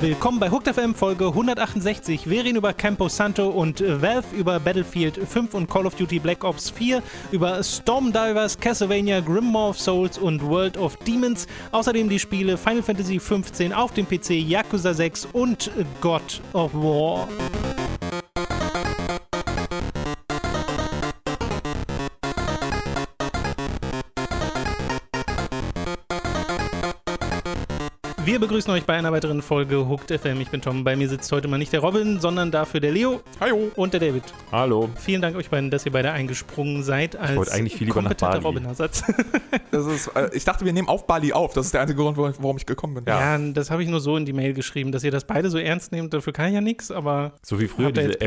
Willkommen bei Hooked FM Folge 168. Wir reden über Campo Santo und Valve, über Battlefield 5 und Call of Duty Black Ops 4, über Stormdivers, Castlevania, Grimoire of Souls und World of Demons. Außerdem die Spiele Final Fantasy 15 auf dem PC, Yakuza 6 und God of War. Wir begrüßen euch bei einer weiteren Folge Hooked FM. Ich bin Tom. Bei mir sitzt heute mal nicht der Robin, sondern dafür der Leo. Hallo. Und der David. Hallo. Vielen Dank euch beiden, dass ihr beide eingesprungen seid als ich wollte eigentlich viel lieber nach Bali. Robin-Ersatz. äh, ich dachte, wir nehmen auf Bali auf. Das ist der einzige Grund, warum ich gekommen bin. Ja, ja das habe ich nur so in die Mail geschrieben, dass ihr das beide so ernst nehmt. Dafür kann ich ja nichts, aber. So wie früher diese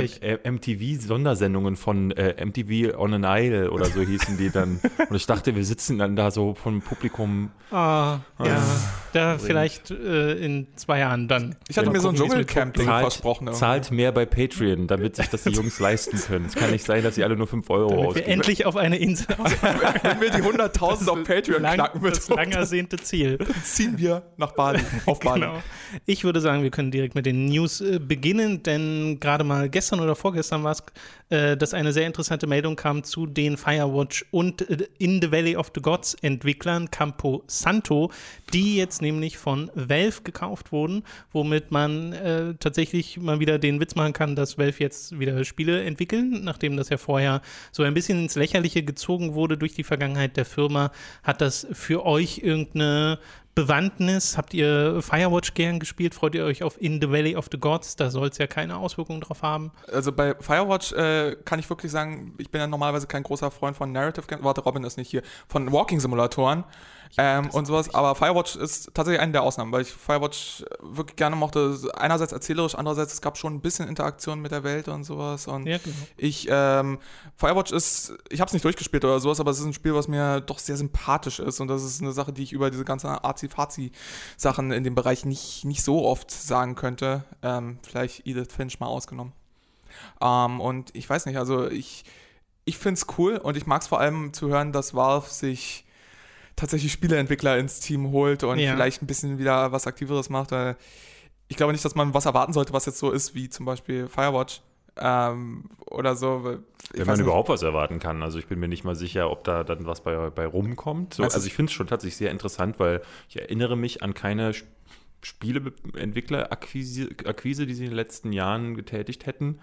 MTV-Sondersendungen von äh, MTV on an Isle oder so hießen die dann. Und ich dachte, wir sitzen dann da so vom Publikum. Ah, ja. Da vielleicht äh, in zwei Jahren dann. Ich hatte mir so ein Dschungelcamp-Ding versprochen. Irgendwie. Zahlt mehr bei Patreon, damit sich das die Jungs leisten können. Es kann nicht sein, dass sie alle nur 5 Euro damit ausgeben. Wir endlich auf eine Insel Wenn wir die 100.000 auf Patreon lang, knacken mit Das lang ersehnte Ziel. Ziehen wir nach Bali, auf Bali. Genau. Ich würde sagen, wir können direkt mit den News äh, beginnen, denn gerade mal gestern oder vorgestern war es, äh, dass eine sehr interessante Meldung kam zu den Firewatch und äh, In the Valley of the Gods Entwicklern Campo Santo, die jetzt nämlich von Valve gekauft wurden, womit man äh, tatsächlich mal wieder den Witz machen kann, dass Valve jetzt wieder Spiele entwickeln, nachdem das ja vorher so ein bisschen ins Lächerliche gezogen wurde durch die Vergangenheit der Firma. Hat das für euch irgendeine Bewandtnis? Habt ihr Firewatch gern gespielt? Freut ihr euch auf In the Valley of the Gods? Da soll es ja keine Auswirkungen drauf haben. Also bei Firewatch äh, kann ich wirklich sagen, ich bin ja normalerweise kein großer Freund von Narrative Games. Warte, Robin ist nicht hier. Von Walking-Simulatoren ähm, und sowas. Aber Firewatch ist tatsächlich eine der Ausnahmen, weil ich Firewatch wirklich gerne mochte. Einerseits erzählerisch, andererseits es gab schon ein bisschen Interaktion mit der Welt und sowas. Und ja, genau. ich, ähm, Firewatch ist, ich habe es nicht durchgespielt oder sowas, aber es ist ein Spiel, was mir doch sehr sympathisch ist. Und das ist eine Sache, die ich über diese ganzen Arzi-Fazi-Sachen in dem Bereich nicht, nicht so oft sagen könnte. Ähm, vielleicht Edith Finch mal ausgenommen. Ähm, und ich weiß nicht, also ich, ich finde es cool und ich mag es vor allem zu hören, dass Valve sich tatsächlich Spieleentwickler ins Team holt und ja. vielleicht ein bisschen wieder was Aktiveres macht. Ich glaube nicht, dass man was erwarten sollte, was jetzt so ist wie zum Beispiel Firewatch. Ähm, oder so. Ich Wenn man nicht. überhaupt was erwarten kann. Also ich bin mir nicht mal sicher, ob da dann was bei, bei rumkommt. So, also ich finde es schon tatsächlich sehr interessant, weil ich erinnere mich an keine Spieleentwickler-Akquise, Akquise, die sie in den letzten Jahren getätigt hätten.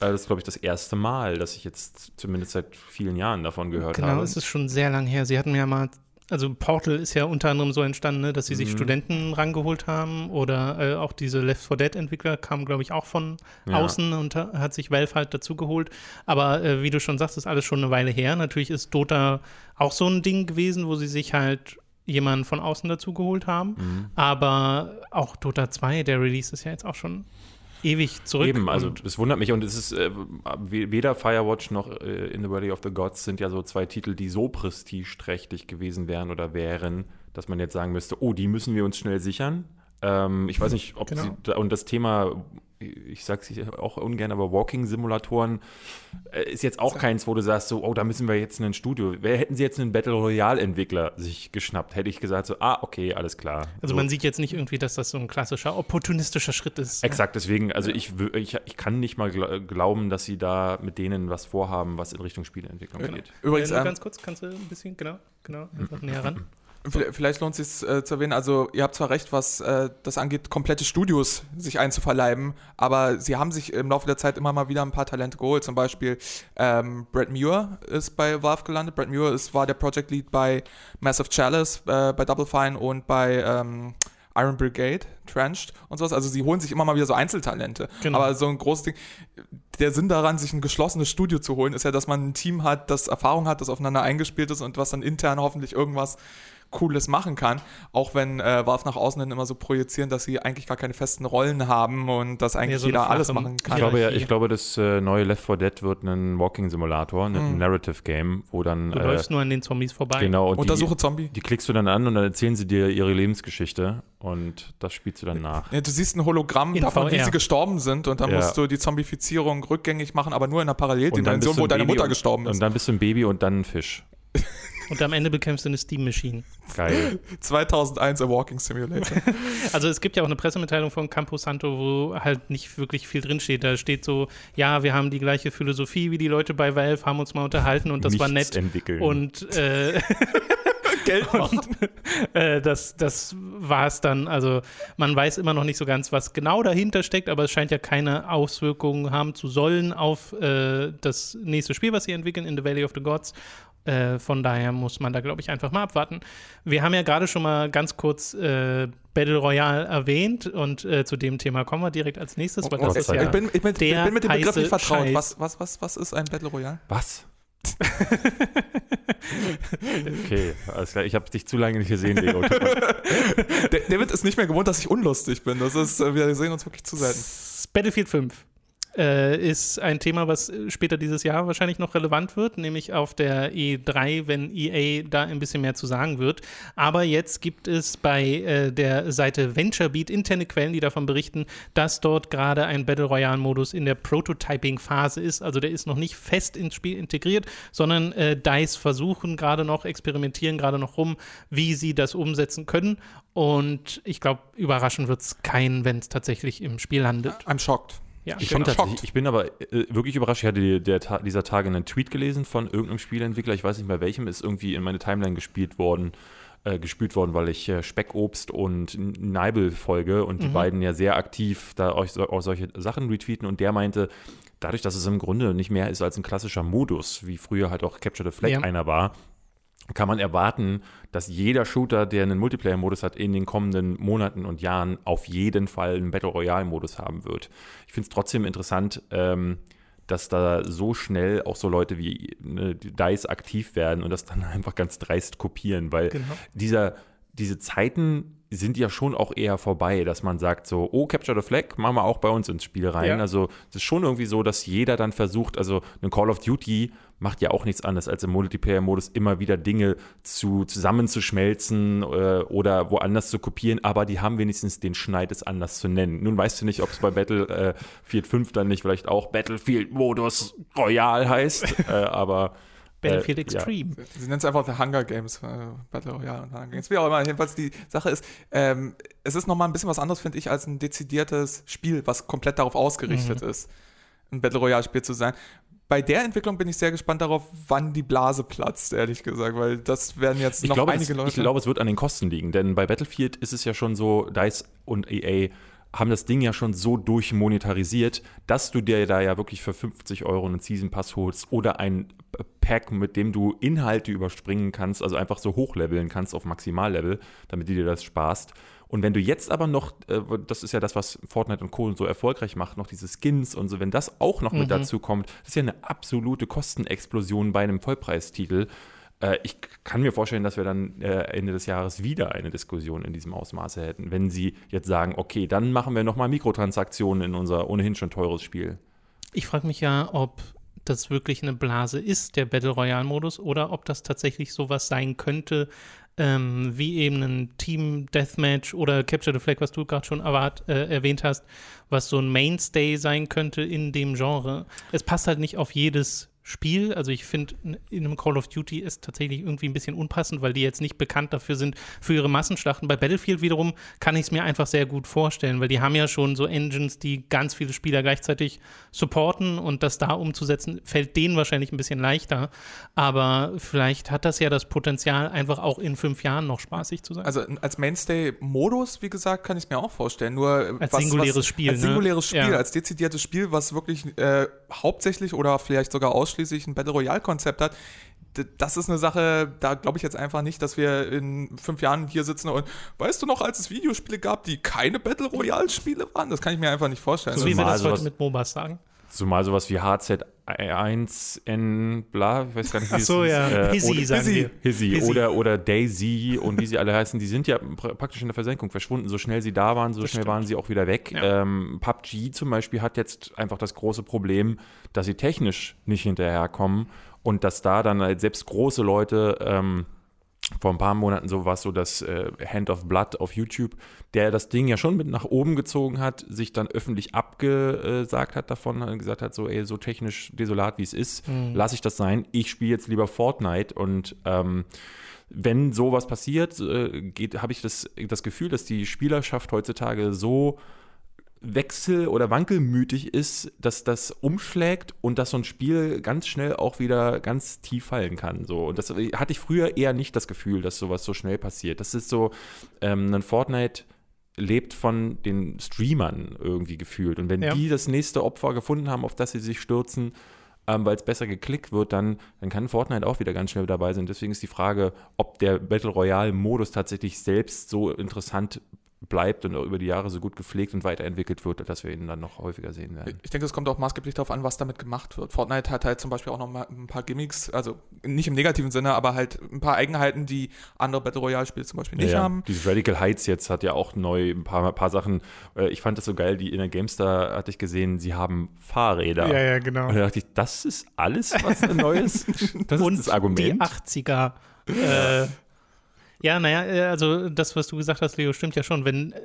Äh, das ist, glaube ich, das erste Mal, dass ich jetzt zumindest seit vielen Jahren davon gehört genau, habe. Genau, es ist schon sehr lang her. Sie hatten mir ja mal also Portal ist ja unter anderem so entstanden, ne, dass sie sich mhm. Studenten rangeholt haben oder äh, auch diese Left 4 Dead Entwickler kamen, glaube ich, auch von ja. außen und hat sich Valve halt dazu geholt. Aber äh, wie du schon sagst, ist alles schon eine Weile her. Natürlich ist Dota auch so ein Ding gewesen, wo sie sich halt jemanden von außen dazu geholt haben. Mhm. Aber auch Dota 2, der Release ist ja jetzt auch schon ewig zurück. Eben, also es wundert mich und es ist äh, weder Firewatch noch äh, In the Valley of the Gods sind ja so zwei Titel, die so prestigeträchtig gewesen wären oder wären, dass man jetzt sagen müsste, oh, die müssen wir uns schnell sichern. Ähm, ich weiß nicht, ob genau. sie, und das Thema ich sag's auch ungern, aber Walking-Simulatoren äh, ist jetzt auch keins, wo du sagst, so, oh, da müssen wir jetzt ein Studio. Wer hätten sie jetzt einen Battle Royale-Entwickler sich geschnappt, hätte ich gesagt, so, ah, okay, alles klar. Also so. man sieht jetzt nicht irgendwie, dass das so ein klassischer opportunistischer Schritt ist. Exakt, deswegen, also ja. ich, ich, ich kann nicht mal glauben, dass sie da mit denen was vorhaben, was in Richtung Spieleentwicklung geht. Übrigens, ja, ähm, ganz kurz, kannst du ein bisschen, genau, genau, einfach näher ran. Vielleicht lohnt es sich äh, zu erwähnen, also ihr habt zwar recht, was äh, das angeht, komplette Studios sich einzuverleiben, aber sie haben sich im Laufe der Zeit immer mal wieder ein paar Talente geholt. Zum Beispiel ähm, Brad Muir ist bei Valve gelandet. Brad Muir ist, war der Project Lead bei Massive Chalice, äh, bei Double Fine und bei ähm, Iron Brigade, Trenched und sowas. Also sie holen sich immer mal wieder so Einzeltalente. Genau. Aber so ein großes Ding, der Sinn daran, sich ein geschlossenes Studio zu holen, ist ja, dass man ein Team hat, das Erfahrung hat, das aufeinander eingespielt ist und was dann intern hoffentlich irgendwas Cooles machen kann, auch wenn äh, Valve nach außen dann immer so projizieren, dass sie eigentlich gar keine festen Rollen haben und dass eigentlich ja, so jeder alles machen kann. Ich glaube, ja, ich glaube, das äh, neue Left 4 Dead wird ein Walking-Simulator, ein mhm. Narrative-Game, wo dann. Du äh, läufst nur an den Zombies vorbei. Genau. Und Untersuche die, Zombie. Die klickst du dann an und dann erzählen sie dir ihre Lebensgeschichte und das spielst du dann nach. Ja, du siehst ein Hologramm in davon, VR. wie sie gestorben sind und dann ja. musst du die Zombifizierung rückgängig machen, aber nur in einer Paralleldimension, wo deine Mutter und, gestorben ist. Und dann bist du ein Baby und dann ein Fisch. Und am Ende bekämpfst du eine Steam Machine. Geil. 2001 A Walking Simulator. Also es gibt ja auch eine Pressemitteilung von Campo Santo, wo halt nicht wirklich viel drinsteht. Da steht so, ja, wir haben die gleiche Philosophie wie die Leute bei Valve, haben uns mal unterhalten und das war Nichts nett. entwickeln. Und äh, Geld macht. äh, das, das war es dann. Also man weiß immer noch nicht so ganz, was genau dahinter steckt, aber es scheint ja keine Auswirkungen haben zu sollen auf äh, das nächste Spiel, was sie entwickeln, in The Valley of the Gods. Äh, von daher muss man da, glaube ich, einfach mal abwarten. Wir haben ja gerade schon mal ganz kurz äh, Battle Royale erwähnt und äh, zu dem Thema kommen wir direkt als nächstes, weil das Gott ist ja ich, bin, ich, bin, ich bin mit dem Begriff nicht vertraut. Was, was, was, was ist ein Battle Royale? Was? okay, alles klar. Ich habe dich zu lange nicht gesehen, Leo. David ist nicht mehr gewohnt, dass ich unlustig bin. Das ist, äh, wir sehen uns wirklich zu selten. Battlefield 5 äh, ist ein Thema, was äh, später dieses Jahr wahrscheinlich noch relevant wird, nämlich auf der E3, wenn EA da ein bisschen mehr zu sagen wird. Aber jetzt gibt es bei äh, der Seite VentureBeat interne Quellen, die davon berichten, dass dort gerade ein Battle Royale-Modus in der Prototyping-Phase ist. Also der ist noch nicht fest ins Spiel integriert, sondern äh, DICE versuchen gerade noch, experimentieren gerade noch rum, wie sie das umsetzen können. Und ich glaube, überraschen wird es keinen, wenn es tatsächlich im Spiel landet. I'm shocked. Ja, Ich, geschockt. ich bin aber äh, wirklich überrascht. Ich hatte die, der, dieser Tage einen Tweet gelesen von irgendeinem Spieleentwickler, ich weiß nicht mehr welchem, ist irgendwie in meine Timeline gespielt worden, äh, gespült worden, weil ich äh, Speckobst und Neibel folge und die beiden ja sehr aktiv da euch so, auch solche Sachen retweeten und der meinte, dadurch, dass es im Grunde nicht mehr ist als ein klassischer Modus, wie früher halt auch Capture the Flag Ja. einer war, kann man erwarten, dass jeder Shooter, der einen Multiplayer-Modus hat, in den kommenden Monaten und Jahren auf jeden Fall einen Battle Royale-Modus haben wird. Ich finde es trotzdem interessant, ähm, dass da so schnell auch so Leute wie ne, DICE aktiv werden und das dann einfach ganz dreist kopieren, weil Genau. dieser, diese Zeiten sind ja schon auch eher vorbei, dass man sagt so, oh, Capture the Flag, machen wir auch bei uns ins Spiel rein. Ja. Also es ist schon irgendwie so, dass jeder dann versucht, also ein Call of Duty macht ja auch nichts anderes, als im Multiplayer-Modus immer wieder Dinge zu, zusammenzuschmelzen äh, oder woanders zu kopieren, aber die haben wenigstens den Schneid, es anders zu nennen. Nun weißt du nicht, ob es bei Battlefield 5 dann nicht vielleicht auch Battlefield-Modus Royal heißt, äh, aber Battlefield äh, Extreme. Sie nennen es einfach The Hunger Games, äh, Battle Royale und Hunger Games. Wie auch immer, jedenfalls die Sache ist, ähm, es ist nochmal ein bisschen was anderes, finde ich, als ein dezidiertes Spiel, was komplett darauf ausgerichtet Mhm. ist, ein Battle Royale-Spiel zu sein. Bei der Entwicklung bin ich sehr gespannt darauf, wann die Blase platzt, ehrlich gesagt, weil das werden jetzt Ich noch glaube, einige es, Leute. ich glaube, es wird an den Kosten liegen, denn bei Battlefield ist es ja schon so, DICE und EA haben das Ding ja schon so durchmonetarisiert, dass du dir da ja wirklich für 50 Euro einen Season Pass holst oder ein Pack, mit dem du Inhalte überspringen kannst, also einfach so hochleveln kannst auf Maximallevel, damit du dir das sparst. Und wenn du jetzt aber noch, äh, das ist ja das, was Fortnite und Co. so erfolgreich macht, noch diese Skins und so, wenn das auch noch mit dazu kommt, das ist ja eine absolute Kostenexplosion bei einem Vollpreistitel. Äh, ich kann mir vorstellen, dass wir dann äh, Ende des Jahres wieder eine Diskussion in diesem Ausmaße hätten, wenn sie jetzt sagen, okay, dann machen wir nochmal Mikrotransaktionen in unser ohnehin schon teures Spiel. Ich frage mich ja, ob das wirklich eine Blase ist, der Battle Royale-Modus, oder ob das tatsächlich sowas sein könnte, ähm, wie eben ein Team Deathmatch oder Capture the Flag, was du gerade schon erwart, äh, erwähnt hast, was so ein Mainstay sein könnte in dem Genre. Es passt halt nicht auf jedes Spiel. Also ich finde, in einem Call of Duty ist tatsächlich irgendwie ein bisschen unpassend, weil die jetzt nicht bekannt dafür sind, für ihre Massenschlachten. Bei Battlefield wiederum kann ich es mir einfach sehr gut vorstellen, weil die haben ja schon so Engines, die ganz viele Spieler gleichzeitig supporten und das da umzusetzen, fällt denen wahrscheinlich ein bisschen leichter. Aber vielleicht hat das ja das Potenzial, einfach auch in fünf Jahren noch spaßig zu sein. Also als Mainstay-Modus, wie gesagt, kann ich es mir auch vorstellen. Nur äh, Als singuläres Spiel, Als ne? singuläres Spiel, Ja. als dezidiertes Spiel, was wirklich äh, hauptsächlich oder vielleicht sogar ausschließlich ein Battle Royale-Konzept hat. Das ist eine Sache, da glaube ich jetzt einfach nicht, dass wir in fünf Jahren hier sitzen und weißt du noch, als es Videospiele gab, die keine Battle Royale-Spiele waren? Das kann ich mir einfach nicht vorstellen. so wie wir Zumal das heute mit MOBAs sagen. Zumal sowas wie HZ1N, bla, ich weiß gar nicht, wie Ach so, es ja. Äh, Hizzy oder- sagen Hizzy. wir. Hizzy Hizzy. oder, oder Daisy und wie sie alle heißen, die sind ja pr praktisch in der Versenkung verschwunden. So schnell sie da waren, so Das schnell stimmt. waren sie auch wieder weg. Ja. Ähm, PUBG zum Beispiel hat jetzt einfach das große Problem, dass sie technisch nicht hinterherkommen und dass da dann halt selbst große Leute ähm, vor ein paar Monaten so war es so, dass äh, Hand of Blood auf YouTube, der das Ding ja schon mit nach oben gezogen hat, sich dann öffentlich abgesagt hat davon und gesagt hat, so, ey, so technisch desolat wie es ist, mhm. lasse ich das sein. Ich spiele jetzt lieber Fortnite und ähm, wenn sowas passiert, äh, habe ich das, das Gefühl, dass die Spielerschaft heutzutage so wechsel- oder wankelmütig ist, dass das umschlägt und dass so ein Spiel ganz schnell auch wieder ganz tief fallen kann. So. Und das hatte ich früher eher nicht das Gefühl, dass sowas so schnell passiert. Das ist so, ähm, ein Fortnite lebt von den Streamern irgendwie gefühlt. Und wenn ja. die das nächste Opfer gefunden haben, auf das sie sich stürzen, ähm, weil es besser geklickt wird, dann, dann kann Fortnite auch wieder ganz schnell dabei sein. Deswegen ist die Frage, ob der Battle Royale-Modus tatsächlich selbst so interessant bleibt und auch über die Jahre so gut gepflegt und weiterentwickelt wird, dass wir ihn dann noch häufiger sehen werden. Ich denke, es kommt auch maßgeblich darauf an, was damit gemacht wird. Fortnite hat halt zum Beispiel auch noch mal ein paar Gimmicks, also nicht im negativen Sinne, aber halt ein paar Eigenheiten, die andere Battle Royale-Spiele zum Beispiel nicht ja, haben. Dieses Radical Heights jetzt hat ja auch neu ein paar, ein paar Sachen. Äh, ich fand das so geil, die in der GameStar hatte ich gesehen, sie haben Fahrräder. Ja, ja, genau. Und da dachte ich, das ist alles, was neu ist. Das und ist das Argument. Die 80er. Äh, ja, naja, äh, also das, was du gesagt hast, Leo, stimmt ja schon. Wenn äh,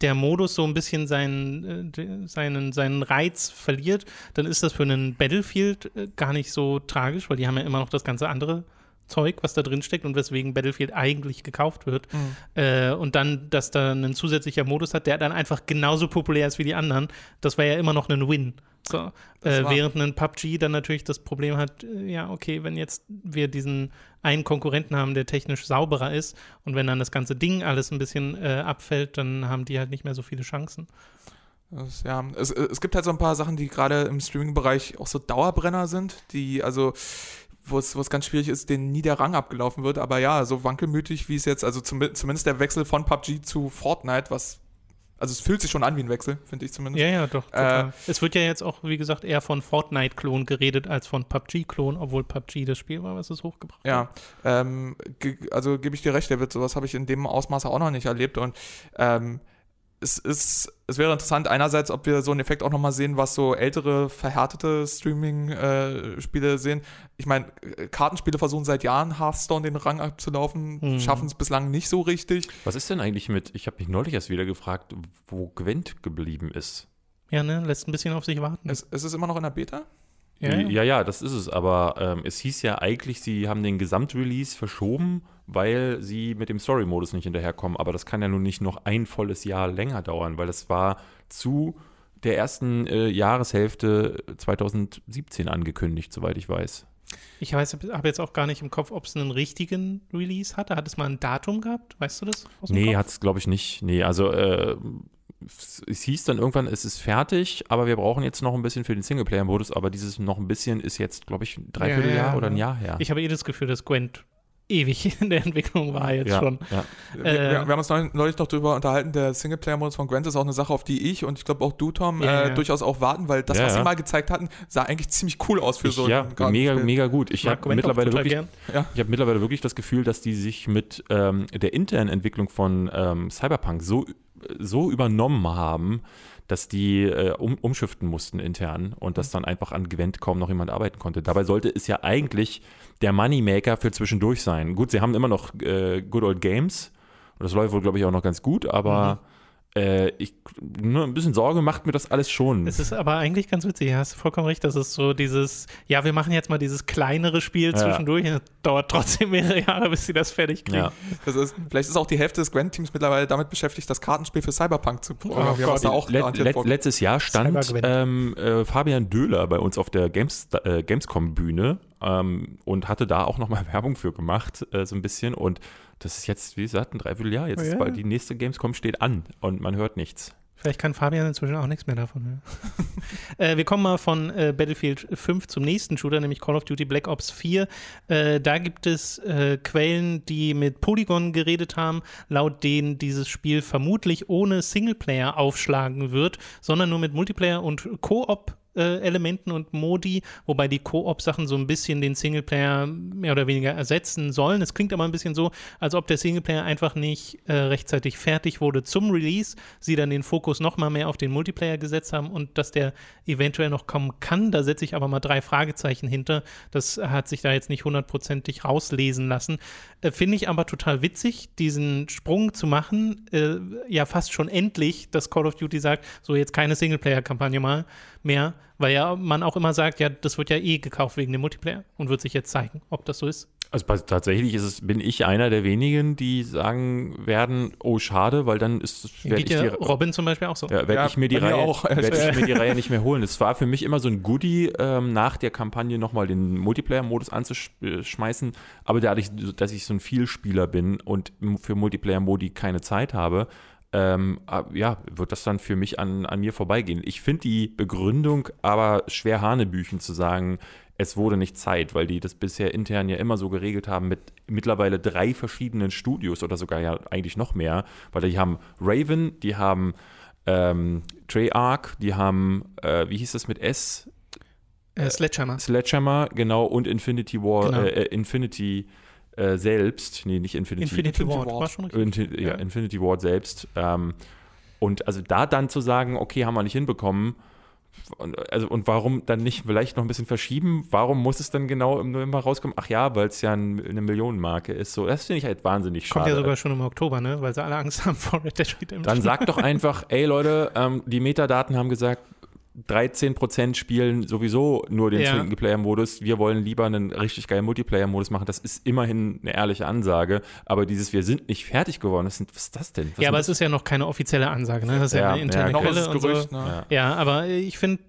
der Modus so ein bisschen seinen, äh, seinen, seinen Reiz verliert, dann ist das für einen Battlefield gar nicht so tragisch, weil die haben ja immer noch das ganze andere Zeug, was da drin steckt und weswegen Battlefield eigentlich gekauft wird. Mhm. Äh, und dann, dass da ein zusätzlicher Modus hat, der dann einfach genauso populär ist wie die anderen, das wäre ja immer noch ein Win. So, äh, während ein PUBG dann natürlich das Problem hat, äh, ja, okay, wenn jetzt wir diesen einen Konkurrenten haben, der technisch sauberer ist und wenn dann das ganze Ding alles ein bisschen äh, abfällt, dann haben die halt nicht mehr so viele Chancen. Das, ja, es, es gibt halt so ein paar Sachen, die gerade im Streaming-Bereich auch so Dauerbrenner sind, die also wo es, wo es ganz schwierig ist, denen nie der Rang abgelaufen wird. Aber ja, so wankelmütig wie es jetzt, also zum, zumindest der Wechsel von PUBG zu Fortnite, was also es fühlt sich schon an wie ein Wechsel, finde ich zumindest. Ja, ja, doch. Äh, es wird ja jetzt auch, wie gesagt, eher von Fortnite-Klon geredet als von PUBG-Klon, obwohl PUBG das Spiel war, was es hochgebracht ja, hat. Ja, ähm, also gebe ich dir recht, David, sowas habe ich in dem Ausmaße auch noch nicht erlebt und ähm, es ist, es wäre interessant, einerseits, ob wir so einen Effekt auch nochmal sehen, was so ältere, verhärtete Streaming-Spiele äh, sehen. Ich meine, Kartenspiele versuchen seit Jahren Hearthstone den Rang abzulaufen, mhm. schaffen es bislang nicht so richtig. Was ist denn eigentlich mit, ich habe mich neulich erst wieder gefragt, wo Gwent geblieben ist. Ja, ne, lässt ein bisschen auf sich warten. Es, ist es immer noch in der Beta? Ja, ja, ja, das ist es. Aber ähm, es hieß ja eigentlich, sie haben den Gesamtrelease verschoben, weil sie mit dem Story-Modus nicht hinterherkommen. Aber das kann ja nun nicht noch ein volles Jahr länger dauern, weil das war zu der ersten äh, Jahreshälfte 2017 angekündigt, soweit ich weiß. Ich weiß, habe jetzt auch gar nicht im Kopf, ob es einen richtigen Release hatte. Hat es mal ein Datum gehabt? Weißt du das? Nee, hat es, glaube ich, nicht. Nee, also äh, es hieß dann irgendwann, es ist fertig, aber wir brauchen jetzt noch ein bisschen für den Singleplayer-Modus, aber dieses noch ein bisschen ist jetzt, glaube ich, ein Dreivierteljahr ja, ja, oder ein Jahr her. Ich habe eh das Gefühl, dass Gwent ewig in der Entwicklung war jetzt ja, schon. Ja. Äh, wir, wir, haben uns neulich noch darüber unterhalten, der Singleplayer-Modus von Gwent ist auch eine Sache, auf die ich und ich glaube auch du, Tom, ja, äh, ja. durchaus auch warten, weil das, was sie mal gezeigt hatten, sah eigentlich ziemlich cool aus für ich, so Ja, mega, mega gut. Ich habe mittlerweile, wirklich, ich hab mittlerweile wirklich das Gefühl, dass die sich mit ähm, der internen Entwicklung von ähm, Cyberpunk so, so übernommen haben, dass die äh, um, umschiften mussten intern und dass dann einfach an Gwent kaum noch jemand arbeiten konnte. Dabei sollte es ja eigentlich der Moneymaker für zwischendurch sein. Gut, sie haben immer noch äh, Good Old Games und das läuft wohl, glaube ich, auch noch ganz gut, aber mhm. Äh, ich, nur ein bisschen Sorge macht mir das alles schon. Es ist aber eigentlich ganz witzig, ja, hast du vollkommen recht, das ist so dieses, ja, wir machen jetzt mal dieses kleinere Spiel ja. zwischendurch, das dauert trotzdem mehrere Jahre, bis sie das fertig kriegen. Ja. Das ist, vielleicht ist auch die Hälfte des Gwent-Teams mittlerweile damit beschäftigt, das Kartenspiel für Cyberpunk zu programmieren, oh was da auch Let, let, Letztes Jahr stand ähm, äh, Fabian Döhler bei uns auf der Games, äh, Gamescom-Bühne ähm, und hatte da auch nochmal Werbung für gemacht, äh, so ein bisschen und das ist jetzt, wie gesagt, ein Dreivierteljahr. Jetzt oh, ja. die nächste Gamescom steht an und man hört nichts. Vielleicht kann Fabian inzwischen auch nichts mehr davon. Ja. äh, wir kommen mal von äh, Battlefield 5 zum nächsten Shooter, nämlich Call of Duty Black Ops 4. Äh, da gibt es äh, Quellen, die mit Polygon geredet haben, laut denen dieses Spiel vermutlich ohne Singleplayer aufschlagen wird, sondern nur mit Multiplayer und Koop Koop-Elementen und Modi, wobei die Koop-Sachen so ein bisschen den Singleplayer mehr oder weniger ersetzen sollen. Es klingt aber ein bisschen so, als ob der Singleplayer einfach nicht äh, rechtzeitig fertig wurde zum Release, sie dann den Fokus noch mal mehr auf den Multiplayer gesetzt haben und dass der eventuell noch kommen kann. Da setze ich aber mal drei Fragezeichen hinter. Das hat sich da jetzt nicht hundertprozentig rauslesen lassen. Äh, Finde ich aber total witzig, diesen Sprung zu machen. Äh, ja, fast schon endlich, dass Call of Duty sagt, so jetzt keine Singleplayer-Kampagne mal mehr, weil ja man auch immer sagt, ja, das wird ja eh gekauft wegen dem Multiplayer und wird sich jetzt zeigen, ob das so ist. Also tatsächlich ist es, bin ich einer der wenigen, die sagen werden, oh schade, weil dann ist werde ich ja die, Robin zum Beispiel auch so. Ja, werde ja, ich mir die Reihe auch. Werd ich mir die Reihe nicht mehr holen. Es war für mich immer so ein Goodie, ähm, nach der Kampagne nochmal den Multiplayer-Modus anzuschmeißen. Aber dadurch, dass ich so ein Vielspieler bin und für Multiplayer-Modi keine Zeit habe, ähm, ja, wird das dann für mich an, an mir vorbeigehen. Ich finde die Begründung aber schwer Hanebüchen zu sagen, es wurde nicht Zeit, weil die das bisher intern ja immer so geregelt haben mit mittlerweile drei verschiedenen Studios oder sogar ja eigentlich noch mehr, weil die haben Raven, die haben ähm, Treyarch, die haben, äh, wie hieß das mit S? Äh, Sledgehammer. Sledgehammer, genau, und Infinity War, genau. äh, Infinity äh, selbst, nee, nicht Infinity, Infinity, Infinity Ward, Ward. war schon richtig. ja, ja, Infinity Ward selbst. Ähm, und also da dann zu sagen, okay, haben wir nicht hinbekommen, und, also, und warum dann nicht vielleicht noch ein bisschen verschieben? Warum muss es dann genau im November rauskommen? Ach ja, weil es ja ein, eine Millionenmarke ist. So, das finde ich halt wahnsinnig schade. Kommt ja sogar schon im Oktober, ne? Weil sie alle Angst haben vor Red Dead Redemption. Dann sag doch einfach, ey Leute, ähm, die Metadaten haben gesagt, 13% spielen sowieso nur den ja. Singleplayer-Modus. Wir wollen lieber einen richtig geilen Multiplayer-Modus machen. Das ist immerhin eine ehrliche Ansage. Aber dieses Wir sind nicht fertig geworden, was ist das denn? Was ja, aber es ist ja noch keine offizielle Ansage. Ne? Das ist ja, ja eine interne ja, Quelle. Und Gerücht, so. ne? Ja, aber ich finde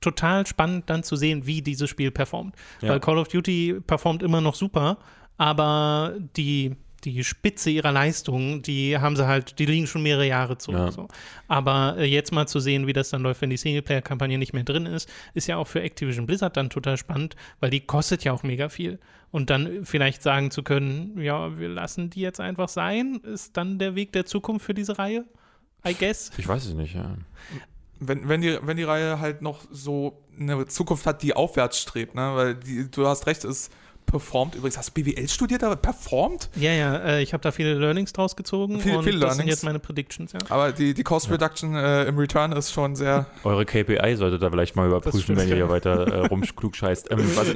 total spannend dann zu sehen, wie dieses Spiel performt. Weil Call of Duty performt immer noch super, aber die die Spitze ihrer Leistungen, die haben sie halt, die liegen schon mehrere Jahre zurück. Ja. So. Aber äh, jetzt mal zu sehen, wie das dann läuft, wenn die Singleplayer-Kampagne nicht mehr drin ist, ist ja auch für Activision Blizzard dann total spannend, weil die kostet ja auch mega viel. Und dann vielleicht sagen zu können, ja, wir lassen die jetzt einfach sein, ist dann der Weg der Zukunft für diese Reihe? I guess. Ich weiß es nicht, ja. Wenn, wenn, die, wenn die Reihe halt noch so eine Zukunft hat, die aufwärts strebt, ne? weil die, du hast recht, ist performt. Übrigens, hast du BWL studiert, aber performt? Ja, ja, äh, ich habe da viele Learnings draus gezogen viel, und viel das sind jetzt meine Predictions, ja. Aber die, die Cost Reduction ja. äh, im Return ist schon sehr. Eure KPI solltet ihr vielleicht mal überprüfen, wenn ihr hier weiter äh, rumklug scheißt. Ähm, was,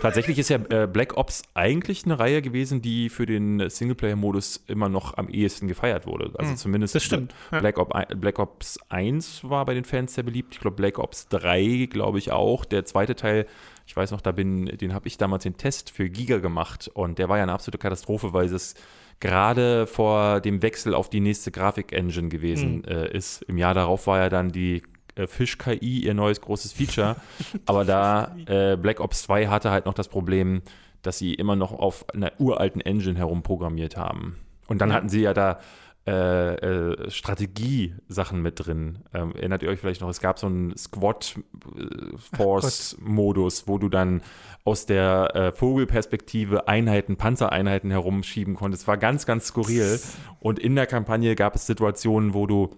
tatsächlich ist ja äh, Black Ops eigentlich eine Reihe gewesen, die für den Singleplayer-Modus immer noch am ehesten gefeiert wurde. Also mhm. zumindest das stimmt. Black, Op, Black Ops 1 war bei den Fans sehr beliebt. Ich glaube, Black Ops 3, glaube ich auch. Der zweite Teil ich weiß noch, da bin, den habe ich damals den Test für Giga gemacht und der war ja eine absolute Katastrophe, weil es gerade vor dem Wechsel auf die nächste Grafik-Engine gewesen mhm. äh, ist. Im Jahr darauf war ja dann die äh, Fish KI ihr neues großes Feature, aber da äh, Black Ops 2 hatte halt noch das Problem, dass sie immer noch auf einer uralten Engine herumprogrammiert haben. Und dann ja. hatten sie ja da äh, äh, Strategie-Sachen mit drin. Ähm, erinnert ihr euch vielleicht noch, es gab so einen Squad-Force-Modus, wo du dann aus der äh, Vogelperspektive Einheiten, Panzereinheiten herumschieben konntest. Es war ganz, ganz skurril. Und in der Kampagne gab es Situationen, wo du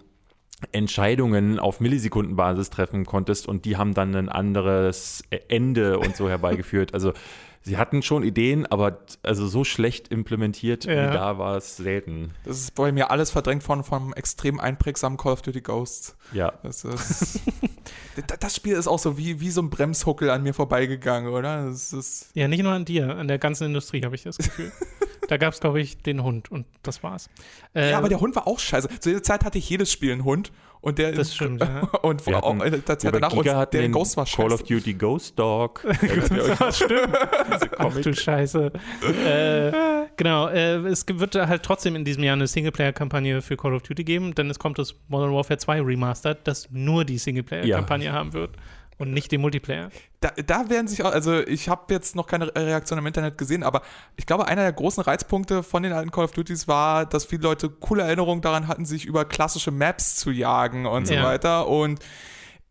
Entscheidungen auf Millisekundenbasis treffen konntest und die haben dann ein anderes Ende und so herbeigeführt. Also sie hatten schon Ideen, aber also so schlecht implementiert ja. wie da war es selten. Das ist bei mir alles verdrängt von vom extrem einprägsamen Call of Duty Ghosts. Ja. Das, ist, das Spiel ist auch so wie, wie so ein Bremshuckel an mir vorbeigegangen, oder? Das ist ja, nicht nur an dir, an der ganzen Industrie habe ich das Gefühl. da gab es, glaube ich, den Hund und das war's. Äh, ja, aber der Hund war auch scheiße. Zu dieser Zeit hatte ich jedes Spiel einen Hund und der das stimmt, ja. und vor auch in der Zeit danach Giga der Ghost war scheiße. Call of Duty Ghost Dog. das stimmt. Ach du Scheiße. äh, genau, äh, es wird halt trotzdem in diesem Jahr eine Singleplayer-Kampagne für Call of Duty geben, denn es kommt das Modern Warfare 2 Remastered, das nur die Singleplayer-Kampagne ja. haben wird und nicht den Multiplayer. Da, da werden sich auch, also ich habe jetzt noch keine Reaktion im Internet gesehen, aber ich glaube, einer der großen Reizpunkte von den alten Call of Duties war, dass viele Leute coole Erinnerungen daran hatten, sich über klassische Maps zu jagen und ja. so weiter. Und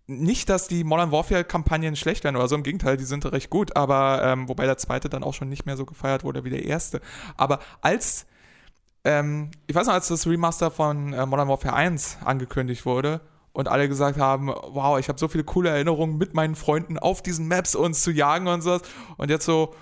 nicht, dass die Modern Warfare-Kampagnen schlecht werden oder so, im Gegenteil, die sind recht gut, aber ähm, wobei der zweite dann auch schon nicht mehr so gefeiert wurde wie der erste. Aber als, ähm, ich weiß noch, als das Remaster von äh, Modern Warfare 1 angekündigt wurde, und alle gesagt haben, wow, ich habe so viele coole Erinnerungen mit meinen Freunden auf diesen Maps uns zu jagen und sowas. Und jetzt so,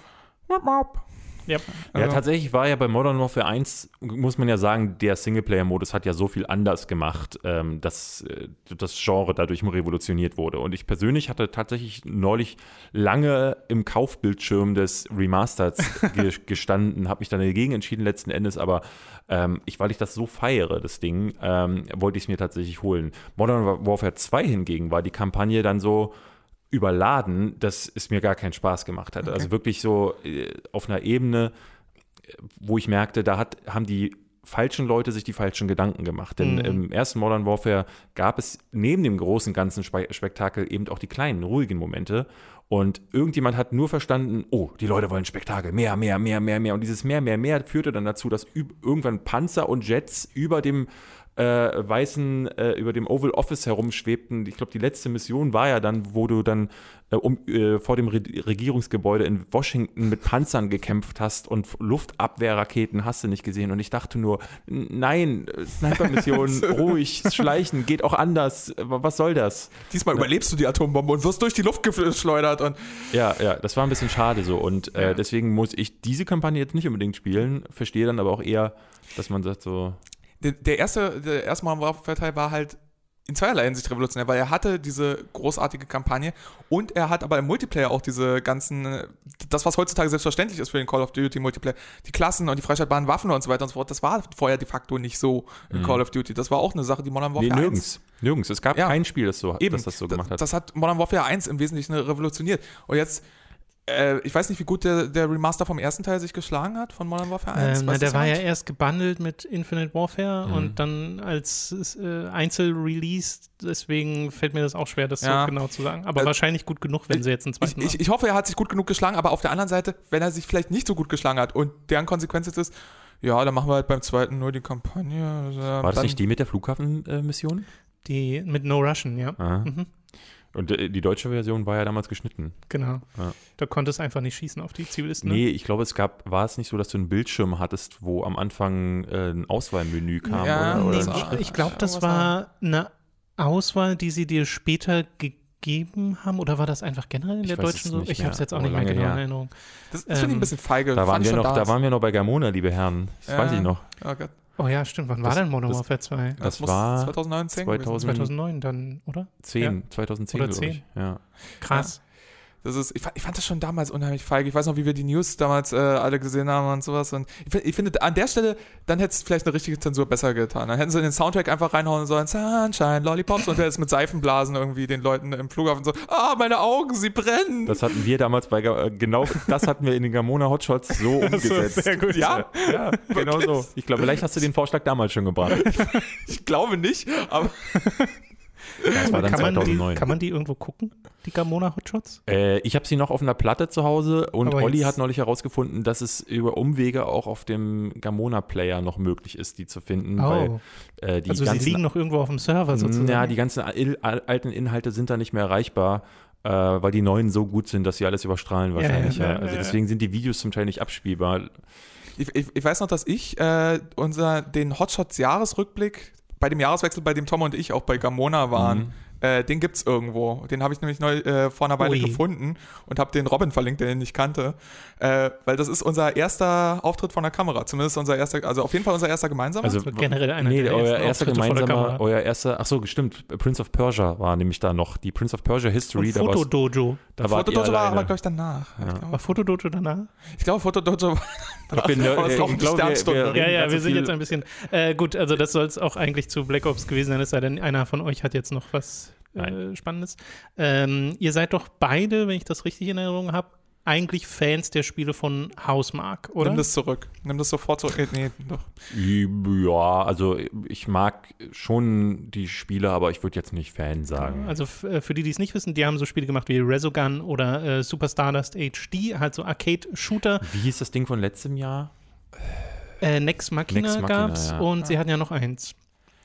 Ja. Ja, tatsächlich war ja bei Modern Warfare 1, muss man ja sagen, der Singleplayer-Modus hat ja so viel anders gemacht, ähm, dass äh, das Genre dadurch revolutioniert wurde. Und ich persönlich hatte tatsächlich neulich lange im Kaufbildschirm des Remasters ge gestanden, habe mich dann dagegen entschieden letzten Endes, aber ähm, ich, weil ich das so feiere, das Ding, ähm, wollte ich es mir tatsächlich holen. Modern Warfare 2 hingegen war die Kampagne dann so, überladen, dass es mir gar keinen Spaß gemacht hat. Also wirklich so äh, auf einer Ebene, äh, wo ich merkte, da hat, haben die falschen Leute sich die falschen Gedanken gemacht. Denn Mhm. im ersten Modern Warfare gab es neben dem großen ganzen Spe Spektakel eben auch die kleinen, ruhigen Momente. Und irgendjemand hat nur verstanden, oh, die Leute wollen Spektakel, mehr, mehr, mehr, mehr, mehr. Und dieses mehr, mehr, mehr führte dann dazu, dass irgendwann Panzer und Jets über dem äh, weißen, äh, über dem Oval Office herumschwebten. Ich glaube, die letzte Mission war ja dann, wo du dann äh, um, äh, vor dem Re Regierungsgebäude in Washington mit Panzern gekämpft hast und Luftabwehrraketen hast du nicht gesehen. Und ich dachte nur, nein, äh, Sniper-Mission, ruhig, schleichen, geht auch anders. Was soll das? Diesmal überlebst du die Atombombe und wirst durch die Luft geschleudert. Und Ja, ja, das war ein bisschen schade so. Und äh, deswegen muss ich diese Kampagne jetzt nicht unbedingt spielen, verstehe dann aber auch eher, dass man sagt so, der, der erste, der erste Modern Warfare Teil war halt in zweierlei Hinsicht revolutionär, weil er hatte diese großartige Kampagne und er hat aber im Multiplayer auch diese ganzen, das was heutzutage selbstverständlich ist für den Call of Duty Multiplayer, die Klassen und die freischaltbaren Waffen und so weiter und so fort, das war vorher de facto nicht so in Call of Duty. Das war auch eine Sache, die Modern Mhm. nee, Warfare 1 nirgends. Nirgends. Es gab Ja. kein Spiel, das, so, Eben, das das so gemacht hat. Das hat Modern Warfare 1 im Wesentlichen revolutioniert. Und jetzt, äh, ich weiß nicht, wie gut der, der Remaster vom ersten Teil sich geschlagen hat, von Modern Warfare 1. Ähm, na, der war ja erst gebundelt mit Infinite Warfare Mhm. und dann als äh, Einzelrelease, deswegen fällt mir das auch schwer, das Ja. so genau zu sagen. Aber Äh, wahrscheinlich gut genug, wenn sie jetzt einen Ich, zweiten ich, ich hoffe, er hat sich gut genug geschlagen, aber auf der anderen Seite, wenn er sich vielleicht nicht so gut geschlagen hat und deren Konsequenz jetzt ist, ja, dann machen wir halt beim zweiten nur die Kampagne. Also, War das dann- nicht die mit der Flughafenmission? Die mit No Russian, ja. Aha. Mhm, Und äh, die deutsche Version war ja damals geschnitten. genau. Ja. Da konntest du einfach nicht schießen auf die Zivilisten. ne? Nee, ich glaube, es gab, war es nicht so, dass du einen Bildschirm hattest, wo am Anfang äh, ein Auswahlmenü kam? Ja, oder, oder Schrift? Ich glaube, das war eine Auswahl, die sie dir später gegeben haben. Oder war das einfach generell in Ich der deutschen so? Ich habe es jetzt auch aber nicht mehr genau in. Erinnerung. Das, das finde ich ähm, ein bisschen feige. Da waren, wir noch, da waren wir noch bei Gamona, liebe Herren. Das Ja. weiß ich noch. Oh Gott. Oh ja, stimmt. Wann war Das- denn Modern das- Warfare 2? Das muss war 2019 gewesen 2000 sein. 2009 dann, oder? 10, 2010, Oder glaube ich. 10. Ja. Krass. Das ist, ich, fand, ich fand das schon damals unheimlich feige. Ich weiß noch, wie wir die News damals äh, alle gesehen haben und sowas. Und ich, ich finde, an der Stelle, dann hätte es vielleicht eine richtige Zensur besser getan. Dann hätten sie in den Soundtrack einfach reinhauen sollen, Sunshine, Lollipops und jetzt mit Seifenblasen irgendwie den Leuten im Flughafen so, ah, meine Augen, sie brennen. Das hatten wir damals bei, äh, genau das hatten wir in den Gamona Hotshots so umgesetzt. sehr gut. ja, Ja, genau so. Ich glaube, vielleicht hast du den Vorschlag damals schon gebracht. ich glaube nicht, aber Das war dann Kann man, die, 2009. kann man die irgendwo gucken, die Gamona Hotshots? Äh, ich habe sie noch auf einer Platte zu Hause und Aber Olli hat neulich herausgefunden, dass es über Umwege auch auf dem Gamona-Player noch möglich ist, die zu finden. Weil, Oh, äh, die also sie ganzen, liegen noch irgendwo auf dem Server sozusagen. Ja, die ganzen al- al- alten Inhalte sind da nicht mehr erreichbar, äh, weil die neuen so gut sind, dass sie alles überstrahlen wahrscheinlich. ja, Ja, ja, also deswegen sind die Videos zum Teil nicht abspielbar. ich, ich, ich weiß noch, dass ich äh, unser, den Hotshots Jahresrückblick bei dem Jahreswechsel, bei dem Tom und ich auch bei Gamona waren, Mhm. Äh, den gibt's irgendwo. Den habe ich nämlich neu äh, vor einer Weile Ui. gefunden und habe den Robin verlinkt, der ihn nicht kannte. Äh, weil das ist unser erster Auftritt von der Kamera. Zumindest unser erster, also auf jeden Fall unser erster gemeinsamer. Also war generell einer nee, der euer ersten erster gemeinsamer, Kamera. euer erster, ach so, stimmt, Prince of Persia war nämlich da noch, die Prince of Persia History, Und da Fotodojo. da ihr Fotodojo war aber, glaube ich, danach. Ja. Ich War glaube, Fotodojo danach? ich glaube, Fotodojo war Ich bin, äh, ich eine glaube, wir- wir Ja, ja, wir sind jetzt ein bisschen. Äh, gut, also das soll es auch eigentlich zu Black Ops gewesen sein, es sei denn, einer von euch hat jetzt noch was äh. Spannendes. Ähm, ihr seid doch beide, wenn ich das richtig in Erinnerung habe, eigentlich Fans der Spiele von Hausmark, oder? Nimm das zurück. Nimm das sofort zurück. Nee, doch. Ja, also ich mag schon die Spiele, aber ich würde jetzt nicht Fan sagen. Also äh, für die, die es nicht wissen, die haben so Spiele gemacht wie Resogun oder äh, Super Stardust HD, halt so Arcade-Shooter. Wie hieß das Ding von letztem Jahr? Äh, Nex Machina, Nex Machina, gab's ja. und sie hatten ja noch eins.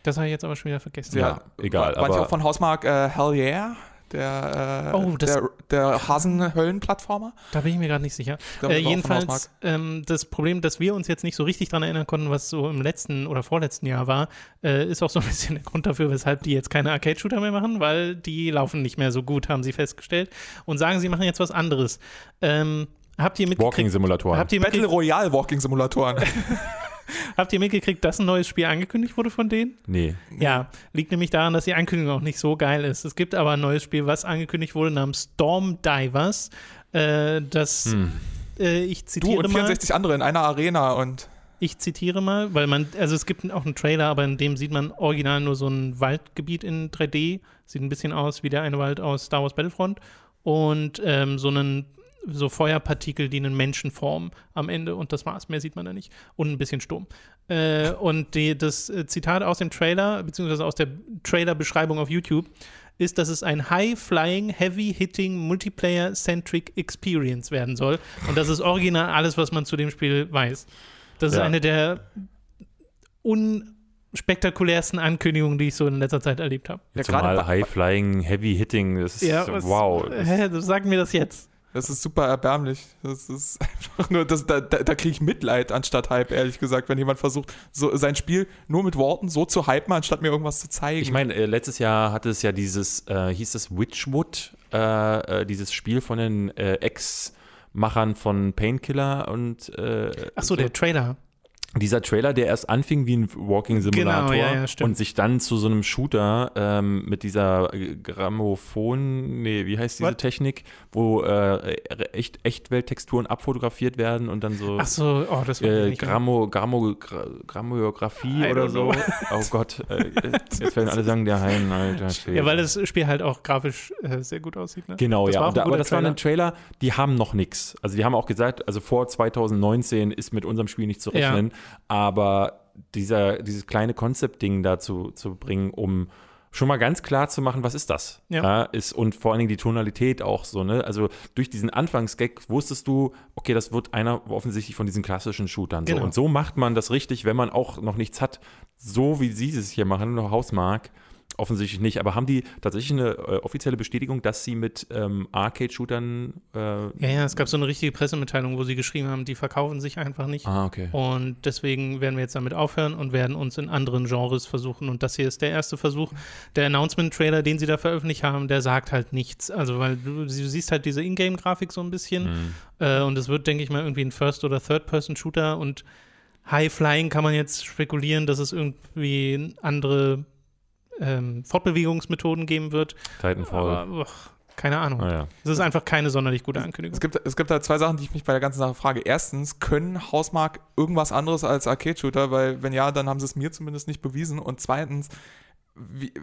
Das habe ich jetzt aber schon wieder vergessen. Ja, hat- egal, Manche aber- auch von Hausmark äh, Hell Yeah. Der, äh, Oh, das- der, der Hasenhöllen-Plattformer. Da bin ich mir gerade nicht sicher. Ich Äh, war jedenfalls, ähm, das Problem, dass wir uns jetzt nicht so richtig dran erinnern konnten, was so im letzten oder vorletzten Jahr war, äh, ist auch so ein bisschen der Grund dafür, weshalb die jetzt keine Arcade-Shooter mehr machen, weil die laufen nicht mehr so gut, haben sie festgestellt. Und sagen, sie machen jetzt was anderes. Ähm, habt ihr mitgekriegt, Walking-Simulatoren. habt ihr Battle Royale Walking Simulatoren. habt ihr mitgekriegt, dass ein neues Spiel angekündigt wurde von denen? Nee. Ja, liegt nämlich daran, dass die Ankündigung auch nicht so geil ist. Es gibt aber ein neues Spiel, was angekündigt wurde, namens Storm Divers. Äh, das, Hm. äh, ich Du zitiere und mal. 64 andere in einer Arena und Ich zitiere mal, weil man, also es gibt auch einen Trailer, aber in dem sieht man original nur so ein Waldgebiet in 3D. Sieht ein bisschen aus wie der eine Wald aus Star Wars Battlefront. Und ähm, so einen so Feuerpartikel, die einen Menschen formen am Ende und das war's. Mehr sieht man da nicht. Und ein bisschen Sturm. Äh, und die, das äh, Zitat aus dem Trailer, beziehungsweise aus der Trailer-Beschreibung auf YouTube, ist, dass es ein High-Flying, Heavy-Hitting, Multiplayer-Centric Experience werden soll. Und das ist original alles, was man zu dem Spiel weiß. Das ist Ja. eine der unspektakulärsten Ankündigungen, die ich so in letzter Zeit erlebt habe. Ja, Zumal High-Flying, Heavy-Hitting, das ist wow. Hä, sag mir das jetzt. Das ist super erbärmlich. Das ist einfach nur, das, da, da, da kriege ich Mitleid anstatt Hype, ehrlich gesagt, wenn jemand versucht, so sein Spiel nur mit Worten so zu hypen, anstatt mir irgendwas zu zeigen. Ich meine, äh, letztes Jahr hatte es ja dieses, äh, hieß es Witchwood, äh, äh, dieses Spiel von den äh, Ex-Machern von Painkiller und äh, Ach so, der Trailer. Dieser Trailer, der erst anfing wie ein Walking-Simulator Genau, ja, ja, stimmt. und sich dann zu so einem Shooter ähm, mit dieser äh, Grammophon, nee, wie heißt diese What? Technik, wo äh, echt, Echtwelttexturen abfotografiert werden und dann so Ach so, oh, das äh. Grammo, Grammo, Gra Grammographie I oder so. Oh Gott, äh, jetzt werden alle sagen, der Hein, alter Schwede. Ja, weil das Spiel halt auch grafisch äh, sehr gut aussieht. Ne? Genau, das ja. Da, aber das war ein Trailer, die haben noch nichts. Also die haben auch gesagt, also vor 2019 ist mit unserem Spiel nicht zu Ja. Aber dieser, dieses kleine Konzeptding dazu zu bringen, um schon mal ganz klar zu machen, was ist das? Ja. ist, und vor allen Dingen die Tonalität auch so, ne? Also durch diesen Anfangsgag wusstest du, okay, das wird einer offensichtlich von diesen klassischen Shootern. So. Genau. Und so macht man das richtig, wenn man auch noch nichts hat, so wie sie es hier machen, nur Hausmark. Offensichtlich nicht, aber haben die tatsächlich eine äh, offizielle Bestätigung, dass sie mit ähm, Arcade-Shootern. Äh, Ja, ja, es gab so eine richtige Pressemitteilung, wo sie geschrieben haben, die verkaufen sich einfach nicht. Ah, okay. Und deswegen werden wir jetzt damit aufhören und werden uns in anderen Genres versuchen. Und das hier ist der erste Versuch. Der Announcement-Trailer, den sie da veröffentlicht haben, der sagt halt nichts. Also, weil du, du siehst halt diese Ingame-Grafik so ein bisschen. Mhm. Äh, und es wird, denke ich mal, irgendwie ein First- oder Third-Person-Shooter. Und High-Flying kann man jetzt spekulieren, dass es irgendwie andere ähm, Fortbewegungsmethoden geben wird. Titanfall. Aber uch, keine Ahnung. Ah, ja. Es ist einfach keine sonderlich gute Ankündigung. Es gibt, es gibt da zwei Sachen, die ich mich bei der ganzen Sache frage. Erstens, können Hausmark irgendwas anderes als Arcade-Shooter? Weil, wenn ja, dann haben sie es mir zumindest nicht bewiesen. Und zweitens, wie,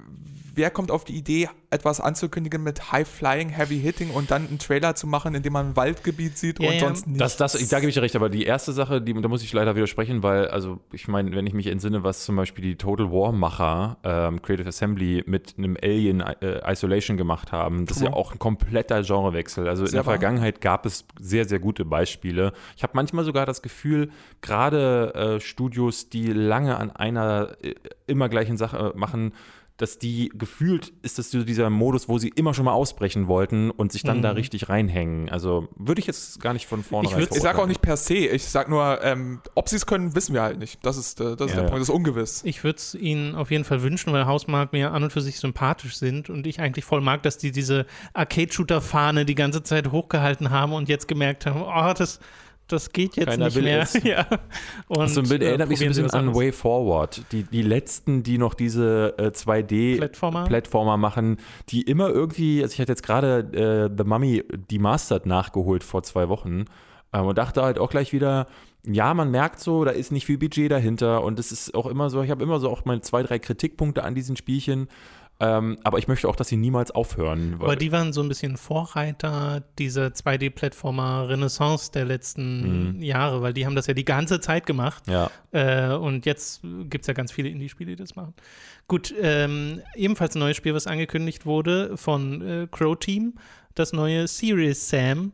wer kommt auf die Idee, etwas anzukündigen mit High Flying, Heavy Hitting und dann einen Trailer zu machen, in dem man ein Waldgebiet sieht Ja, und ja. sonst nichts? Das, das, da gebe ich dir recht, aber die erste Sache, die, da muss ich leider widersprechen, weil, also ich meine, wenn ich mich entsinne, was zum Beispiel die Total War-Macher ähm, Creative Assembly mit einem Alien äh, Isolation gemacht haben, das ist ja auch ein kompletter Genrewechsel. Also in Sehr der wahr. Vergangenheit gab es sehr, sehr gute Beispiele. Ich habe manchmal sogar das Gefühl, gerade äh, Studios, die lange an einer äh, immer gleichen Sache machen, dass die gefühlt ist das so dieser Modus, wo sie immer schon mal ausbrechen wollten und sich dann Mhm. da richtig reinhängen. Also würde ich jetzt gar nicht von vornherein Ich würd- ich sage auch nicht per se, ich sage nur, ähm, ob sie es können, wissen wir halt nicht. Das ist, äh, das ist Ja, der ja. Punkt, das ist ungewiss. Ich würde es ihnen auf jeden Fall wünschen, weil Hausmark mir an und für sich sympathisch sind und ich eigentlich voll mag, dass die diese Arcade-Shooter-Fahne die ganze Zeit hochgehalten haben und jetzt gemerkt haben, oh, das, das geht jetzt Keiner nicht will mehr. es. ja. Und, So ein Bild äh, erinnert mich so ein sie bisschen an. Way Forward. Die, die letzten, die noch diese äh, 2D-Plattformer Plattformer. machen, die immer irgendwie, also ich hatte jetzt gerade äh, The Mummy Demastered nachgeholt vor zwei Wochen ähm, und dachte halt auch gleich wieder, ja, man merkt so, da ist nicht viel Budget dahinter und es ist auch immer so, ich habe immer so auch meine zwei, drei Kritikpunkte an diesen Spielchen. Ähm, aber ich möchte auch, dass sie niemals aufhören. Aber die waren so ein bisschen Vorreiter dieser 2D-Plattformer-Renaissance der letzten Mhm. Jahre, weil die haben das ja die ganze Zeit gemacht. ja, Äh, und jetzt gibt es ja ganz viele Indie-Spiele, die das machen. Gut, ähm, ebenfalls ein neues Spiel, was angekündigt wurde von äh, Crow Team, das neue Serious Sam,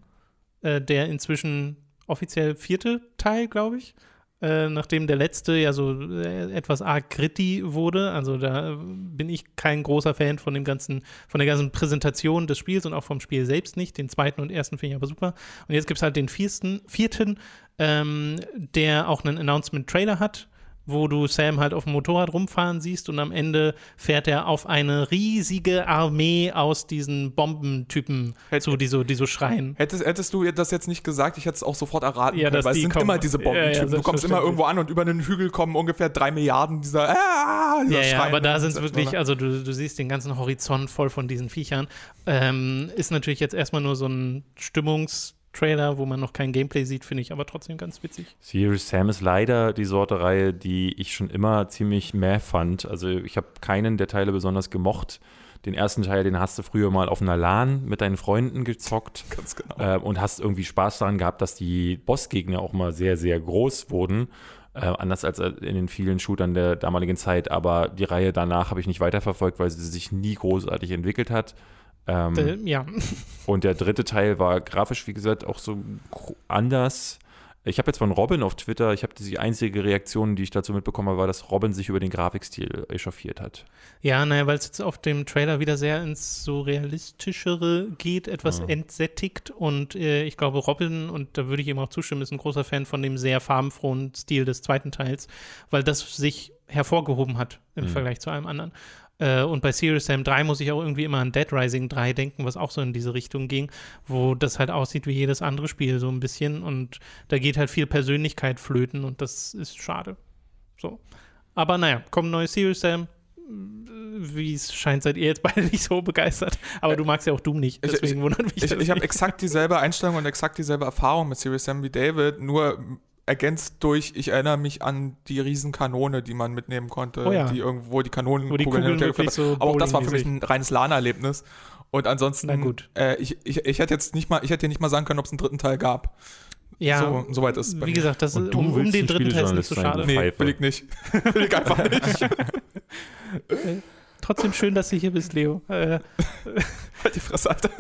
äh, der inzwischen offiziell vierte Teil, glaube ich. Äh, nachdem der letzte ja so äh, etwas arg gritty wurde. Also da bin ich kein großer Fan von dem ganzen, von der ganzen Präsentation des Spiels und auch vom Spiel selbst nicht. Den zweiten und ersten finde ich aber super. Und jetzt gibt es halt den vierten, vierten ähm, der auch einen Announcement-Trailer hat wo du Sam halt auf dem Motorrad rumfahren siehst und am Ende fährt er auf eine riesige Armee aus diesen Bombentypen Hätt- zu, die so, die so schreien. Hättest, hättest du das jetzt nicht gesagt, ich hätte es auch sofort erraten Ja, können, weil es sind kommen. immer diese Bombentypen. Ja, ja, du kommst immer irgendwo an und über einen Hügel kommen ungefähr drei Milliarden dieser, ah, dieser Ja, ja, aber da sind es Oder? wirklich, also du, du siehst den ganzen Horizont voll von diesen Viechern. Ähm, ist natürlich jetzt erstmal nur so ein Stimmungstrailer, wo man noch kein Gameplay sieht, finde ich aber trotzdem ganz witzig. Serious Sam ist leider die Sorte Reihe, die ich schon immer ziemlich mäh fand. Also ich habe keinen der Teile besonders gemocht. Den ersten Teil, den hast du früher mal auf einer LAN mit deinen Freunden gezockt Ganz genau. äh, und hast irgendwie Spaß daran gehabt, dass die Bossgegner auch mal sehr, sehr groß wurden. Äh, anders als in den vielen Shootern der damaligen Zeit. Aber die Reihe danach habe ich nicht weiterverfolgt, weil sie sich nie großartig entwickelt hat. Ähm, Äh, ja, und der dritte Teil war grafisch, wie gesagt, auch so anders. Ich habe jetzt von Robin auf Twitter, ich habe die einzige Reaktion, die ich dazu mitbekommen habe, war, dass Robin sich über den Grafikstil echauffiert hat. ja, naja, weil es jetzt auf dem Trailer wieder sehr ins so realistischere geht, etwas Ja. entsättigt und äh, ich glaube, Robin, und da würde ich ihm auch zustimmen, ist ein großer Fan von dem sehr farbenfrohen Stil des zweiten Teils, weil das sich hervorgehoben hat im Mhm. Vergleich zu allem anderen. Äh, und bei Serious Sam 3 muss ich auch irgendwie immer an Dead Rising 3 denken, was auch so in diese Richtung ging, wo das halt aussieht wie jedes andere Spiel so ein bisschen und da geht halt viel Persönlichkeit flöten und das ist schade. So. Aber naja, kommt ein neues Serious Sam. Wie es scheint, seid ihr jetzt beide nicht so begeistert. Aber du magst ja auch Doom nicht. Ich- Deswegen wundert mich Ich, das ich habe exakt dieselbe Einstellung und exakt dieselbe Erfahrung mit Serious Sam wie David, nur ergänzt durch, ich erinnere mich an die Riesenkanone, die man mitnehmen konnte, Oh ja. die irgendwo die Kanonen die Kugeln wirklich so Aber auch das war für mich ein reines LAN-Erlebnis. Und ansonsten, Na gut. Äh, ich, ich, ich hätte jetzt nicht mal, ich hätte dir nicht mal sagen können, ob es einen dritten Teil gab. Ja, so, so weit ist es bei wie gesagt, das ist, um, um den dritten Teil ist nicht so schade. Nee, Pfeife. will ich nicht. will ich einfach nicht. Trotzdem schön, dass du hier bist, Leo. Äh, halt die Fresse, Alter.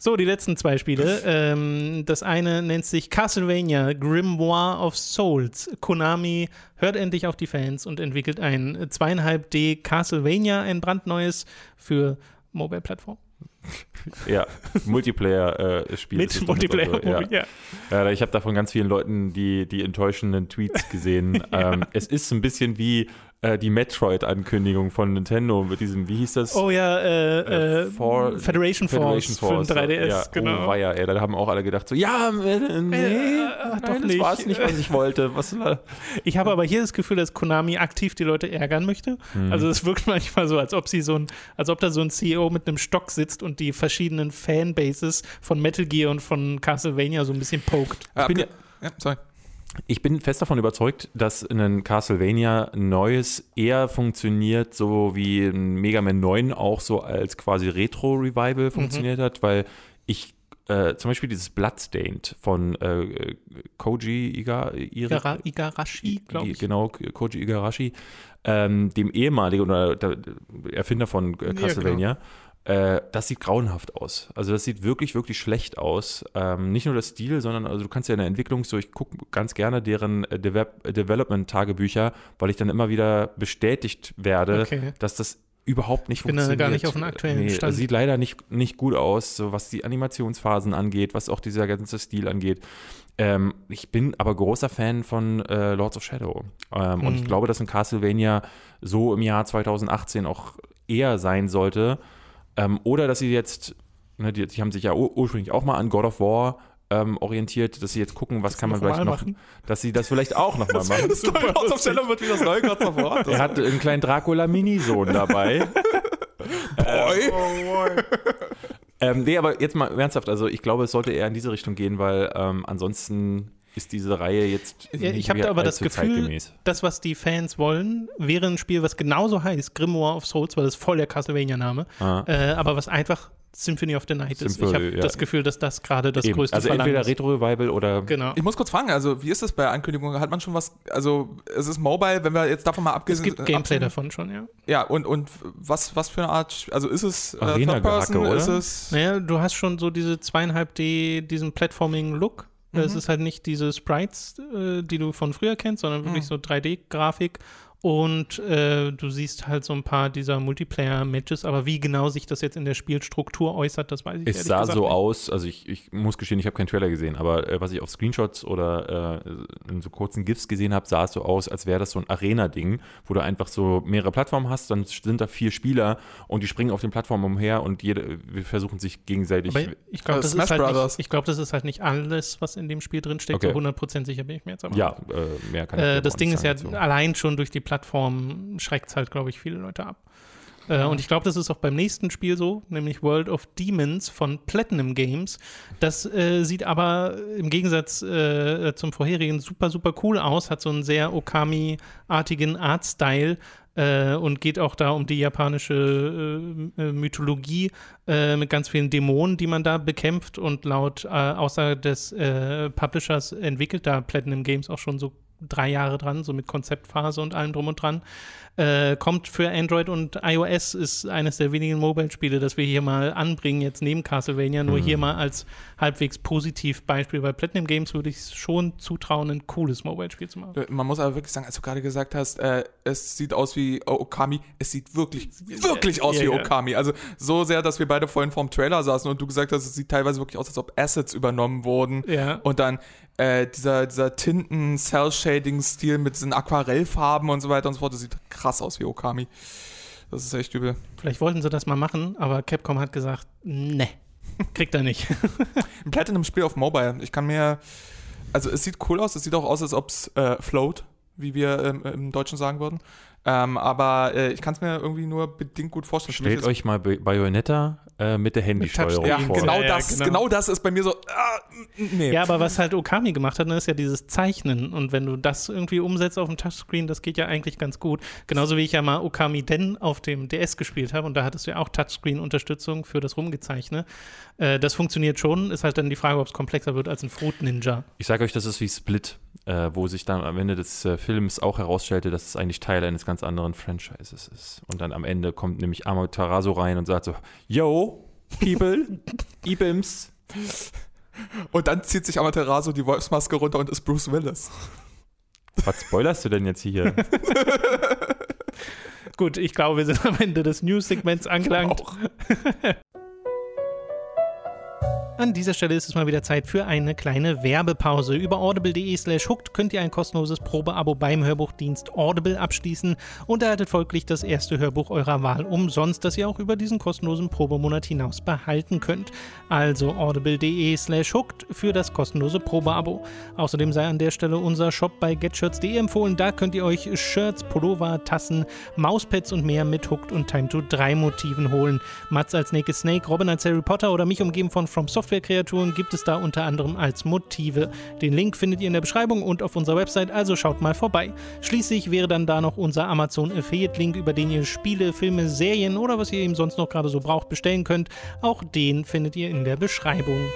So, die letzten zwei Spiele. Ähm, das eine nennt sich Castlevania Grimoire of Souls. Konami hört endlich auf die Fans und entwickelt ein 2,5D Castlevania, ein brandneues für Mobile-Plattform. Ja, Multiplayer-Spiel. Mit Multiplayer. Ja. Ja. Ja, ich habe da von ganz vielen Leuten die, die enttäuschenden Tweets gesehen. ähm, es ist ein bisschen wie äh, die Metroid-Ankündigung von Nintendo mit diesem, wie hieß das? Oh ja, äh, äh, For- Federation, Force für den 3DS, ja, genau. Oh, weia, ey, da haben auch alle gedacht so, ja, äh, nee, Äh, nein, doch das nicht. war es nicht, was ich wollte. Was, Ich habe aber hier das Gefühl, dass Konami aktiv die Leute ärgern möchte. Mhm. Also es wirkt manchmal so, als ob sie so ein, als ob da so ein CEO mit einem Stock sitzt und die verschiedenen Fanbases von Metal Gear und von Castlevania so ein bisschen pokt. Ja, bin ja, ja, sorry. Ich bin fest davon überzeugt, dass ein Castlevania neues eher funktioniert, so wie ein Mega Man 9 auch so als quasi Retro-Revival funktioniert hat, weil ich äh, zum Beispiel dieses Bloodstained von äh, Koji Iga, Igara, Igarashi, glaube ich. Genau, Koji Igarashi, ähm, dem ehemaligen oder der Erfinder von äh, Castlevania. Äh, das sieht grauenhaft aus. Also das sieht wirklich, wirklich schlecht aus. Ähm, nicht nur das Stil, sondern also du kannst ja in der Entwicklung so, ich gucke ganz gerne deren äh, Deve Development-Tagebücher, weil ich dann immer wieder bestätigt werde, Okay. dass das überhaupt nicht bin da funktioniert. gar nicht auf dem aktuellen nee, Stand. Das sieht leider nicht, nicht gut aus, so was die Animationsphasen angeht, was auch dieser ganze Stil angeht. Ähm, ich bin aber großer Fan von äh, Lords of Shadow. Ähm, Und ich Mhm. glaube, dass ein Castlevania so im Jahr 2018 auch eher sein sollte. Ähm, oder dass sie jetzt, ne, die, die haben sich ja ur ursprünglich auch mal an God of War ähm, orientiert, dass sie jetzt gucken, was kann man vielleicht noch, machen? dass sie das vielleicht auch nochmal machen. Das neue Shadow wird wie das neue God of War. Das Er hat einen kleinen Dracula-Minisohn dabei. Boy. Ähm, nee, aber jetzt mal ernsthaft, also ich glaube, es sollte eher in diese Richtung gehen, weil ähm, ansonsten ist diese Reihe jetzt Ja, ich habe aber das Gefühl, zeitgemäß. das, was die Fans wollen, wäre ein Spiel, was genauso heißt, Grimoire of Souls, weil das voll der Castlevania-Name, Ah. äh, aber was einfach Symphony of the Night ist. Ich habe ja. das Gefühl, dass das gerade das Eben. größte Also Verlangen entweder ist. Retro-Revival oder Genau. Ich muss kurz fragen, also wie ist das bei Ankündigungen? Hat man schon was, also es ist Mobile, wenn wir jetzt davon mal Es abgesehen gibt Gameplay absehen- davon schon, ja. Ja, und, und was, was für eine Art, also ist es äh, Third Person, oder? ist es... Naja, du hast schon so diese zweieinhalb D, diesen Platforming-Look. Es Mhm. ist halt nicht diese Sprites, äh, die du von früher kennst, sondern wirklich Mhm. so 3D-Grafik. Und äh, du siehst halt so ein paar dieser Multiplayer-Matches, aber wie genau sich das jetzt in der Spielstruktur äußert, das weiß ich Es ehrlich sah so nicht. aus, also ich, ich muss gestehen, ich habe keinen Trailer gesehen, aber äh, was ich auf Screenshots oder äh, in so kurzen GIFs gesehen habe, sah es so aus, als wäre das so ein Arena-Ding, wo du einfach so mehrere Plattformen hast, dann sind da vier Spieler und die springen auf den Plattformen umher und jede, wir versuchen sich gegenseitig. Aber ich glaube, Äh, das, ist halt nicht- ich glaub, das ist halt nicht alles, was in dem Spiel drin steckt. Okay. So 100% sicher bin ich mir jetzt aber. ja, äh, mehr kann ich Äh, das Ding nicht ist ja, dazu. allein schon durch die Plattform schreckt es halt, glaube ich, viele Leute ab. Äh, und ich glaube, das ist auch beim nächsten Spiel so, nämlich World of Demons von Platinum Games. Das äh, sieht aber im Gegensatz äh, zum vorherigen super, super cool aus, hat so einen sehr Okami-artigen Artstyle äh, und geht auch da um die japanische äh, äh, Mythologie mit ganz vielen Dämonen, die man da bekämpft. Und laut Aussage des Publishers entwickelt da Platinum Games auch schon so drei Jahre dran, so mit Konzeptphase und allem drum und dran. Äh, kommt für Android und iOS, ist eines der wenigen Mobile-Spiele, das wir hier mal anbringen, jetzt neben Castlevania, nur Mhm. hier mal als halbwegs positiv Beispiel. Bei Platinum Games würde ich es schon zutrauen, ein cooles Mobile-Spiel zu machen. Äh, Man muss aber wirklich sagen, als du gerade gesagt hast, äh, es sieht aus wie Okami, es sieht wirklich, wirklich aus ja, wie. Okami. Also so sehr, dass wir beide vorhin vorm Trailer saßen und du gesagt hast, es sieht teilweise wirklich aus, als ob Assets übernommen wurden. Ja. Und dann äh, dieser, dieser Tinten-Cell-Shading-Stil mit diesen Aquarellfarben und so weiter und so fort, das sieht krass aus wie Okami. Das ist echt übel. Vielleicht wollten sie das mal machen, aber Capcom hat gesagt, ne, kriegt er nicht. Ein Platinum-Spiel auf Mobile. Ich kann mir. Also, es sieht cool aus. Es sieht auch aus, als ob es äh, float, wie wir ähm, im Deutschen sagen würden. Ähm, aber äh, ich kann es mir irgendwie nur bedingt gut vorstellen. Stellt euch mal Bay- Bayonetta äh, mit der Handysteuerung Ja, vor. genau, Ja, ja, das, genau. genau. das ist bei mir so. Ah, nee. Ja, aber was halt Okami gemacht hat, ne, ist ja dieses Zeichnen. Und wenn du das irgendwie umsetzt auf dem Touchscreen, das geht ja eigentlich ganz gut. Genauso wie ich ja mal Okami Den auf dem DS gespielt habe. Und da hattest du ja auch Touchscreen-Unterstützung für das Rumgezeichne. Äh, das funktioniert schon. Ist halt dann die Frage, ob es komplexer wird als ein Fruit Ninja. Ich sage euch, das ist wie Split, äh, wo sich dann am Ende des äh, Films auch herausstellte, dass es eigentlich Teil eines ganz anderen Franchises ist. Und dann am Ende kommt nämlich Amaterasu rein und sagt so, Yo, people, Ibims. Und dann zieht sich Amaterasu die Wolfsmaske runter und ist Bruce Willis. Was spoilerst du denn jetzt hier? Gut, ich glaube, wir sind am Ende des News-Segments angelangt. Auch. An dieser Stelle ist es mal wieder Zeit für eine kleine Werbepause. Über audible.de slash hooked könnt ihr ein kostenloses Probeabo beim Hörbuchdienst Audible abschließen und erhaltet folglich das erste Hörbuch eurer Wahl umsonst, das ihr auch über diesen kostenlosen Probemonat hinaus behalten könnt. Also audible.de slash hooked für das kostenlose Probeabo. Außerdem sei an der Stelle unser Shop bei getshirts.de empfohlen. Da könnt ihr euch Shirts, Pullover, Tassen, Mauspads und mehr mit Hooked und Time to 3 Motiven holen. Mats als Naked Snake, Robin als Harry Potter oder mich umgeben von From Software Kreaturen gibt es da unter anderem als Motive. Den Link findet ihr in der Beschreibung und auf unserer Website, also schaut mal vorbei. Schließlich wäre dann da noch unser Amazon Affiliate Link, über den ihr Spiele, Filme, Serien oder was ihr eben sonst noch gerade so braucht bestellen könnt. Auch den findet ihr in der Beschreibung.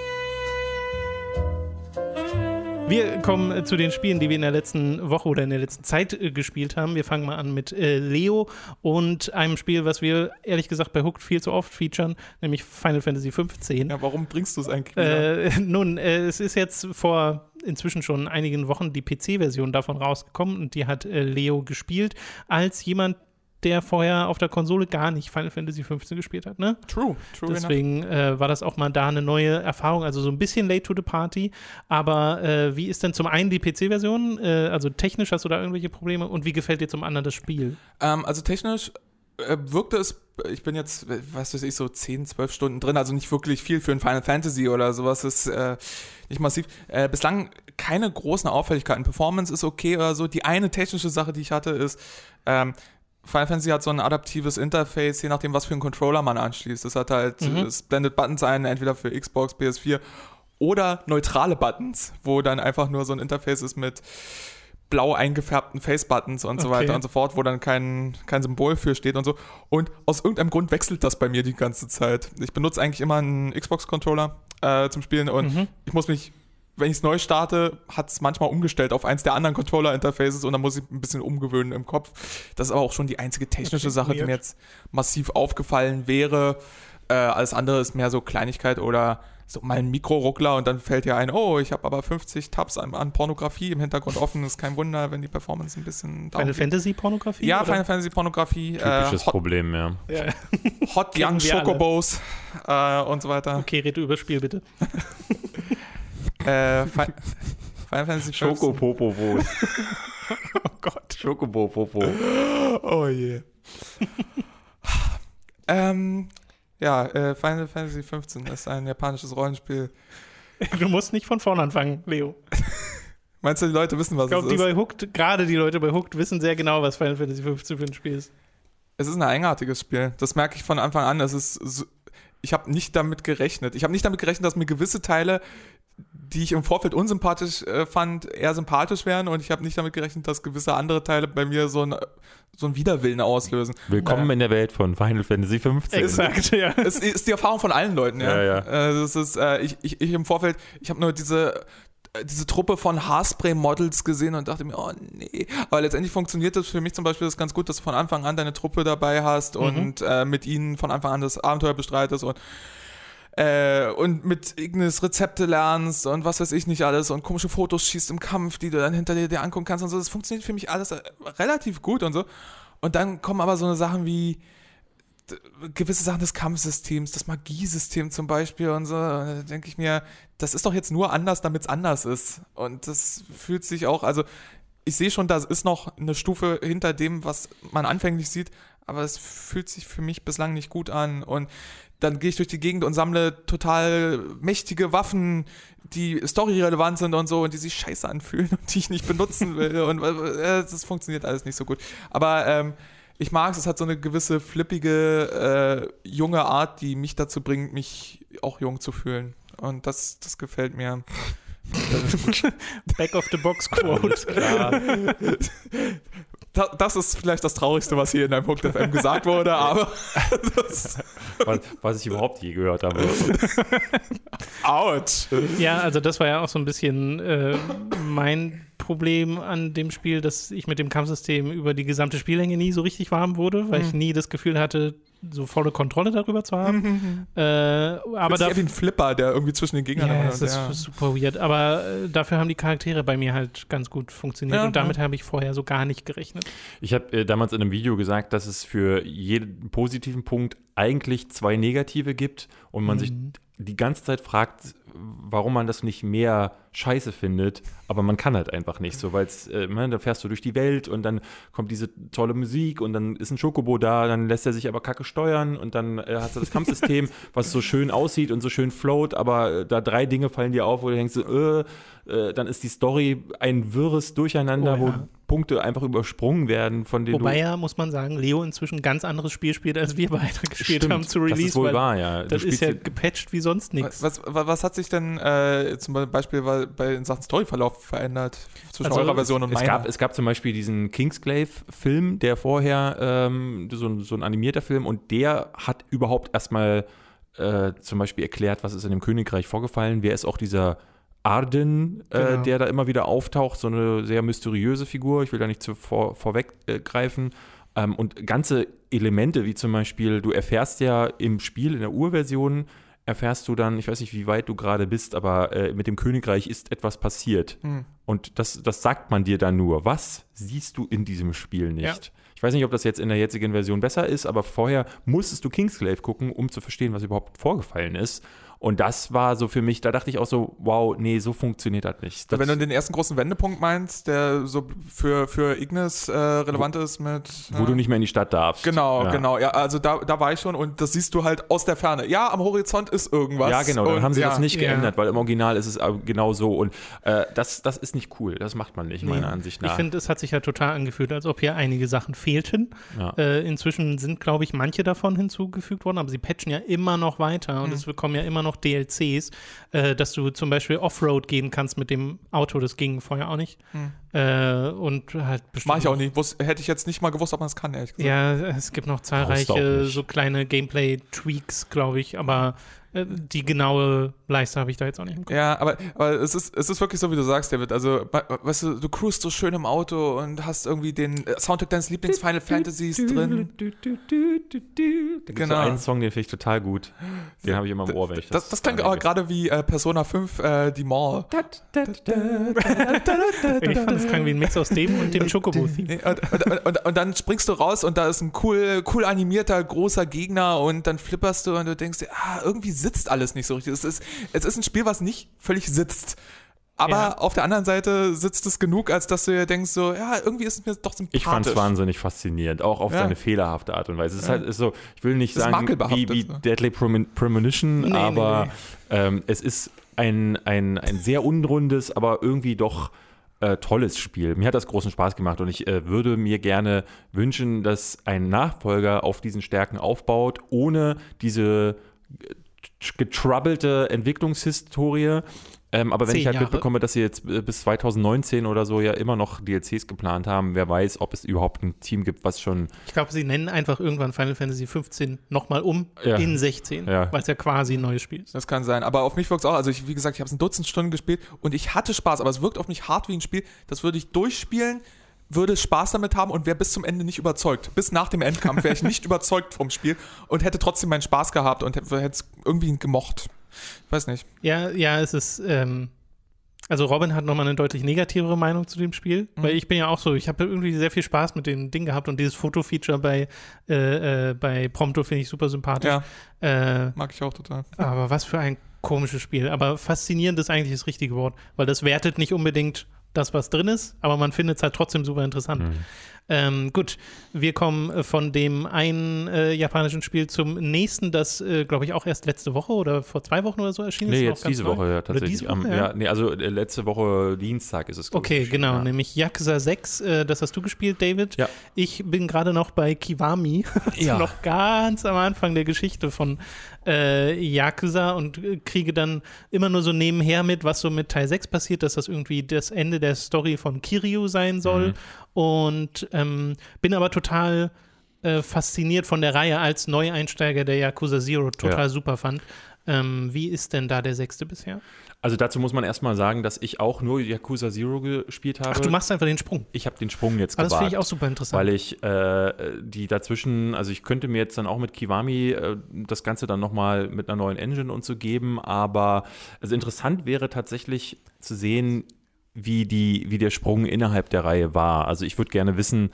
Wir kommen äh, zu den Spielen, die wir in der letzten Woche oder in der letzten Zeit äh, gespielt haben. Wir fangen mal an mit äh, Leo und einem Spiel, was wir ehrlich gesagt bei Hooked viel zu oft featuren, nämlich Final Fantasy XV. Ja, warum bringst du es eigentlich? Äh, nun, äh, es ist jetzt vor inzwischen schon einigen Wochen die PC-Version davon rausgekommen und die hat äh, Leo gespielt als jemand, der vorher auf der Konsole gar nicht Final Fantasy XV gespielt hat, ne? true, true. Deswegen äh, war das auch mal da eine neue Erfahrung, also so ein bisschen late to the party. Aber äh, wie ist denn zum einen die PC-Version? Äh, also technisch hast du da irgendwelche Probleme und wie gefällt dir zum anderen das Spiel? Ähm, also technisch äh, wirkte es, ich bin jetzt, was weiß ich, so 10, 12 Stunden drin, also nicht wirklich viel für ein Final Fantasy oder sowas, ist äh, nicht massiv. Äh, bislang keine großen Auffälligkeiten. Performance ist okay oder so. Die eine technische Sache, die ich hatte, ist, ähm, Final Fantasy hat so ein adaptives Interface, je nachdem, was für einen Controller man anschließt. Das hat halt, Mhm. es blendet Buttons ein, entweder für Xbox, PS4 oder neutrale Buttons, wo dann einfach nur so ein Interface ist mit blau eingefärbten Face-Buttons und so Okay. weiter und so fort, wo dann kein, kein Symbol für steht und so. Und aus irgendeinem Grund wechselt das bei mir die ganze Zeit. Ich benutze eigentlich immer einen Xbox-Controller äh, zum Spielen und Mhm. ich muss mich, wenn ich es neu starte, hat es manchmal umgestellt auf eins der anderen Controller-Interfaces und dann muss ich ein bisschen umgewöhnen im Kopf. Das ist aber auch schon die einzige technische Okay, Sache, die weird. mir jetzt massiv aufgefallen wäre. Äh, alles andere ist mehr so Kleinigkeit oder so mal ein Mikroruckler und dann fällt dir ein, oh, ich habe aber 50 Tabs an, an, Pornografie im Hintergrund offen. ist kein Wunder, wenn die Performance ein bisschen Final Fantasy Pornografie? Ja, oder? Final Fantasy Pornografie. Typisches äh, Problem, ja. ja. Hot Young Chocobos äh, und so weiter. Okay, rede über Spiel bitte. äh, Final Fantasy Schokopopobos. oh Gott. Schokopopopo. Oh je. ähm, ja, äh, Final Fantasy 15 ist ein japanisches Rollenspiel. Du musst nicht von vorne anfangen, Leo. Meinst du, die Leute wissen, was ich glaub, es ist? Bei Hooked, gerade die Leute bei Hooked wissen sehr genau, was Final Fantasy 15 für ein Spiel ist. Es ist ein eigenartiges Spiel. Das merke ich von Anfang an. Es ist so, ich habe nicht damit gerechnet. Ich habe nicht damit gerechnet, dass mir gewisse Teile die ich im Vorfeld unsympathisch äh, fand, eher sympathisch wären und ich habe nicht damit gerechnet, dass gewisse andere Teile bei mir so ein, so ein Widerwillen auslösen. Willkommen äh, in der Welt von Final Fantasy 15. Exakt, ja. Es ist die Erfahrung von allen Leuten, ja. ja, ja. Äh, das ist, äh, ich, ich, ich im Vorfeld, ich habe nur diese äh, diese Truppe von Haarspray-Models gesehen und dachte mir, oh nee. Aber letztendlich funktioniert das für mich zum Beispiel das ganz gut, dass du von Anfang an deine Truppe dabei hast mhm. und äh, mit ihnen von Anfang an das Abenteuer bestreitest und äh, und mit Ignis Rezepte lernst und was weiß ich nicht alles und komische Fotos schießt im Kampf, die du dann hinter dir, dir angucken kannst und so. Das funktioniert für mich alles äh, relativ gut und so. Und dann kommen aber so eine Sachen wie gewisse Sachen des Kampfsystems, das Magiesystem zum Beispiel und so. Da denke ich mir, das ist doch jetzt nur anders, damit es anders ist. Und das fühlt sich auch, also ich sehe schon, da ist noch eine Stufe hinter dem, was man anfänglich sieht, aber es fühlt sich für mich bislang nicht gut an. Und dann gehe ich durch die Gegend und sammle total mächtige Waffen, die storyrelevant sind und so und die sich scheiße anfühlen und die ich nicht benutzen will. und äh, das funktioniert alles nicht so gut. Aber ähm, ich mag es, es hat so eine gewisse flippige, äh, junge Art, die mich dazu bringt, mich auch jung zu fühlen. Und das, das gefällt mir. Back of the Box Quote. Klar das ist vielleicht das Traurigste, was hier in deinem Punkt FM gesagt wurde, aber was, was, ich überhaupt je gehört habe. Autsch. Ja, also das war ja auch so ein bisschen äh, mein Problem an dem Spiel, dass ich mit dem Kampfsystem über die gesamte Spiellänge nie so richtig warm wurde, weil mhm. ich nie das Gefühl hatte, so volle Kontrolle darüber zu haben. Mhm. Äh, aber da wie ein Flipper, der irgendwie zwischen den Gegnern ja, das ist ja. super weird. Aber äh, dafür haben die Charaktere bei mir halt ganz gut funktioniert ja, und damit ja. habe ich vorher so gar nicht gerechnet. Ich habe äh, damals in einem Video gesagt, dass es für jeden positiven Punkt eigentlich zwei negative gibt und man mhm. sich die ganze Zeit fragt, warum man das nicht mehr scheiße findet, aber man kann halt einfach nicht so, weil äh, ne, dann fährst du durch die Welt und dann kommt diese tolle Musik und dann ist ein Schokobo da, dann lässt er sich aber kacke steuern und dann äh, hast du das Kampfsystem, was so schön aussieht und so schön float, aber äh, da drei Dinge fallen dir auf, wo du denkst, äh, äh, dann ist die Story ein wirres Durcheinander, oh, ja. wo Punkte einfach übersprungen werden, von denen Wobei ja, muss man sagen, Leo inzwischen ein ganz anderes Spiel spielt, als wir beide gespielt Stimmt, haben zu Release. Das ist wohl wahr, ja. Das ist ja gepatcht wie sonst nichts. Was, was, was, hat sich denn äh, zum Beispiel bei, in Sachen Storyverlauf verändert zwischen also, eurer Version und es meiner? Gab, es gab zum Beispiel diesen Kingsglaive-Film, der vorher ähm, so, so ein animierter Film und der hat überhaupt erstmal äh, zum Beispiel erklärt, was ist in dem Königreich vorgefallen, wer ist auch dieser Arden, äh, genau. der da immer wieder auftaucht, so eine sehr mysteriöse Figur. Ich will da nicht zu vor, vorweggreifen. Ähm, und ganze Elemente, wie zum Beispiel, du erfährst ja im Spiel, in der Urversion, erfährst du dann, ich weiß nicht, wie weit du gerade bist, aber äh, mit dem Königreich ist etwas passiert. Hm. Und das, das sagt man dir dann nur. Was siehst du in diesem Spiel nicht? Ja. Ich weiß nicht, ob das jetzt in der jetzigen Version besser ist, aber vorher musstest du Kingsglaive gucken, um zu verstehen, was überhaupt vorgefallen ist. Und das war so für mich, da dachte ich auch so, wow, nee, so funktioniert das nicht. Das Wenn du den ersten großen Wendepunkt meinst, der so für, für Ignis äh, relevant wo, ist mit. Wo du nicht mehr in die Stadt darfst. Genau, ja. genau. Ja, also da, da war ich schon und das siehst du halt aus der Ferne. Ja, am Horizont ist irgendwas. Ja, genau, dann und, haben sie ja, das nicht geändert, weil im Original ist es genau so. Und äh, das, das ist nicht cool. Das macht man nicht, nee. meiner Ansicht nach. Ich finde, es hat sich ja total angefühlt, als ob hier einige Sachen fehlten. Äh, inzwischen sind, glaube ich, manche davon hinzugefügt worden, aber sie patchen ja immer noch weiter und mhm. es bekommen ja immer noch DLCs äh, dass du zum Beispiel Offroad gehen kannst mit dem Auto. Das ging vorher auch nicht. Hm. Äh, und halt Mach ich auch nicht. Wus hätte ich jetzt nicht mal gewusst, ob man es kann, ehrlich gesagt. Ja, es gibt noch zahlreiche so kleine Gameplay-Tweaks, glaube ich, aber die genaue Leiste habe ich da jetzt auch nicht im Kopf. Ja, aber, aber es, ist, es ist wirklich so, wie du sagst, David. Also, we- weißt du, du cruist so schön im Auto und hast irgendwie den äh, Soundtrack deines Lieblings-Final Fantasies drin. Da Genau. so einen Song, den finde ich total gut. Den habe ich immer im Ohr, wenn ich das Das, das klingt aber gerade wie äh, Persona 5, äh, die Mall. Ich fand, es klang wie ein Mix aus dem und dem Und, und, und, und dann springst du raus und da ist ein cool, cool animierter, großer Gegner und dann flipperst du und du denkst dir, ah, irgendwie sitzt alles nicht so richtig. Es ist, es ist ein Spiel, was nicht völlig sitzt. Aber Ja. auf der anderen Seite sitzt es genug, als dass du dir denkst, so, ja, irgendwie ist es mir doch sympathisch. Ich fand es wahnsinnig faszinierend, auch auf Ja. seine fehlerhafte Art und Weise. Es ist halt ist so, ich will nicht Es sagen wie, wie so. Deadly Premon- Premonition, Nee, nee, aber nee. Ähm, es ist ein, ein, ein sehr unrundes, aber irgendwie doch äh, tolles Spiel. Mir hat das großen Spaß gemacht und ich äh, würde mir gerne wünschen, dass ein Nachfolger auf diesen Stärken aufbaut, ohne diese getrubbelte Entwicklungshistorie. Ähm, aber wenn ich halt Jahre. mitbekomme, dass sie jetzt äh, bis 2019 oder so ja immer noch DLCs geplant haben, wer weiß, ob es überhaupt ein Team gibt, was schon Ich glaube, sie nennen einfach irgendwann Final Fantasy 15 nochmal um Ja. in 16, Ja. weil es ja quasi ein neues Spiel ist. Das kann sein. Aber auf mich wirkt es auch. Also, ich, wie gesagt, ich habe es ein Dutzend Stunden gespielt und ich hatte Spaß, aber es wirkt auf mich hart wie ein Spiel. Das würde ich durchspielen, würde Spaß damit haben und wäre bis zum Ende nicht überzeugt. Bis nach dem Endkampf wäre ich nicht überzeugt vom Spiel und hätte trotzdem meinen Spaß gehabt und hätte es irgendwie gemocht. Ich weiß nicht. Ja, ja, es ist, ähm, also Robin hat nochmal eine deutlich negativere Meinung zu dem Spiel, Mhm. weil ich bin ja auch so, ich habe irgendwie sehr viel Spaß mit dem Ding gehabt und dieses Foto-Feature bei, äh, äh, bei Prompto finde ich super sympathisch. Ja, Äh, mag ich auch total. aber was für ein komisches Spiel. Aber faszinierend ist eigentlich das richtige Wort, weil das wertet nicht unbedingt das, was drin ist, aber man findet es halt trotzdem super interessant. Ähm, gut, wir kommen äh, von dem einen äh, japanischen Spiel zum nächsten, das, äh, glaube ich, auch erst letzte Woche oder vor zwei Wochen oder so erschienen ist. Nee, jetzt diese neu. Woche ja tatsächlich. Woche, ja. ja. nee, also äh, letzte Woche Dienstag ist es. ich, Okay, erschienen, genau, ja. nämlich Yakuza 6, äh, das hast du gespielt, David. Ja. Ich bin gerade noch bei Kiwami, Ja. noch ganz am Anfang der Geschichte von äh, Yakuza und äh, kriege dann immer nur so nebenher mit, was so mit Teil 6 passiert, dass das irgendwie das Ende der Story von Kiryu sein soll. Mhm. Und ähm, bin aber total äh, fasziniert von der Reihe als Neueinsteiger, der Yakuza Zero total Ja. super fand. Ähm, wie ist denn da der sechste bisher? Also dazu muss man erstmal sagen, dass ich auch nur Yakuza Zero gespielt habe. Ach, du machst einfach den Sprung. ich habe den Sprung jetzt Aber das finde ich auch super interessant. weil ich äh, die dazwischen, also ich könnte mir jetzt dann auch mit Kiwami äh, das Ganze dann nochmal mit einer neuen Engine und so geben, aber also interessant wäre tatsächlich zu sehen, wie, die, wie der Sprung innerhalb der Reihe war. Also ich würde gerne wissen,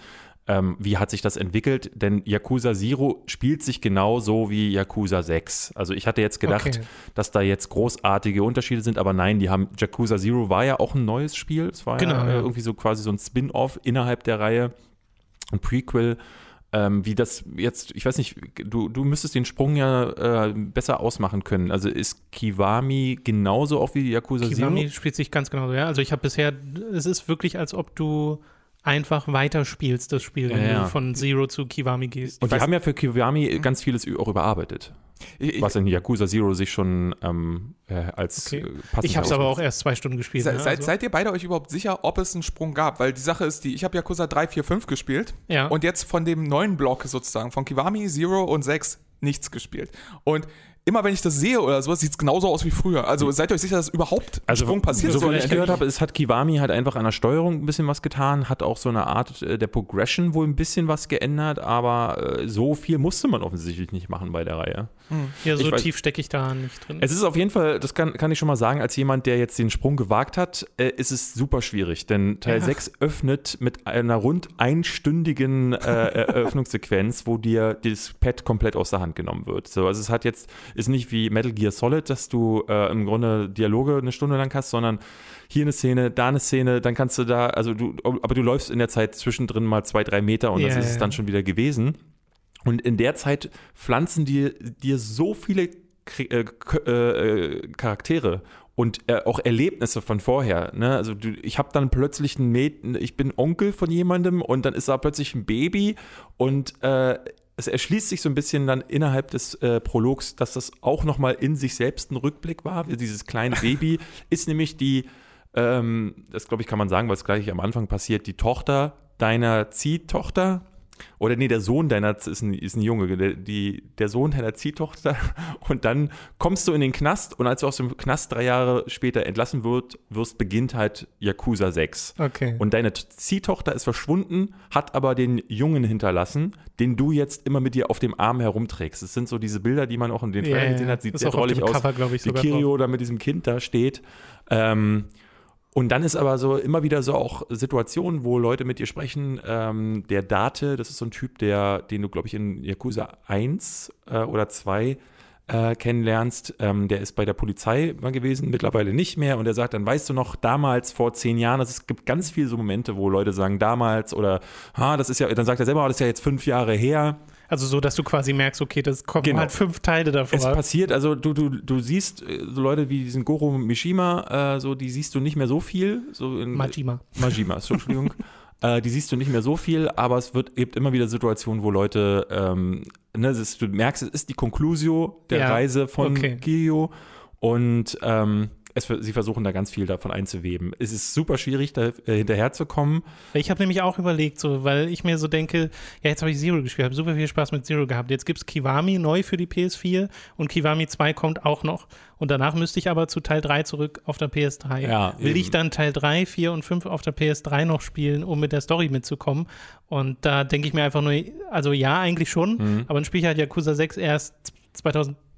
ähm, wie hat sich das entwickelt, denn Yakuza Zero spielt sich genauso wie Yakuza 6. Also ich hatte jetzt gedacht, Okay. dass da jetzt großartige Unterschiede sind, aber nein, die haben, Yakuza Zero war ja auch ein neues Spiel, es war Genau, ja, ja. irgendwie so quasi so ein Spin-off innerhalb der Reihe ein Prequel, ähm, wie das jetzt, ich weiß nicht, du, du müsstest den Sprung ja äh, besser ausmachen können. Also ist Kiwami genauso auch wie Yakuza Kiwami Zero? spielt sich ganz genauso, ja. Also ich habe bisher, es ist wirklich, als ob du einfach weiterspielst, das Spiel, wenn Ja, ja. du von Zero zu Kiwami gehst. Und die haben ja für Kiwami ganz vieles auch überarbeitet, Ich, ich, was in Yakuza Zero sich schon ähm, äh, als Okay. äh, passend Ich habe es aber auch erst zwei Stunden gespielt. Se, ne? seid, Also, seid ihr beide euch überhaupt sicher, ob es einen Sprung gab? Weil die Sache ist die, ich habe Yakuza 3, 4, 5 gespielt ja. und jetzt von dem neuen Block sozusagen, von Kiwami, Zero und 6 nichts gespielt. Und immer wenn ich das sehe oder sowas, sieht es genauso aus wie früher. Also seid ihr euch sicher, dass überhaupt Also, Sprung passiert so ist? wie oder ich gehört habe, es hat Kiwami halt einfach an der Steuerung ein bisschen was getan, hat auch so eine Art äh, der Progression wohl ein bisschen was geändert, aber äh, so viel musste man offensichtlich nicht machen bei der Reihe. Ja, so weiß- tief stecke ich da nicht drin. Es ist auf jeden Fall, das kann, kann ich schon mal sagen, als jemand, der jetzt den Sprung gewagt hat, äh, ist es super schwierig, denn Teil Ja. 6 öffnet mit einer rund einstündigen äh, Eröffnungssequenz, wo dir das Pad komplett aus der Hand genommen wird. So, also es hat jetzt, ist nicht wie Metal Gear Solid, dass du äh, im Grunde Dialoge eine Stunde lang hast, sondern hier eine Szene, da eine Szene, dann kannst du da, also du, aber du läufst in der Zeit zwischendrin mal zwei, drei Meter und Ja, das ist es dann schon wieder gewesen. Und in der Zeit pflanzen dir, dir so viele äh, äh, Charaktere und äh, auch Erlebnisse von vorher. Ne? Also du, ich habe dann plötzlich ein Mädchen, ich bin Onkel von jemandem und dann ist da plötzlich ein Baby und äh, es erschließt sich so ein bisschen dann innerhalb des äh, Prologs, dass das auch nochmal in sich selbst ein Rückblick war. Dieses kleine Baby ist nämlich die, ähm, das glaube ich kann man sagen, weil es gleich am Anfang passiert, die Tochter deiner Ziehtochter. Oder nee, der Sohn deiner, ist ein, ist ein Junge, der, die, der Sohn deiner Ziehtochter und dann kommst du in den Knast und als du aus dem Knast drei Jahre später entlassen wird, wirst, beginnt halt Yakuza 6. Okay. Und deine Ziehtochter ist verschwunden, hat aber den Jungen hinterlassen, den du jetzt immer mit dir auf dem Arm herumträgst. Das sind so diese Bilder, die man auch in den Trailern ja. gesehen hat, sieht sehr drollig aus. Cover, ich, sogar Kirio da mit diesem Kind da steht. Ähm, und dann ist aber so immer wieder so auch Situationen, wo Leute mit dir sprechen. Ähm, der Date, das ist so ein Typ, der, den du, glaube ich, in Yakuza 1 äh, oder 2 äh, kennenlernst. Ähm, der ist bei der Polizei mal gewesen, mittlerweile nicht mehr. Und er sagt, dann weißt du noch, damals vor zehn Jahren, also es gibt ganz viele so Momente, wo Leute sagen, damals oder, ha, das ist ja, dann sagt er selber, "Ah, das ist ja jetzt fünf Jahre her. Also so, dass du quasi merkst, okay, das kommen Genau. halt fünf Teile davor. Es passiert, also du, du, du siehst äh, so Leute wie diesen Goro Mishima, äh, so, die siehst du nicht mehr so viel. So in, Majima. Majima, so, Entschuldigung. äh, die siehst du nicht mehr so viel, aber es wird, gibt immer wieder Situationen, wo Leute, ähm, ne, ist, du merkst, es ist die Conclusio der Ja, Reise von okay. Kirio und ähm, es, sie versuchen da ganz viel davon einzuweben. Es ist super schwierig, da äh, hinterherzukommen. Ich habe nämlich auch überlegt, so, weil ich mir so denke, ja, jetzt habe ich Zero gespielt, habe super viel Spaß mit Zero gehabt. Jetzt gibt es Kiwami neu für die PS4 und Kiwami 2 kommt auch noch. Und danach müsste ich aber zu Teil 3 zurück auf der PS3. Ja, Will eben. ich dann Teil 3, 4 und 5 auf der PS3 noch spielen, um mit der Story mitzukommen? Und da denke ich mir einfach nur, also ja, eigentlich schon, Mhm. aber dann spiele ich halt Yakuza 6 erst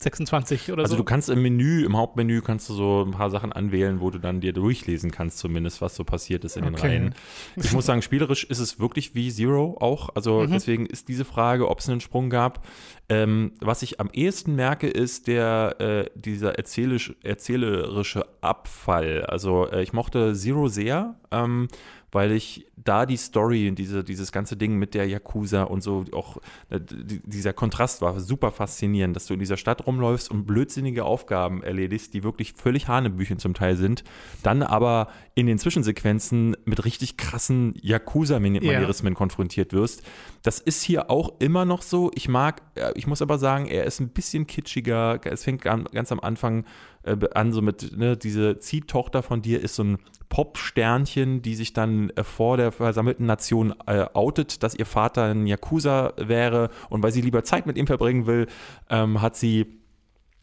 2026 oder Also so. du kannst im Menü, im Hauptmenü kannst du so ein paar Sachen anwählen, wo du dann dir durchlesen kannst, zumindest, was so passiert ist in den Okay. Reihen. Ich muss sagen, spielerisch ist es wirklich wie Zero auch. Also Mhm. deswegen ist diese Frage, ob es einen Sprung gab. Ähm, was ich am ehesten merke, ist der äh, dieser erzählisch, erzählerische Abfall. Also äh, ich mochte Zero sehr. Ähm, weil ich da die Story, diese, dieses ganze Ding mit der Yakuza und so, auch äh, die, dieser Kontrast war super faszinierend, dass du in dieser Stadt rumläufst und blödsinnige Aufgaben erledigst, die wirklich völlig Hanebüchen zum Teil sind, dann aber in den Zwischensequenzen mit richtig krassen Yakuza-Manierismen konfrontiert wirst. Das ist hier auch immer noch so. Ich mag, ich muss aber sagen, er ist ein bisschen kitschiger. Es fängt an, ganz am Anfang äh, an, so mit, ne, diese Ziehtochter von dir ist so ein Pop-Sternchen, die sich dann äh, vor der versammelten Nation äh, outet, dass ihr Vater ein Yakuza wäre und weil sie lieber Zeit mit ihm verbringen will, ähm, hat sie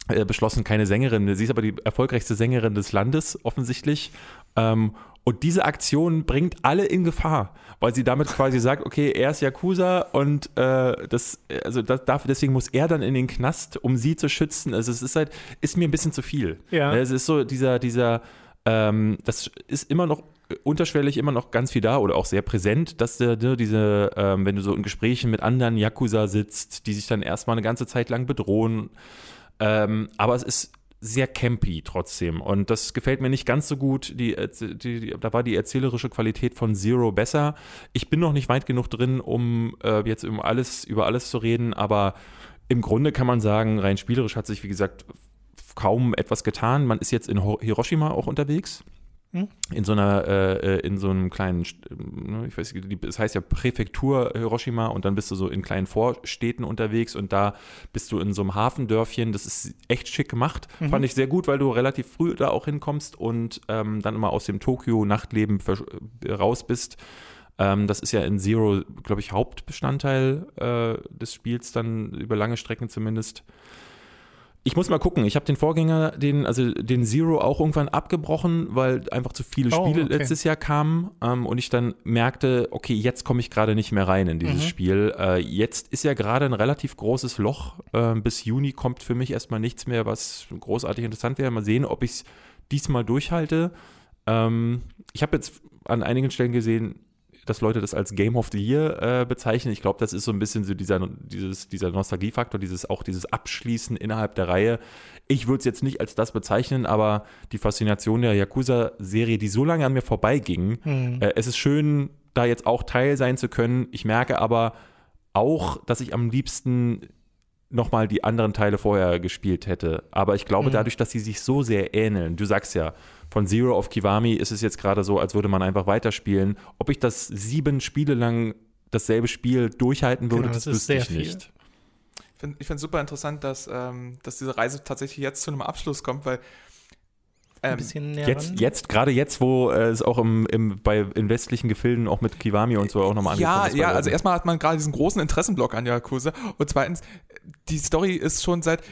äh, beschlossen, keine Sängerin. Sie ist aber die erfolgreichste Sängerin des Landes, offensichtlich. Ähm, und diese Aktion bringt alle in Gefahr, weil sie damit quasi sagt, okay, er ist Yakuza und äh, das, also das, dafür, deswegen muss er dann in den Knast, um sie zu schützen. Also es ist halt, ist mir ein bisschen zu viel. Ja. Es ist so dieser, dieser, ähm, das ist immer noch unterschwellig immer noch ganz viel da oder auch sehr präsent, dass der, ne, diese, ähm, wenn du so in Gesprächen mit anderen Yakuza sitzt, die sich dann erstmal eine ganze Zeit lang bedrohen. Ähm, aber es ist sehr campy trotzdem. Und das gefällt mir nicht ganz so gut. Die, die, die, da war die erzählerische Qualität von Zero besser. Ich bin noch nicht weit genug drin, um äh, jetzt um alles, über alles zu reden, aber im Grunde kann man sagen, rein spielerisch hat sich, wie gesagt, kaum etwas getan. Man ist jetzt in Hiroshima auch unterwegs. Hm? In so einer, äh, äh, in so einem kleinen, ne, ich weiß nicht, es heißt ja Präfektur Hiroshima und dann bist du so in kleinen Vorstädten unterwegs und da bist du in so einem Hafendörfchen. Das ist echt schick gemacht. Mhm. Fand ich sehr gut, weil du relativ früh da auch hinkommst und ähm, dann immer aus dem Tokio-Nachtleben raus bist. Ähm, das ist ja in Zero, glaube ich, Hauptbestandteil äh, des Spiels, dann über lange Strecken zumindest. Ich muss mal gucken. Ich habe den Vorgänger, den, also den Zero auch irgendwann abgebrochen, weil einfach zu viele Oh, Spiele okay. letztes Jahr kamen ähm, und ich dann merkte, okay, jetzt komme ich gerade nicht mehr rein in dieses Mhm. Spiel. Äh, jetzt ist ja gerade ein relativ großes Loch. Äh, bis Juni kommt für mich erstmal nichts mehr, was großartig interessant wäre. Mal sehen, ob ich es diesmal durchhalte. Ähm, ich habe jetzt an einigen Stellen gesehen, dass Leute das als Game of the Year äh, bezeichnen. Ich glaube, das ist so ein bisschen so dieser, dieses, dieser Nostalgiefaktor, dieses, auch dieses Abschließen innerhalb der Reihe. Ich würde es jetzt nicht als das bezeichnen, aber die Faszination der Yakuza-Serie, die so lange an mir vorbeiging, Hm. äh, es ist schön, da jetzt auch Teil sein zu können. Ich merke aber auch, dass ich am liebsten nochmal die anderen Teile vorher gespielt hätte. Aber ich glaube, Mhm. dadurch, dass sie sich so sehr ähneln, du sagst ja, von Zero auf Kiwami ist es jetzt gerade so, als würde man einfach weiterspielen. Ob ich das sieben Spiele lang dasselbe Spiel durchhalten würde, Genau, das das ist wüsste sehr ich viel. nicht. Ich finde es super interessant, dass, ähm, dass diese Reise tatsächlich jetzt zu einem Abschluss kommt, weil ein Ähm, bisschen näher Jetzt, ran. jetzt gerade jetzt, wo äh, es auch im, im, bei, in westlichen Gefilden auch mit Kiwami und so auch nochmal Ja, angekommen ist. ja, bei also erstmal hat man gerade diesen großen Interessenblock an Yakuza und zweitens, die Story ist schon seit.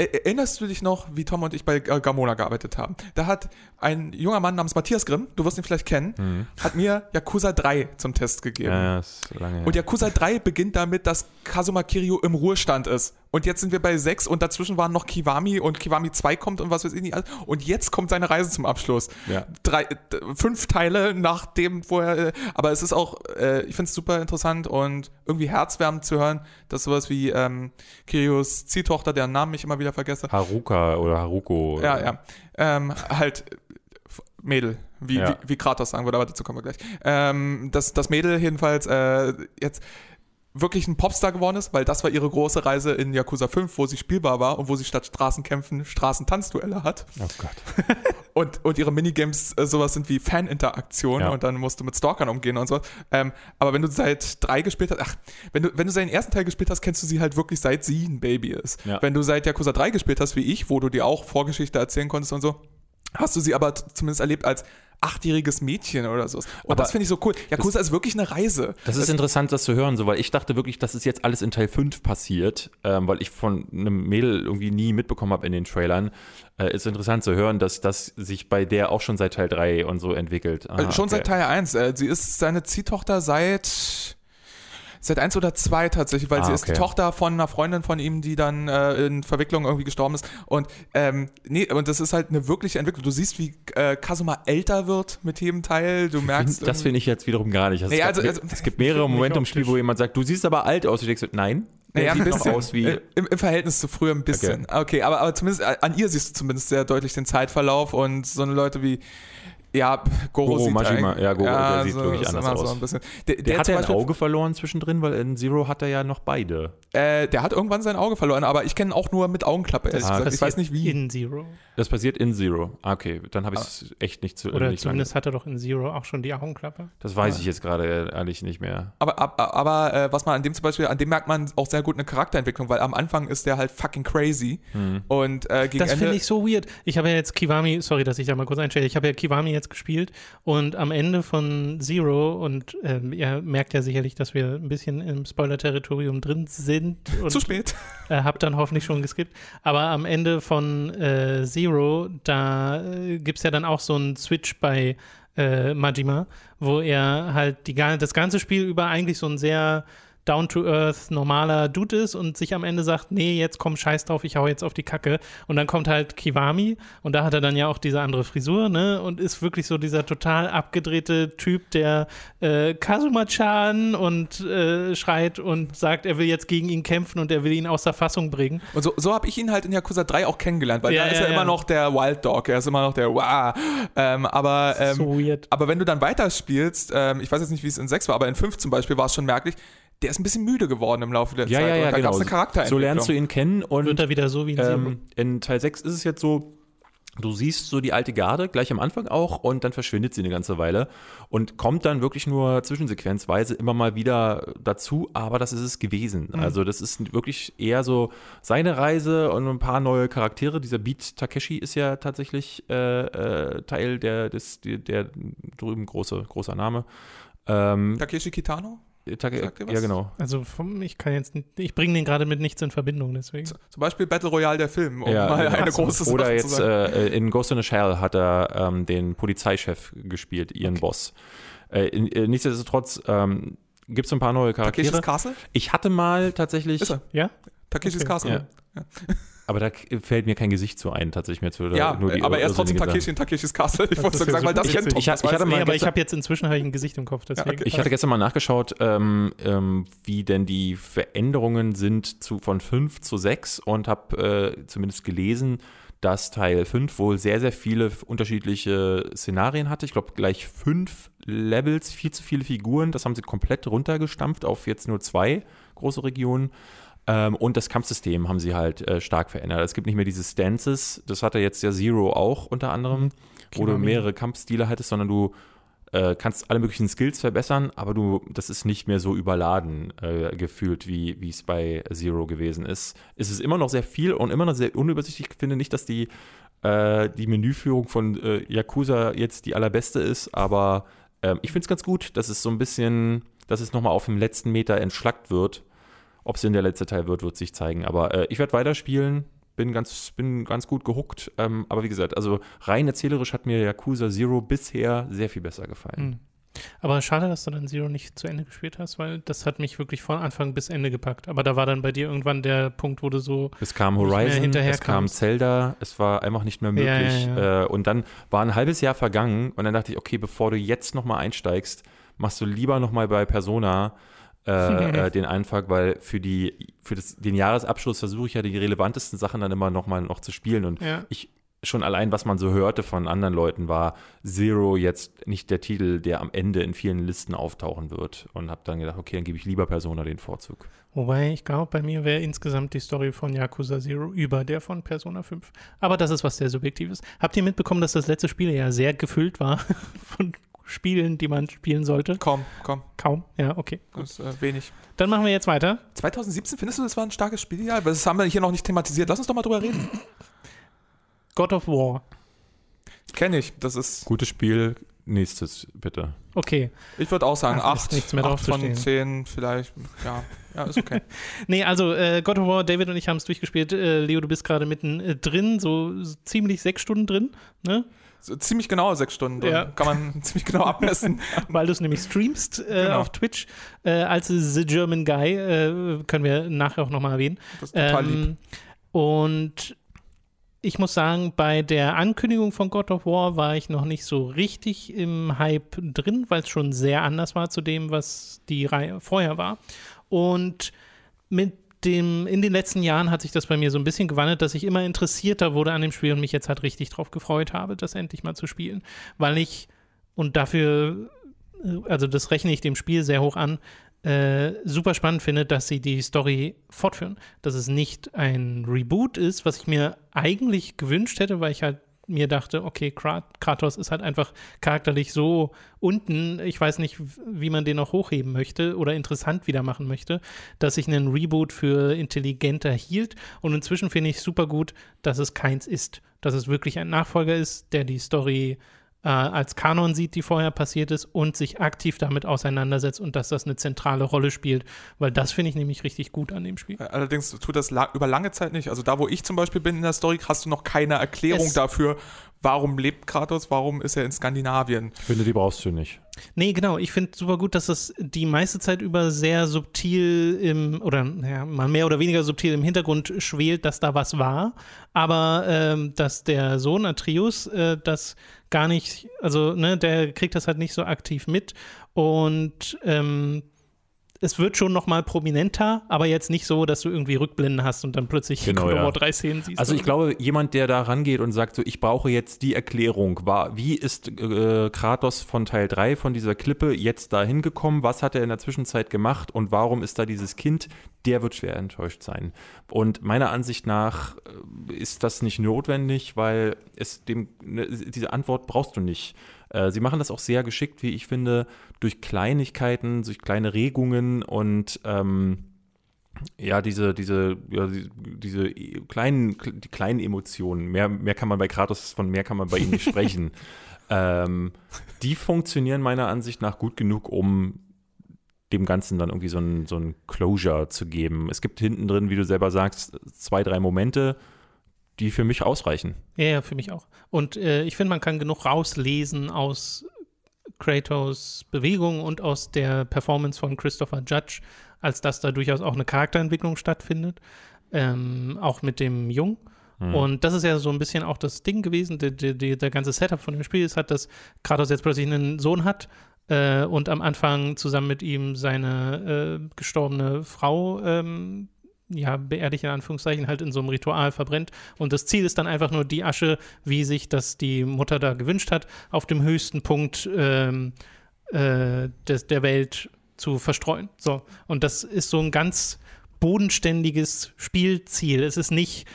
Er- Erinnerst du dich noch, wie Tom und ich bei Gamona gearbeitet haben? Da hat ein junger Mann namens Matthias Grimm, du wirst ihn vielleicht kennen, hat mir Yakuza 3 zum Test gegeben. Mhm. Ja, ist lange. Und Yakuza 3 beginnt damit, dass Kazuma Kiryu im Ruhestand ist. Und jetzt sind wir bei 6 und dazwischen waren noch Kiwami und Kiwami 2 kommt und was weiß ich nicht. Und jetzt kommt seine Reise zum Abschluss. Ja. Drei, fünf Teile nach dem, wo er. äh, Aber es ist auch, äh, ich finde es super interessant und irgendwie herzwärmend zu hören, dass sowas wie ähm, Kiryus Ziehtochter, deren Namen ich immer wieder vergesse, Haruka oder Haruko. ja, ja. Ähm, halt Mädel, wie, Ja. wie, wie Kratos sagen würde, aber dazu kommen wir gleich. Ähm, das, das Mädel jedenfalls äh, jetzt wirklich ein Popstar geworden ist, weil das war ihre große Reise in Yakuza 5, wo sie spielbar war und wo sie statt Straßenkämpfen Straßentanzduelle hat. Oh Gott. Und, und ihre Minigames äh, sowas sind wie Faninteraktion Ja. und dann musst du mit Stalkern umgehen und so. Ähm, aber wenn du seit drei gespielt hast, ach, wenn du, wenn du seinen ersten Teil gespielt hast, kennst du sie halt wirklich seit sie ein Baby ist. Ja. Wenn du seit Yakuza 3 gespielt hast, wie ich, wo du dir auch Vorgeschichte erzählen konntest und so, hast du sie aber zumindest erlebt als achtjähriges Mädchen oder so. Und Aber das finde ich so cool. Yakuza ist wirklich eine Reise. Das ist interessant, das zu hören, so, weil ich dachte wirklich, das ist jetzt alles in Teil 5 passiert, ähm, weil ich von einem Mädel irgendwie nie mitbekommen habe in den Trailern. Äh, ist interessant zu hören, dass das sich bei der auch schon seit Teil 3 und so entwickelt. Ah, Äh, Schon okay. seit Teil 1. Äh, sie ist seine Ziehtochter seit. Seit eins oder zwei tatsächlich, weil Ah, sie ist die okay. Tochter von einer Freundin von ihm, die dann äh, in Verwicklung irgendwie gestorben ist. Und ähm, nee, und das ist halt eine wirkliche Entwicklung. Du siehst, wie äh, Kazuma älter wird mit jedem Teil. Du merkst. Das finde ich jetzt wiederum gar nicht. Also Nee, es, also- also- es gibt mehrere Momente im Spiel, wo jemand sagt, du siehst aber alt aus. Ich denke nein, naja, ein bisschen. aus wie. Äh, Im, Im Verhältnis zu früher ein bisschen. Okay, aber, aber zumindest äh, an ihr siehst du zumindest sehr deutlich den Zeitverlauf und so eine Leute wie. Ja, Goro, Goro sieht Majima, ja, Goro, der sieht so, wirklich anders So aus. ein bisschen. Der, der, der hat er ein Auge verloren zwischendrin, weil in Zero hat er ja noch beide. Äh, der hat irgendwann sein Auge verloren, aber ich kenne ihn auch nur mit Augenklappe. ehrlich Das gesagt. Ich weiß nicht wie. In Zero. Das passiert in Zero. Ah, Okay, dann habe ich es echt nicht zu Oder nicht zumindest hat er doch in Zero auch schon die Augenklappe. Das weiß ich jetzt gerade ehrlich nicht mehr. Aber, aber, aber äh, was man an dem zum Beispiel, an dem merkt man auch sehr gut eine Charakterentwicklung, weil am Anfang ist der halt fucking crazy Hm. und äh, gegen Das finde ich so weird. Ich habe ja jetzt Kiwami, sorry, dass ich da mal kurz einstelle, ich habe ja Kiwami jetzt gespielt und am Ende von Zero und ähm, ihr merkt ja sicherlich, dass wir ein bisschen im Spoiler-Territorium drin sind und zu spät. äh, hab dann hoffentlich schon geskippt. Aber am Ende von äh, Zero, da äh, gibt es ja dann auch so einen Switch bei äh, Majima, wo er halt die, das ganze Spiel über eigentlich so ein sehr down-to-earth normaler Dude ist und sich am Ende sagt, nee, jetzt komm, scheiß drauf, ich hau jetzt auf die Kacke. Und dann kommt halt Kiwami und da hat er dann ja auch diese andere Frisur, ne? Und ist wirklich so dieser total abgedrehte Typ, der äh, Kazuma-chan und äh, schreit und sagt, er will jetzt gegen ihn kämpfen und er will ihn außer Fassung bringen. Und so, so habe ich ihn halt in Yakuza 3 auch kennengelernt, weil Ja, da ist ja, er ja. immer noch der Wild Dog, er ist immer noch der Wah. Ähm, aber, ähm, so weird. aber wenn du dann weiterspielst, ähm, ich weiß jetzt nicht, wie es in 6 war, aber in 5 zum Beispiel war es schon merklich, der ist ein bisschen müde geworden im Laufe der Ja, Zeit. ja, ja, da genau. gab es eine Charakterentwicklung. So lernst du ihn kennen und Wird er wieder so wie in ähm, in Teil 6 ist es jetzt so, du siehst so die alte Garde gleich am Anfang auch und dann verschwindet sie eine ganze Weile und kommt dann wirklich nur zwischensequenzweise immer mal wieder dazu, aber das ist es gewesen. Also das ist wirklich eher so seine Reise und ein paar neue Charaktere. Dieser Beat Takeshi ist ja tatsächlich äh, äh, Teil der, des, der, der drüben große, großer Name. Ähm, Takeshi Kitano? Take, Sagt ihr was? ja, genau. Also vom, ich kann jetzt, nicht- ich bringe den gerade mit nichts in Verbindung, deswegen. Z- Zum Beispiel Battle Royale der Film, um Ja, mal eine große Sache Oder zu jetzt sagen. äh, in Ghost in a Shell hat er ähm, den Polizeichef gespielt, ihren Boss. Äh, in, äh, nichtsdestotrotz ähm, gibt es ein paar neue Takeshis Charaktere. Castle? Ich hatte mal tatsächlich, Ist er. Ja? Takeshis Okay. Castle. Ja. Aber da fällt mir kein Gesicht so ein, tatsächlich mir zu Ja, nur die aber er ist trotzdem Takeshi in Takeshis Castle. Ich wollte ja sagen, weil das Ich- kennt Tom. ich- ich hatte mal Nee, aber ich habe jetzt inzwischen halt ein Gesicht im Kopf, deswegen. okay. Ich hatte gestern mal nachgeschaut, ähm, ähm, wie denn die Veränderungen sind zu, von 5 zu 6 und habe äh, zumindest gelesen, dass Teil 5 wohl sehr, sehr viele unterschiedliche Szenarien hatte. Ich glaube, gleich fünf Levels, viel zu viele Figuren. Das haben sie komplett runtergestampft auf jetzt nur zwei große Regionen. Ähm, und das Kampfsystem haben sie halt äh, stark verändert. Es gibt nicht mehr diese Stances. Das hatte jetzt ja Zero auch unter anderem, wo du Kiwami. mehrere Kampfstile hattest, sondern du äh, kannst alle möglichen Skills verbessern, aber du, das ist nicht mehr so überladen äh, gefühlt, wie es bei Zero gewesen ist. Es ist immer noch sehr viel und immer noch sehr unübersichtlich. Ich finde nicht, dass die, äh, die Menüführung von äh, Yakuza jetzt die allerbeste ist, aber ähm, ich finde es ganz gut, dass es so ein bisschen, dass es nochmal auf dem letzten Meter entschlackt wird. Ob es in der letzte Teil wird, wird sich zeigen. Aber äh, ich werde weiterspielen bin ganz, bin ganz gut gehuckt. Ähm, aber wie gesagt, also rein erzählerisch hat mir Yakuza Zero bisher sehr viel besser gefallen. Mhm. Aber schade, dass du dann Zero nicht zu Ende gespielt hast, weil das hat mich wirklich von Anfang bis Ende gepackt. Aber da war dann bei dir irgendwann der Punkt, wo du so. Es kam Horizon, es kam Zelda, es war einfach nicht mehr möglich. Ja, ja, ja. Äh, und dann war ein halbes Jahr vergangen und dann dachte ich, okay, bevor du jetzt nochmal einsteigst, machst du lieber nochmal bei Persona äh, äh, den Einfall, weil für, die, für das, den Jahresabschluss versuche ich ja die relevantesten Sachen dann immer nochmal noch zu spielen. Und ja. ich schon allein, was man so hörte von anderen Leuten, war Zero jetzt nicht der Titel, der am Ende in vielen Listen auftauchen wird. Und habe dann gedacht, okay, dann gebe ich lieber Persona den Vorzug. Wobei, ich glaube, bei mir wäre insgesamt die Story von Yakuza Zero über der von Persona 5. Aber das ist was sehr Subjektives. Habt ihr mitbekommen, dass das letzte Spiel ja sehr gefüllt war von Spielen, die man spielen sollte? Kaum, kaum. Kaum, ja, okay. Das ist äh, wenig. Dann machen wir jetzt weiter. 2017, findest du, das war ein starkes Spieljahr? Das haben wir hier noch nicht thematisiert. Lass uns doch mal drüber reden. God of War. Kenne ich, das ist. Gutes Spiel, nächstes bitte. Okay. Ich würde auch sagen, 8 nichts mehr acht von 10 vielleicht. Ja, ja ist okay. nee, also äh, God of War, David und ich haben es durchgespielt. Äh, Leo, du bist gerade mitten äh, drin, so, so ziemlich sechs Stunden drin, ne? So ziemlich genau sechs Stunden. Ja. Kann man ziemlich genau abmessen. Weil du es nämlich streamst äh, genau. auf Twitch. Äh, als The German Guy, äh, können wir nachher auch nochmal erwähnen. Das ist total ähm, lieb. Und ich muss sagen, bei der Ankündigung von God of War war ich noch nicht so richtig im Hype drin, weil es schon sehr anders war zu dem, was die Reihe vorher war. Und mit dem, in den letzten Jahren hat sich das bei mir so ein bisschen gewandelt, dass ich immer interessierter wurde an dem Spiel und mich jetzt halt richtig drauf gefreut habe, das endlich mal zu spielen. Weil ich, und dafür, äh, also das rechne ich dem Spiel sehr hoch an, äh, super spannend finde, dass sie die Story fortführen. Dass es nicht ein Reboot ist, was ich mir eigentlich gewünscht hätte, weil ich halt mir dachte, okay, Kratos ist halt einfach charakterlich so unten, ich weiß nicht, wie man den noch hochheben möchte oder interessant wieder machen möchte, dass ich einen Reboot für intelligenter hielt. Und inzwischen finde ich super gut, dass es keins ist. Dass es wirklich ein Nachfolger ist, der die Story äh, als Kanon sieht, die vorher passiert ist und sich aktiv damit auseinandersetzt und dass das eine zentrale Rolle spielt, weil das finde ich nämlich richtig gut an dem Spiel. Allerdings tut das la über lange Zeit nicht. Also da, wo ich zum Beispiel bin in der Story, hast du noch keine Erklärung es dafür, warum lebt Kratos, warum ist er in Skandinavien. Ich finde, die brauchst du nicht. Nee, genau. Ich finde super gut, dass das die meiste Zeit über sehr subtil im, oder ja, mal mehr oder weniger subtil im Hintergrund schwelt, dass da was war. Aber ähm, dass der Sohn Atreus äh, das gar nicht, also ne, der kriegt das halt nicht so aktiv mit. Und ähm, es wird schon noch mal prominenter, aber jetzt nicht so, dass du irgendwie Rückblenden hast und dann plötzlich genau, ja. drei Szenen siehst. Also ich glaube, jemand, der da rangeht und sagt so, ich brauche jetzt die Erklärung, war, wie ist äh, Kratos von Teil 3 von dieser Klippe jetzt da hingekommen, was hat er in der Zwischenzeit gemacht und warum ist da dieses Kind, der wird schwer enttäuscht sein. Und meiner Ansicht nach äh, ist das nicht notwendig, weil es dem, ne, diese Antwort brauchst du nicht. Äh, sie machen das auch sehr geschickt, wie ich finde, durch Kleinigkeiten, durch kleine Regungen und ähm, ja, diese, diese, ja, diese kleinen, die kleinen Emotionen, mehr, mehr kann man bei Kratos, von mehr kann man bei ihm nicht sprechen. Ähm, die funktionieren meiner Ansicht nach gut genug, um dem Ganzen dann irgendwie so ein, so ein Closure zu geben. Es gibt hinten drin, wie du selber sagst, zwei, drei Momente, die für mich ausreichen. Ja, ja für mich auch. Und äh, ich finde, man kann genug rauslesen aus Kratos Bewegung und aus der Performance von Christopher Judge, als dass da durchaus auch eine Charakterentwicklung stattfindet, ähm, auch mit dem Jung. Mhm. Und das ist ja so ein bisschen auch das Ding gewesen, der, der, der ganze Setup von dem Spiel ist halt, dass Kratos jetzt plötzlich einen Sohn hat äh, und am Anfang zusammen mit ihm seine äh, gestorbene Frau ähm, ja, beerdigt in Anführungszeichen, halt in so einem Ritual verbrennt. Und das Ziel ist dann einfach nur die Asche, wie sich das die Mutter da gewünscht hat, auf dem höchsten Punkt ähm, äh, des, der Welt zu verstreuen. So. Und das ist so ein ganz bodenständiges Spielziel. Es ist nicht,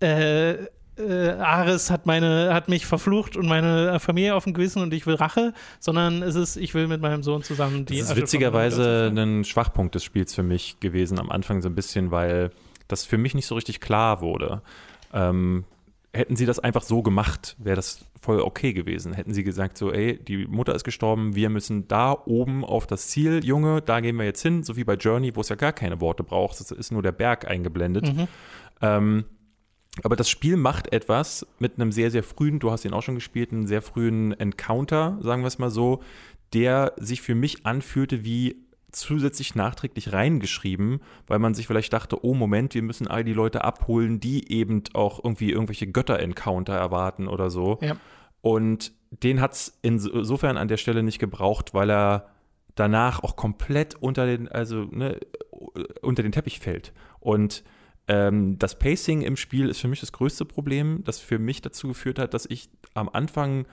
äh, äh, Ares hat meine, hat mich verflucht und meine Familie auf dem Gewissen und ich will Rache, sondern es ist, ich will mit meinem Sohn zusammen die. Das ist Asche witzigerweise ein Schwachpunkt des Spiels für mich gewesen am Anfang so ein bisschen, weil das für mich nicht so richtig klar wurde. Ähm, hätten sie das einfach so gemacht, wäre das voll okay gewesen. Hätten sie gesagt, so, ey, die Mutter ist gestorben, wir müssen da oben auf das Ziel, Junge, da gehen wir jetzt hin, so wie bei Journey, wo es ja gar keine Worte braucht, es ist nur der Berg eingeblendet. Mhm. Ähm, aber das Spiel macht etwas mit einem sehr, sehr frühen, du hast ihn auch schon gespielt, einen sehr frühen Encounter, sagen wir es mal so, der sich für mich anfühlte wie zusätzlich nachträglich reingeschrieben, weil man sich vielleicht dachte, oh Moment, wir müssen all die Leute abholen, die eben auch irgendwie irgendwelche Götter-Encounter erwarten oder so. Ja. Und den hat es insofern an der Stelle nicht gebraucht, weil er danach auch komplett unter den, also ne, unter den Teppich fällt. Und ähm, das Pacing im Spiel ist für mich das größte Problem, das für mich dazu geführt hat, dass ich am Anfang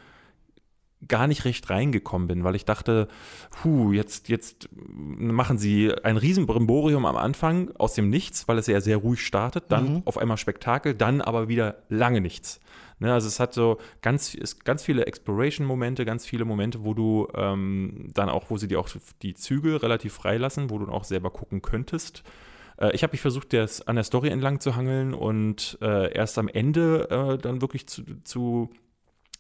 gar nicht recht reingekommen bin, weil ich dachte, puh, jetzt, jetzt machen sie ein Riesenbrimborium am Anfang aus dem Nichts, weil es ja sehr ruhig startet, dann Mhm. auf einmal Spektakel, dann aber wieder lange nichts. Ne, also es hat so ganz, es, ganz viele Exploration-Momente, ganz viele Momente, wo du ähm, dann auch, wo sie dir auch die Züge relativ freilassen, wo du auch selber gucken könntest. Äh, ich habe mich versucht, das an der Story entlang zu hangeln und äh, erst am Ende äh, dann wirklich zu, zu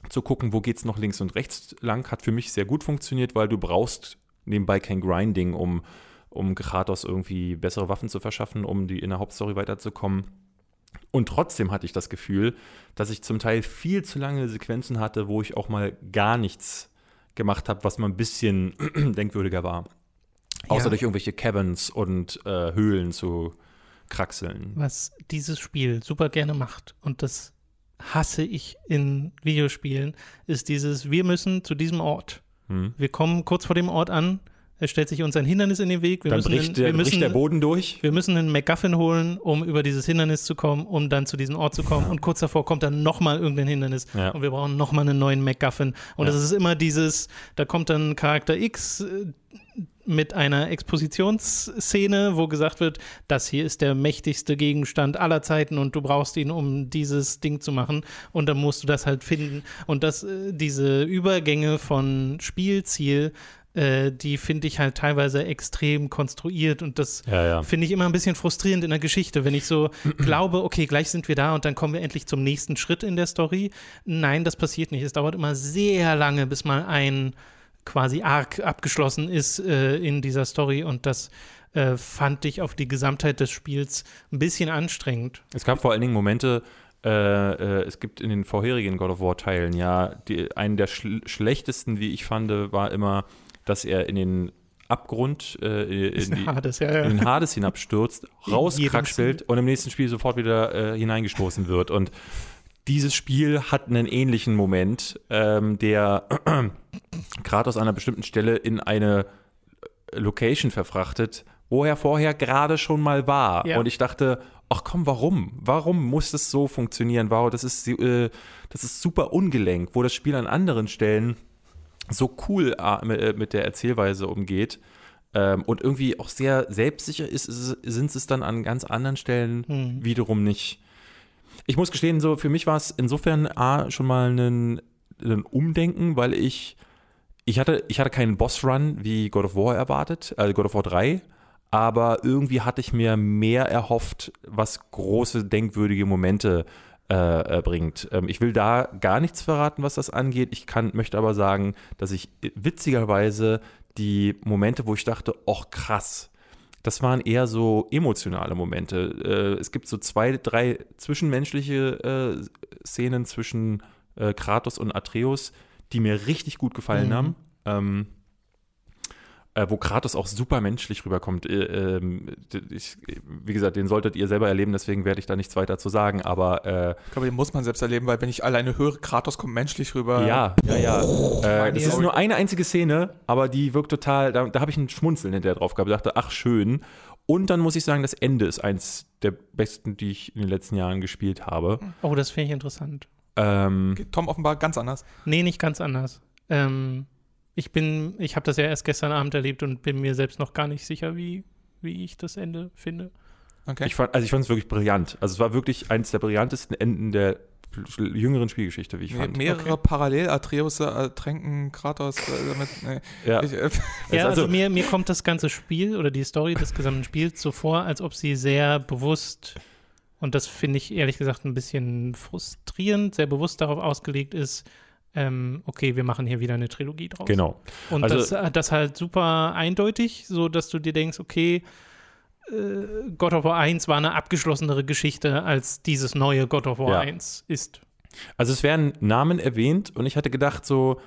zu gucken, wo geht's noch links und rechts lang, hat für mich sehr gut funktioniert, weil du brauchst nebenbei kein Grinding, um, um Kratos irgendwie bessere Waffen zu verschaffen, um die in der Hauptstory weiterzukommen. Und trotzdem hatte ich das Gefühl, dass ich zum Teil viel zu lange Sequenzen hatte, wo ich auch mal gar nichts gemacht habe, was mal ein bisschen denkwürdiger war. Außer Ja. durch irgendwelche Cabins und äh, Höhlen zu kraxeln. was dieses Spiel super gerne macht und das hasse ich in Videospielen, ist dieses, wir müssen zu diesem Ort. Hm. Wir kommen kurz vor dem Ort an, es stellt sich uns ein Hindernis in den Weg, wir Dann müssen, bricht der, wir müssen bricht der Boden durch. wir müssen einen MacGuffin holen, um über dieses Hindernis zu kommen, um dann zu diesem Ort zu kommen. Und kurz davor kommt dann nochmal irgendein Hindernis. Ja. Und wir brauchen nochmal einen neuen MacGuffin. Und Ja. das ist immer dieses, da kommt dann Charakter X äh, mit einer Expositionsszene, wo gesagt wird, das hier ist der mächtigste Gegenstand aller Zeiten und du brauchst ihn, um dieses Ding zu machen. Und dann musst du das halt finden. Und das, äh, diese Übergänge von Spielziel, äh, die finde ich halt teilweise extrem konstruiert und das Ja, ja. finde ich immer ein bisschen frustrierend in der Geschichte, wenn ich so glaube, okay, gleich sind wir da und dann kommen wir endlich zum nächsten Schritt in der Story. Nein, das passiert nicht. Es dauert immer sehr lange, bis mal ein quasi Arc abgeschlossen ist äh, in dieser Story und das äh, fand ich auf die Gesamtheit des Spiels ein bisschen anstrengend. Es gab vor allen Dingen Momente, äh, äh, es gibt in den vorherigen God of War Teilen ja, die, einen der schl schlechtesten, wie ich fand, war immer, dass er in den Abgrund, äh, in, die, Hades, ja, ja. in den Hades hinabstürzt, In rauskraxelt und im nächsten Spiel sofort wieder äh, hineingestoßen wird. Und dieses Spiel hat einen ähnlichen Moment, ähm, der Kratos an einer bestimmten Stelle in eine Location verfrachtet, wo er vorher gerade schon mal war. Ja. Und ich dachte, ach komm, warum? Warum muss das so funktionieren? Wow, das ist, äh, das ist super ungelenkt, wo das Spiel an anderen Stellen so cool äh, mit- der Erzählweise umgeht ähm, und irgendwie auch sehr selbstsicher ist, sind es dann an ganz anderen Stellen Hm. wiederum nicht. Ich muss gestehen, so für mich war es insofern A, schon mal ein, ein Umdenken, weil ich, ich hatte, ich hatte keinen Boss-Run wie God of War erwartet, also God of War 3, aber irgendwie hatte ich mir mehr erhofft, was große, denkwürdige Momente äh, äh, bringt. Ähm, ich will da gar nichts verraten, was das angeht. Ich kann, möchte aber sagen, dass ich witzigerweise die Momente, wo ich dachte, ach krass, das waren eher so emotionale Momente. Äh, es gibt so zwei, drei zwischenmenschliche äh, Szenen zwischen äh, Kratos und Atreus, die mir richtig gut gefallen Mhm. haben. Ähm, äh, wo Kratos auch super menschlich rüberkommt. Äh, ähm, ich, wie gesagt, den solltet ihr selber erleben, deswegen werde ich da nichts weiter zu sagen, aber äh, Ich glaube, den muss man selbst erleben, weil wenn ich alleine höre, Kratos kommt menschlich rüber. ja, ja, ja. Äh, Meine das ist nur eine einzige Szene, aber die wirkt total, da, da habe ich ein Schmunzeln hinterher drauf gehabt. Ich dachte, ach schön. Und dann muss ich sagen, das Ende ist eins der besten, die ich in den letzten Jahren gespielt habe. Oh, das finde ich interessant. Ähm, Tom offenbar ganz anders. Nee, nicht ganz anders. Ähm, ich bin, ich habe das ja erst gestern Abend erlebt und bin mir selbst noch gar nicht sicher, wie, wie ich das Ende finde. Okay. ich fand, also ich fand es wirklich brillant. Also es war wirklich eines der brillantesten Enden der jüngeren Spielgeschichte, wie ich Me fand. mehrere parallel Atreus äh, tränken Kratos äh, damit. Nee. Ja. Ich, äh, Ja, also- also mir, mir kommt das ganze Spiel oder die Story des gesamten Spiels so vor, als ob sie sehr bewusst, und das finde ich ehrlich gesagt ein bisschen frustrierend, sehr bewusst darauf ausgelegt ist, ähm, okay, wir machen hier wieder eine Trilogie draus. Genau. Und Also- das, äh, das halt super eindeutig, so dass du dir denkst, okay, äh, God of War 1 war eine abgeschlossenere Geschichte, als dieses neue God of War Ja. 1 ist. Also es werden Namen erwähnt und ich hatte gedacht, so,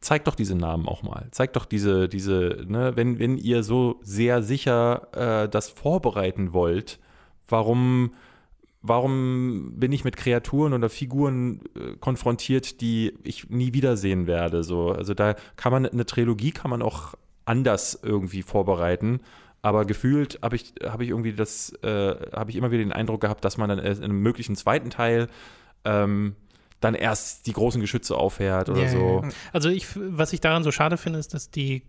zeigt doch diese Namen auch mal. Zeigt doch diese, diese, ne, wenn, wenn ihr so sehr sicher äh, das vorbereiten wollt, warum, warum bin ich mit Kreaturen oder Figuren äh, konfrontiert, die ich nie wiedersehen werde? So, also da kann man eine Trilogie kann man auch anders irgendwie vorbereiten. Aber gefühlt habe ich, habe ich irgendwie das, äh, habe ich immer wieder den Eindruck gehabt, dass man dann in einem möglichen zweiten Teil ähm, dann erst die großen Geschütze aufhärt oder Ja, so. Also ich, was ich daran so schade finde, ist, dass die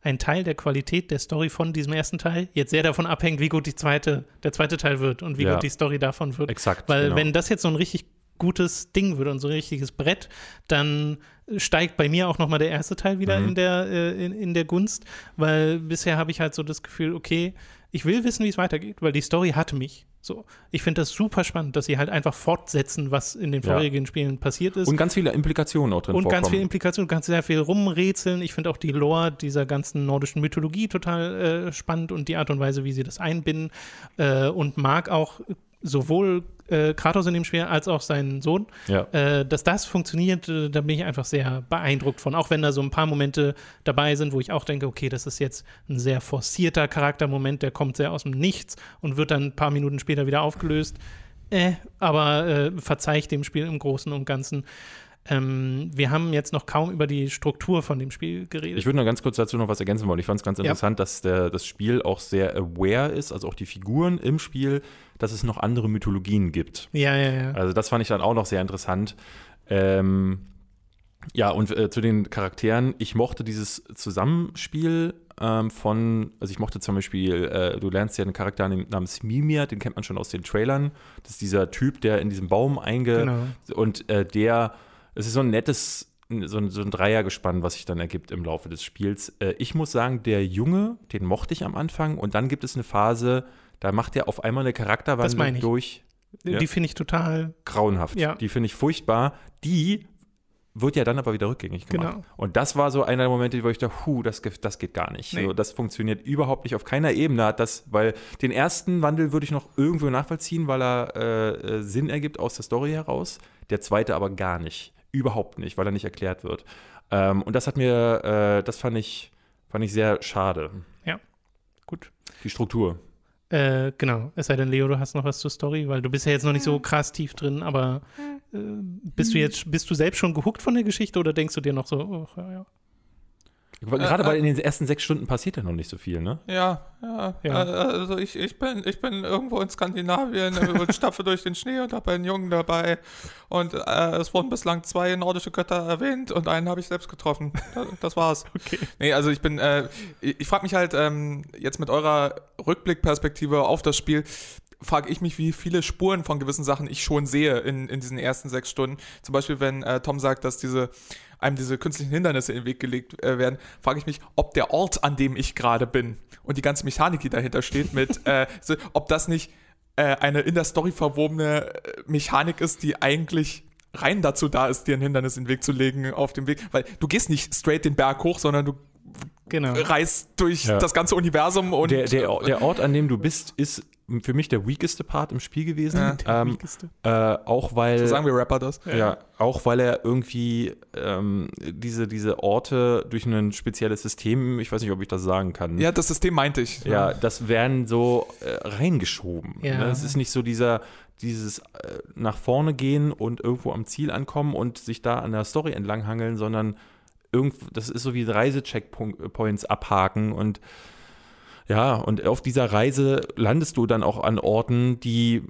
ein Teil der Qualität der Story von diesem ersten Teil jetzt sehr davon abhängt, wie gut die zweite, der zweite Teil wird und wie Ja. gut die Story davon wird. Exakt. Weil genau. wenn das jetzt so ein richtig gutes Ding wird und so ein richtiges Brett, dann steigt bei mir auch nochmal der erste Teil wieder Mhm. in, der, äh, in, in der Gunst, weil bisher habe ich halt so das Gefühl, okay, ich will wissen, wie es weitergeht, weil die Story hat mich. So, ich finde das super spannend, dass sie halt einfach fortsetzen, was in den Ja. vorherigen Spielen passiert ist. Und ganz viele Implikationen auch drin Und vorkommen. ganz viel Implikation, ganz sehr viel rumrätseln. Ich finde auch die Lore dieser ganzen nordischen Mythologie total äh, spannend und die Art und Weise, wie sie das einbinden. Äh, und mag auch sowohl äh, Kratos in dem Spiel als auch seinen Sohn. ja. Äh, dass das funktioniert, äh, da bin ich einfach sehr beeindruckt von. Auch wenn da so ein paar Momente dabei sind, wo ich auch denke, okay, das ist jetzt ein sehr forcierter Charaktermoment, der kommt sehr aus dem Nichts und wird dann ein paar Minuten später wieder aufgelöst. Äh, aber äh, verzeih ich dem Spiel im Großen und Ganzen. Ähm, wir haben jetzt noch kaum über die Struktur von dem Spiel geredet. Ich würde noch ganz kurz dazu noch was ergänzen wollen. Ich fand es ganz Ja. interessant, dass der, das Spiel auch sehr aware ist, also auch die Figuren im Spiel, dass es noch andere Mythologien gibt. ja, ja, ja. Also das fand ich dann auch noch sehr interessant. Ähm, ja, und äh, zu den Charakteren, ich mochte dieses Zusammenspiel ähm, von, also ich mochte zum Beispiel, äh, du lernst ja einen Charakter namens Mimir, den kennt man schon aus den Trailern. Das ist dieser Typ, der in diesem Baum einge... Genau. Und äh, der, es ist so ein nettes, so ein, so ein Dreiergespann, was sich dann ergibt im Laufe des Spiels. Äh, ich muss sagen, der Junge, den mochte ich am Anfang und dann gibt es eine Phase, da macht er auf einmal eine Charakterwandlung durch. Ja. Die finde ich total. Grauenhaft. Ja. Die finde ich furchtbar. Die wird ja dann aber wieder rückgängig gemacht. Genau. Und das war so einer der Momente, wo ich dachte, hu, das, das geht gar nicht. Nee. So, das funktioniert überhaupt nicht. Auf keiner Ebene hat das, weil den ersten Wandel würde ich noch irgendwo nachvollziehen, weil er äh, äh, Sinn ergibt aus der Story heraus. Der zweite aber gar nicht. Überhaupt nicht, weil er nicht erklärt wird. Ähm, und das hat mir, äh, das fand ich, fand ich sehr schade. Gut. Die Struktur. Äh, genau. Es sei denn, Leo, du hast noch was zur Story, weil du bist ja jetzt noch nicht so krass tief drin, aber äh, bist du jetzt, bist du selbst schon gehuckt von der Geschichte oder denkst du dir noch so, oh, ja, ja. Gerade äh, weil in den ersten sechs Stunden passiert ja noch nicht so viel, ne? Ja, ja. Ja. Äh, also ich, ich, bin, ich bin irgendwo in Skandinavien äh, und stapfe durch den Schnee und habe einen Jungen dabei. Und äh, es wurden bislang zwei nordische Götter erwähnt und einen habe ich selbst getroffen. Das, das war's. Okay. Nee, also ich bin, äh, ich, ich frage mich halt ähm, jetzt mit eurer Rückblickperspektive auf das Spiel, frage ich mich, wie viele Spuren von gewissen Sachen ich schon sehe in, in diesen ersten sechs Stunden. Zum Beispiel, wenn äh, Tom sagt, dass diese einem diese künstlichen Hindernisse in den Weg gelegt äh, werden, frage ich mich, ob der Ort, an dem ich gerade bin und die ganze Mechanik, die dahinter steht, mit, äh, so, ob das nicht äh, eine in der Story verwobene äh, Mechanik ist, die eigentlich rein dazu da ist, dir ein Hindernis in den Weg zu legen auf dem Weg. Weil du gehst nicht straight den Berg hoch, sondern du Genau. reist durch Ja. das ganze Universum und der, der, der Ort, an dem du bist, ist für mich der weakeste Part im Spiel gewesen. Ja. Der ähm, weakeste. äh, auch weil so sagen wir Rapper das. ja, auch weil er irgendwie ähm, diese, diese Orte durch ein spezielles System, ich weiß nicht, ob ich das sagen kann. Ja, das System meinte ich. Ja, das werden so äh, reingeschoben. Ja. Ne? Es ist nicht so dieser, dieses äh, nach vorne gehen und irgendwo am Ziel ankommen und sich da an der Story entlanghangeln, sondern irgendwo, das ist so wie Reisecheckpoints abhaken und ja, und auf dieser Reise landest du dann auch an Orten, die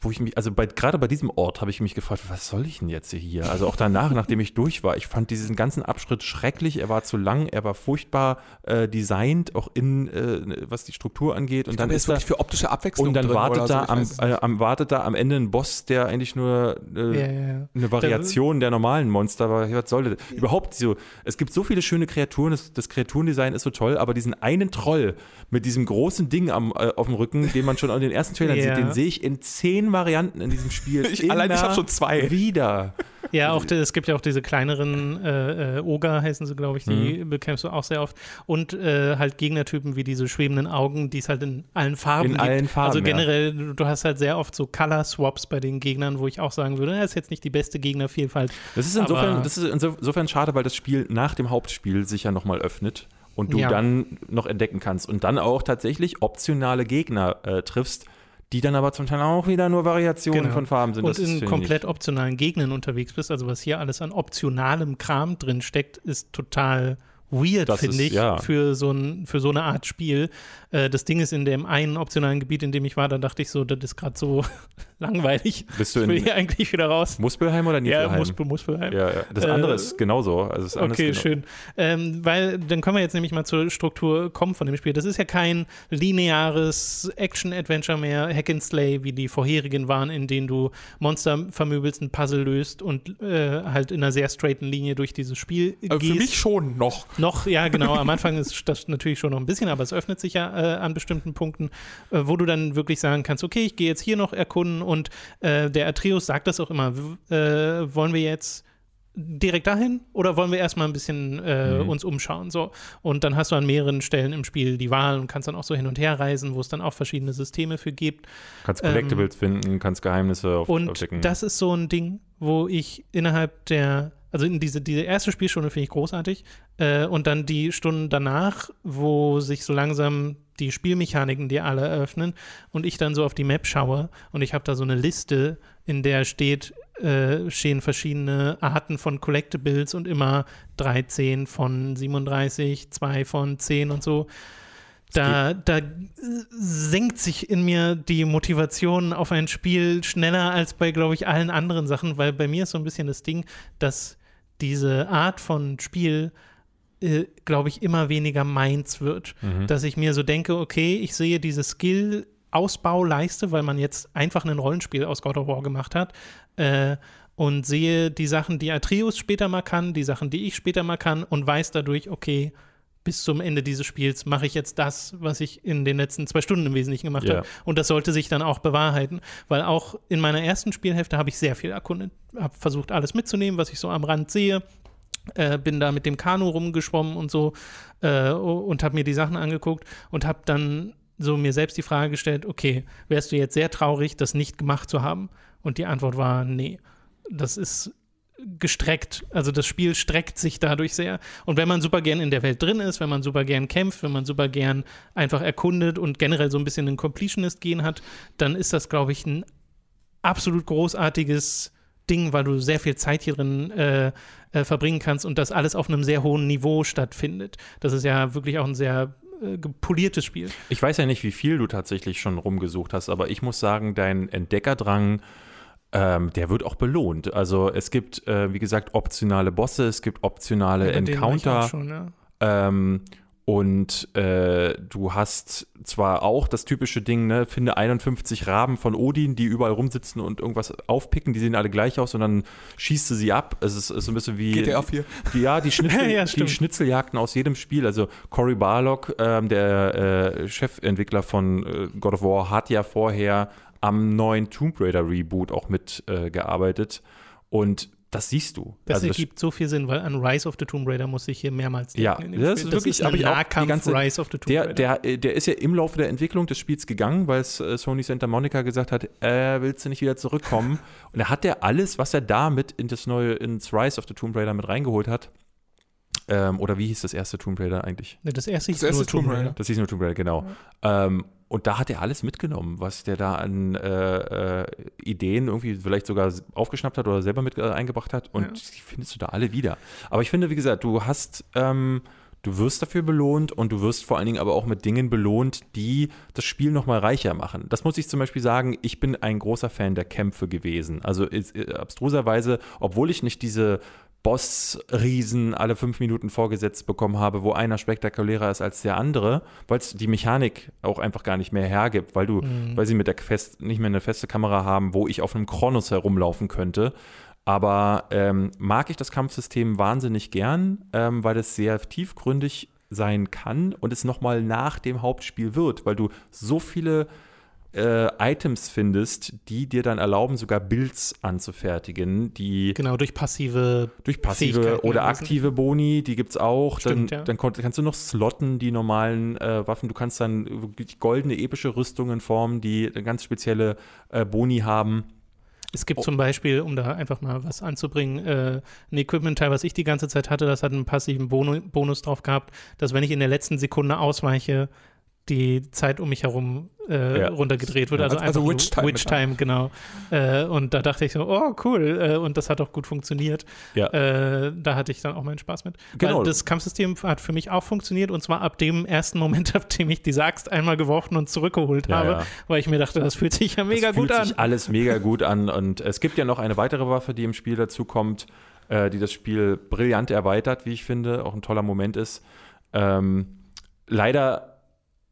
wo ich mich, also bei, gerade bei diesem Ort habe ich mich gefragt, was soll ich denn jetzt hier? Also auch danach, nachdem ich durch war, ich fand diesen ganzen Abschnitt schrecklich, er war zu lang, er war furchtbar äh, designt, auch in, äh, was die Struktur angeht. Und Ich dann glaube, ist da, wirklich für optische Abwechslung und dann drin wartet oder so, da ich am, äh, am, wartet da am Ende ein Boss, der eigentlich nur äh, Ja, ja, ja. eine Variation der normalen Monster war. Was soll das? Überhaupt so. Es gibt so viele schöne Kreaturen, das, das Kreaturendesign ist so toll, aber diesen einen Troll mit diesem großen Ding am, äh, auf dem Rücken, den man schon in den ersten Trailern sieht, den sehe ich in zehn Varianten in diesem Spiel. Ich- allein ich immer hab schon zwei. Wieder. Ja, auch die, es gibt ja auch diese kleineren äh, äh, Oger, heißen sie, glaube ich, die Mhm. bekämpfst du auch sehr oft. Und äh, halt Gegnertypen wie diese schwebenden Augen, die es halt in allen Farben In gibt. allen Farben, Also ja. generell, du- du hast halt sehr oft so Color-Swaps bei den Gegnern, wo ich auch sagen würde, das ist jetzt nicht die beste Gegnervielfalt. Das ist insofern, das ist inso- insofern schade, weil das Spiel nach dem Hauptspiel sich ja nochmal öffnet und du Ja. dann noch entdecken kannst und dann auch tatsächlich optionale Gegner äh, triffst, die dann aber zum Teil auch wieder nur Variationen Genau. von Farben sind. Und Das in finde ich, komplett optionalen Gegnern unterwegs bist, also was hier alles an optionalem Kram drin steckt, ist total weird, finde ich, ja. für, so ein, für so eine Art Spiel. Äh, das Ding ist, in dem einen optionalen Gebiet, in dem ich war, da dachte ich so, das ist gerade so langweilig. Bist du ich will in hier eigentlich wieder raus. Muspelheim oder Ja, Niflheim? Muspel, Muspelheim. Ja, ja. Das Äh, andere ist genauso. Also Okay, ist genau- schön. Ähm, weil dann können wir jetzt nämlich mal zur Struktur kommen von dem Spiel. Das ist ja kein lineares Action-Adventure mehr, Hack and Slay, wie die vorherigen waren, in denen du Monster vermöbelst, ein Puzzle löst und äh, halt in einer sehr straighten Linie durch dieses Spiel Aber gehst. für mich schon noch. Noch, ja, genau. Am Anfang ist das natürlich schon noch ein bisschen, aber es öffnet sich ja äh, an bestimmten Punkten, äh, wo du dann wirklich sagen kannst, okay, ich gehe jetzt hier noch erkunden und äh, der Atreus sagt das auch immer, äh, wollen wir jetzt direkt dahin oder wollen wir erstmal ein bisschen äh, Mhm. uns umschauen? So. Und dann hast du an mehreren Stellen im Spiel die Wahl und kannst dann auch so hin und her reisen, wo es dann auch verschiedene Systeme für gibt. Kannst Collectibles finden, kannst Geheimnisse auf, Und aufdecken. das ist so ein Ding, wo ich innerhalb der, also diese, diese erste Spielstunde finde ich großartig. Äh, und dann die Stunden danach, wo sich so langsam die Spielmechaniken dir alle eröffnen und ich dann so auf die Map schaue und ich habe da so eine Liste, in der steht, äh, stehen verschiedene Arten von Collectibles und immer 13 von 37, 2 von 10 und so. Da, da senkt sich in mir die Motivation auf ein Spiel schneller als bei, glaube ich, allen anderen Sachen, weil bei mir ist so ein bisschen das Ding, dass diese Art von Spiel, äh, glaube ich, immer weniger meins wird. Mhm. Dass ich mir so denke, okay, ich sehe diese Skill- Ausbauleiste, weil man jetzt einfach ein Rollenspiel aus God of War gemacht hat äh, und sehe die Sachen, die Atreus später mal kann, die Sachen, die ich später mal kann und weiß dadurch, okay, bis zum Ende dieses Spiels mache ich jetzt das, was ich in den letzten zwei Stunden im Wesentlichen gemacht Ja. habe. Und das sollte sich dann auch bewahrheiten, weil auch in meiner ersten Spielhälfte habe ich sehr viel erkundet, habe versucht, alles mitzunehmen, was ich so am Rand sehe. Äh, bin da mit dem Kanu rumgeschwommen und so äh, und habe mir die Sachen angeguckt und habe dann so mir selbst die Frage gestellt, okay, wärst du jetzt sehr traurig, das nicht gemacht zu haben? Und die Antwort war, nee, das ist gestreckt. Also das Spiel streckt sich dadurch sehr. Und wenn man super gern in der Welt drin ist, wenn man super gern kämpft, wenn man super gern einfach erkundet und generell so ein bisschen einen Completionist-Gen hat, dann ist das, glaube ich, ein absolut großartiges Ding, weil du sehr viel Zeit hier drin äh, äh, verbringen kannst und das alles auf einem sehr hohen Niveau stattfindet. Das ist ja wirklich auch ein sehr äh, poliertes Spiel. Ich weiß ja nicht, wie viel du tatsächlich schon rumgesucht hast, aber ich muss sagen, dein Entdeckerdrang, ähm, der wird auch belohnt. Also es gibt, äh, wie gesagt, optionale Bosse, es gibt optionale ich Encounter. Schon, ja. Ähm, und äh, du hast zwar auch das typische Ding, ne, finde 51 Raben von Odin, die überall rumsitzen und irgendwas aufpicken, die sehen alle gleich aus und dann schießt du sie ab. Es ist, ist so ein bisschen wie. GTA 4. Die, ja, die, Schnitzel, Ja, die. Schnitzeljagden aus jedem Spiel. Also Cory Barlog, ähm, der äh, Chefentwickler von äh, God of War, hat ja vorher am neuen Tomb Raider Reboot auch mitgearbeitet. Äh, und das siehst du. Das also ergibt so viel Sinn, weil an Rise of the Tomb Raider muss ich hier mehrmals denken. Ja, das Spiel. ist wirklich- das ist Nahkampf ganze- Rise of the Tomb Der, Raider. der, der ist ja im Laufe der Entwicklung des Spiels gegangen, weil äh, Sony Santa Monica gesagt hat, äh, willst du nicht wieder zurückkommen? Und da hat er alles, was er da mit in das neue, ins Rise of the Tomb Raider mit reingeholt hat. Ähm, oder wie hieß das erste Tomb Raider eigentlich? Ne, das erste Das hieß erste nur Tomb Tomb Raider. Raider. Das hieß nur Tomb Raider, genau. Ähm, und da hat er alles mitgenommen, was der da an äh, äh, Ideen irgendwie vielleicht sogar aufgeschnappt hat oder selber mit äh, eingebracht hat. Und Ja. die findest du da alle wieder. Aber ich finde, wie gesagt, du hast, ähm, Du wirst dafür belohnt und du wirst vor allen Dingen aber auch mit Dingen belohnt, die das Spiel nochmal reicher machen. Das muss ich zum Beispiel sagen, ich bin ein großer Fan der Kämpfe gewesen. Also äh, abstruserweise, obwohl ich nicht diese Boss-Riesen alle fünf Minuten vorgesetzt bekommen habe, wo einer spektakulärer ist als der andere, weil es die Mechanik auch einfach gar nicht mehr hergibt, weil du, mhm. weil sie mit der fest, nicht mehr eine feste Kamera haben, wo ich auf einem Kronos herumlaufen könnte. Aber ähm, mag ich das Kampfsystem wahnsinnig gern, ähm, weil es sehr tiefgründig sein kann und es nochmal nach dem Hauptspiel wird, weil du so viele äh, Items findest, die dir dann erlauben, sogar Builds anzufertigen, die genau durch passive durch passive oder aktive Boni, die gibt es auch. Stimmt, dann, ja. dann kannst du noch slotten die normalen äh, Waffen. Du kannst dann goldene epische Rüstungen formen, die ganz spezielle äh, Boni haben. Es gibt oh. zum Beispiel, um da einfach mal was anzubringen, äh, ein Equipment-Teil, was ich die ganze Zeit hatte, das hat einen passiven Bonus drauf gehabt, dass wenn ich in der letzten Sekunde ausweiche, die Zeit um mich herum äh, ja. runtergedreht wird. Also, also, also Witch Time. Witch Time, genau. Äh, und da dachte ich so, oh, cool. Äh, und das hat auch gut funktioniert. Ja. Äh, da hatte ich dann auch meinen Spaß mit. Genau. Weil das Kampfsystem hat für mich auch funktioniert und zwar ab dem ersten Moment, ab dem ich diese Axt einmal geworfen und zurückgeholt ja, habe, ja. weil ich mir dachte, das fühlt sich ja mega das gut fühlt an. Sich alles mega gut an. Und es gibt ja noch eine weitere Waffe, die im Spiel dazu kommt, äh, die das Spiel brillant erweitert, wie ich finde, auch ein toller Moment ist. Ähm, leider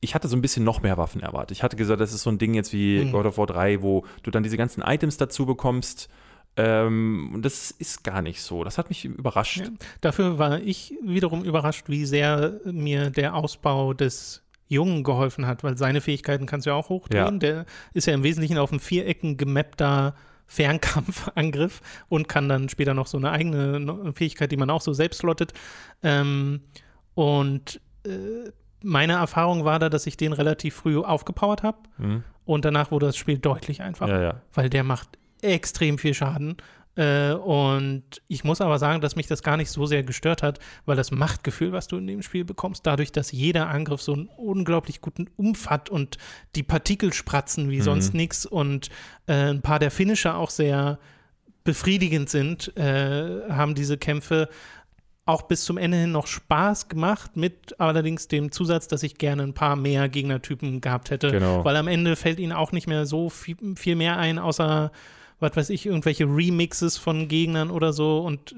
ich hatte so ein bisschen noch mehr Waffen erwartet. Ich hatte gesagt, das ist so ein Ding jetzt wie mhm. God of War 3, wo du dann diese ganzen Items dazu bekommst. Ähm, und das ist gar nicht so. Das hat mich überrascht. Ja. Dafür war ich wiederum überrascht, wie sehr mir der Ausbau des Jungen geholfen hat, weil seine Fähigkeiten kannst du ja auch hochdrehen. Ja. Der ist ja im Wesentlichen auf einem Vierecken gemappter Fernkampfangriff und kann dann später noch so eine eigene Fähigkeit, die man auch so selbst lottet. Ähm, und äh, meine Erfahrung war da, dass ich den relativ früh aufgepowert habe mhm. und danach wurde das Spiel deutlich einfacher, ja, ja. weil der macht extrem viel Schaden. Äh, und ich muss aber sagen, dass mich das gar nicht so sehr gestört hat, weil das Machtgefühl, was du in dem Spiel bekommst, dadurch, dass jeder Angriff so einen unglaublich guten Umf hat und die Partikel spratzen wie mhm. sonst nichts und äh, ein paar der Finisher auch sehr befriedigend sind, äh, haben diese Kämpfe auch bis zum Ende hin noch Spaß gemacht, mit allerdings dem Zusatz, dass ich gerne ein paar mehr Gegnertypen gehabt hätte. Genau. Weil am Ende fällt ihnen auch nicht mehr so viel, viel mehr ein, außer was weiß ich, irgendwelche Remixes von Gegnern oder so. Und äh,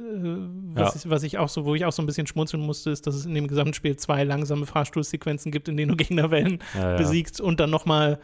was, ja. ich, was, ich, auch so, wo ich auch so ein bisschen schmunzeln musste, ist, dass es in dem Gesamtspiel zwei langsame Fahrstuhlsequenzen gibt, in denen du Gegnerwellen ja, ja. besiegst und dann nochmal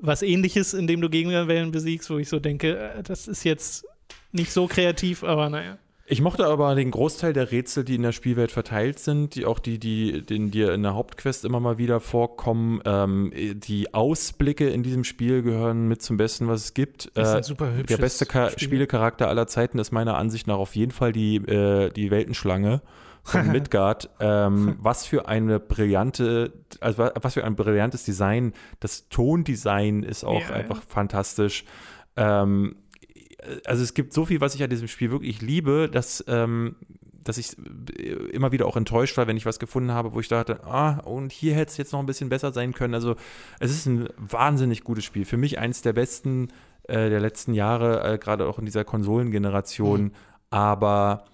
was ähnliches, in dem du Gegnerwellen besiegst, wo ich so denke, äh, das ist jetzt nicht so kreativ, aber naja. Ich mochte aber den Großteil der Rätsel, die in der Spielwelt verteilt sind, die auch die, die, die dir in der Hauptquest immer mal wieder vorkommen. Ähm, die Ausblicke in diesem Spiel gehören mit zum Besten, was es gibt. Äh, der beste Ka Spiel. Spielecharakter aller Zeiten ist meiner Ansicht nach auf jeden Fall die, äh, die Weltenschlange von Midgard. ähm, was für eine brillante, also was für ein brillantes Design. Das Tondesign ist auch ja, einfach ja. fantastisch. Ähm, also es gibt so viel, was ich an diesem Spiel wirklich liebe, dass, ähm, dass ich immer wieder auch enttäuscht war, wenn ich was gefunden habe, wo ich dachte, ah, und hier hätte es jetzt noch ein bisschen besser sein können. Also es ist ein wahnsinnig gutes Spiel. Für mich eins der besten äh, der letzten Jahre, äh, gerade auch in dieser Konsolengeneration. Mhm. Aber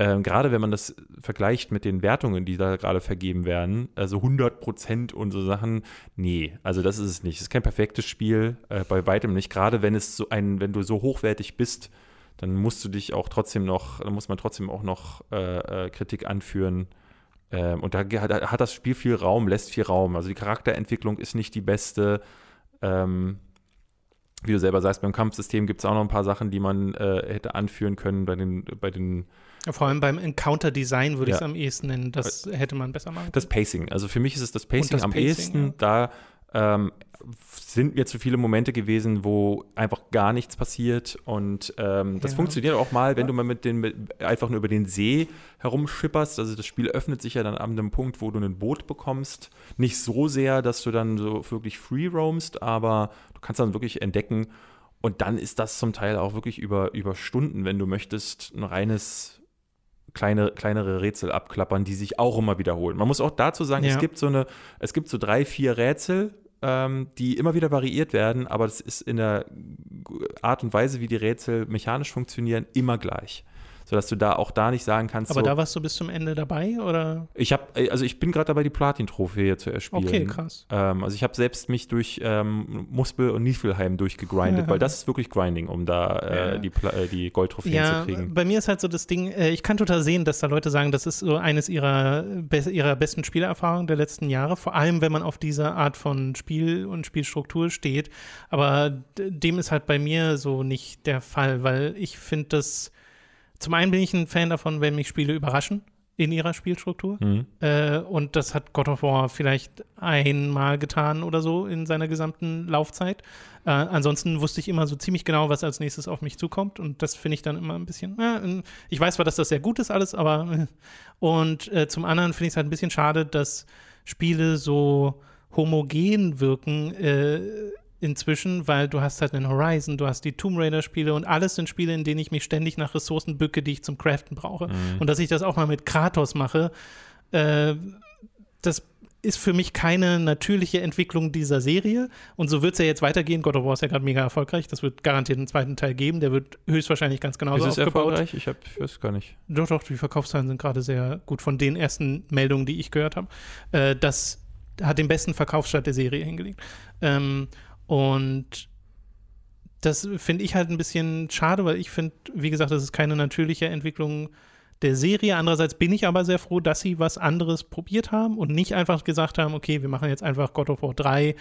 ähm, gerade wenn man das vergleicht mit den Wertungen, die da gerade vergeben werden, also 100 Prozent und so Sachen, nee, also das ist es nicht. Es ist kein perfektes Spiel, äh, bei weitem nicht. Gerade wenn es so ein, wenn du so hochwertig bist, dann musst du dich auch trotzdem noch, dann muss man trotzdem auch noch äh, äh, Kritik anführen. Ähm, und da hat, hat, das Spiel viel Raum, lässt viel Raum. Also die Charakterentwicklung ist nicht die beste. Ähm, wie du selber sagst, beim Kampfsystem gibt es auch noch ein paar Sachen, die man äh, hätte anführen können bei den, bei den vor allem beim Encounter-Design würde ja. ich es am ehesten nennen. Das hätte man besser machen können. Das Pacing. Also für mich ist es das Pacing das am Pacing, ehesten. Ja. Da ähm, sind mir zu viele Momente gewesen, wo einfach gar nichts passiert. Und ähm, das ja. funktioniert auch mal, wenn du mal mit den mit, einfach nur über den See herumschipperst. Also das Spiel öffnet sich ja dann an einem Punkt, wo du ein Boot bekommst. Nicht so sehr, dass du dann so wirklich free roamst, aber du kannst dann wirklich entdecken. Und dann ist das zum Teil auch wirklich über, über Stunden, wenn du möchtest, ein reines kleine, kleinere Rätsel abklappern, die sich auch immer wiederholen. Man muss auch dazu sagen, ja. es gibt so eine, es gibt so drei, vier Rätsel, ähm, die immer wieder variiert werden, aber das ist in der Art und Weise, wie die Rätsel mechanisch funktionieren, immer gleich. Sodass du da auch da nicht sagen kannst. Aber so, da warst du bis zum Ende dabei, oder? ich habe, also ich bin gerade dabei, die Platin-Trophäe zu erspielen. Okay, krass. Ähm, also ich habe selbst mich durch ähm, Muspel und Niflheim durchgegrindet, Ja. weil das ist wirklich Grinding, um da äh, Ja. die, äh, die Goldtrophäen Ja, zu kriegen. bei mir ist halt so das Ding, äh, ich kann total sehen, dass da Leute sagen, das ist so eines ihrer, be ihrer besten Spielerfahrungen der letzten Jahre, vor allem wenn man auf diese Art von Spiel und Spielstruktur steht. Aber dem ist halt bei mir so nicht der Fall, weil ich finde das, zum einen bin ich ein Fan davon, wenn mich Spiele überraschen in ihrer Spielstruktur. Mhm. Äh, und das hat God of War vielleicht einmal getan oder so in seiner gesamten Laufzeit. Äh, ansonsten wusste ich immer so ziemlich genau, was als nächstes auf mich zukommt. Und das finde ich dann immer ein bisschen. Äh, ich weiß zwar, dass das sehr gut ist, alles, aber. Äh. Und äh, zum anderen finde ich es halt ein bisschen schade, dass Spiele so homogen wirken. Inzwischen, weil du hast halt einen Horizon, du hast die Tomb Raider Spiele und alles sind Spiele, in denen ich mich ständig nach Ressourcen bücke, die ich zum Craften brauche. Und dass ich das auch mal mit Kratos mache, äh, das ist für mich keine natürliche Entwicklung dieser Serie. Und so wird es ja jetzt weitergehen. God of War ist ja gerade mega erfolgreich. Das wird garantiert einen zweiten Teil geben. Der wird höchstwahrscheinlich ganz genauso ist es aufgebaut. erfolgreich? Ich, hab, ich weiß gar nicht. Doch, doch, die Verkaufszahlen sind gerade sehr gut von den ersten Meldungen, die ich gehört habe. Äh, das hat den besten Verkaufsstart der Serie hingelegt. Ähm, und das finde ich halt ein bisschen schade, weil ich finde, wie gesagt, das ist keine natürliche Entwicklung der Serie. Andererseits bin ich aber sehr froh, dass sie was anderes probiert haben und nicht einfach gesagt haben, okay, wir machen jetzt einfach God of War 3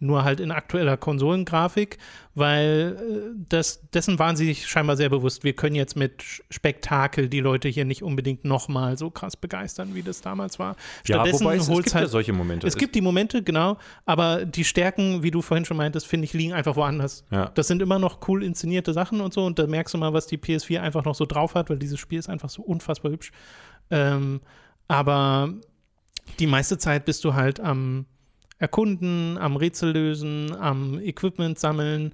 nur halt in aktueller Konsolengrafik, weil äh, das, dessen waren sie sich scheinbar sehr bewusst. Wir können jetzt mit Spektakel die Leute hier nicht unbedingt nochmal so krass begeistern, wie das damals war. Stattdessen wobei es, es gibt halt ja solche Momente. es gibt die Momente, genau, aber die Stärken, wie du vorhin schon meintest, finde ich, liegen einfach woanders. Ja. Das sind immer noch cool inszenierte Sachen und so und da merkst du mal, was die PS4 einfach noch so drauf hat, weil dieses Spiel ist einfach so unfassbar hübsch. Ähm, aber die meiste Zeit bist du halt am Erkunden, am Rätsel lösen, am Equipment sammeln.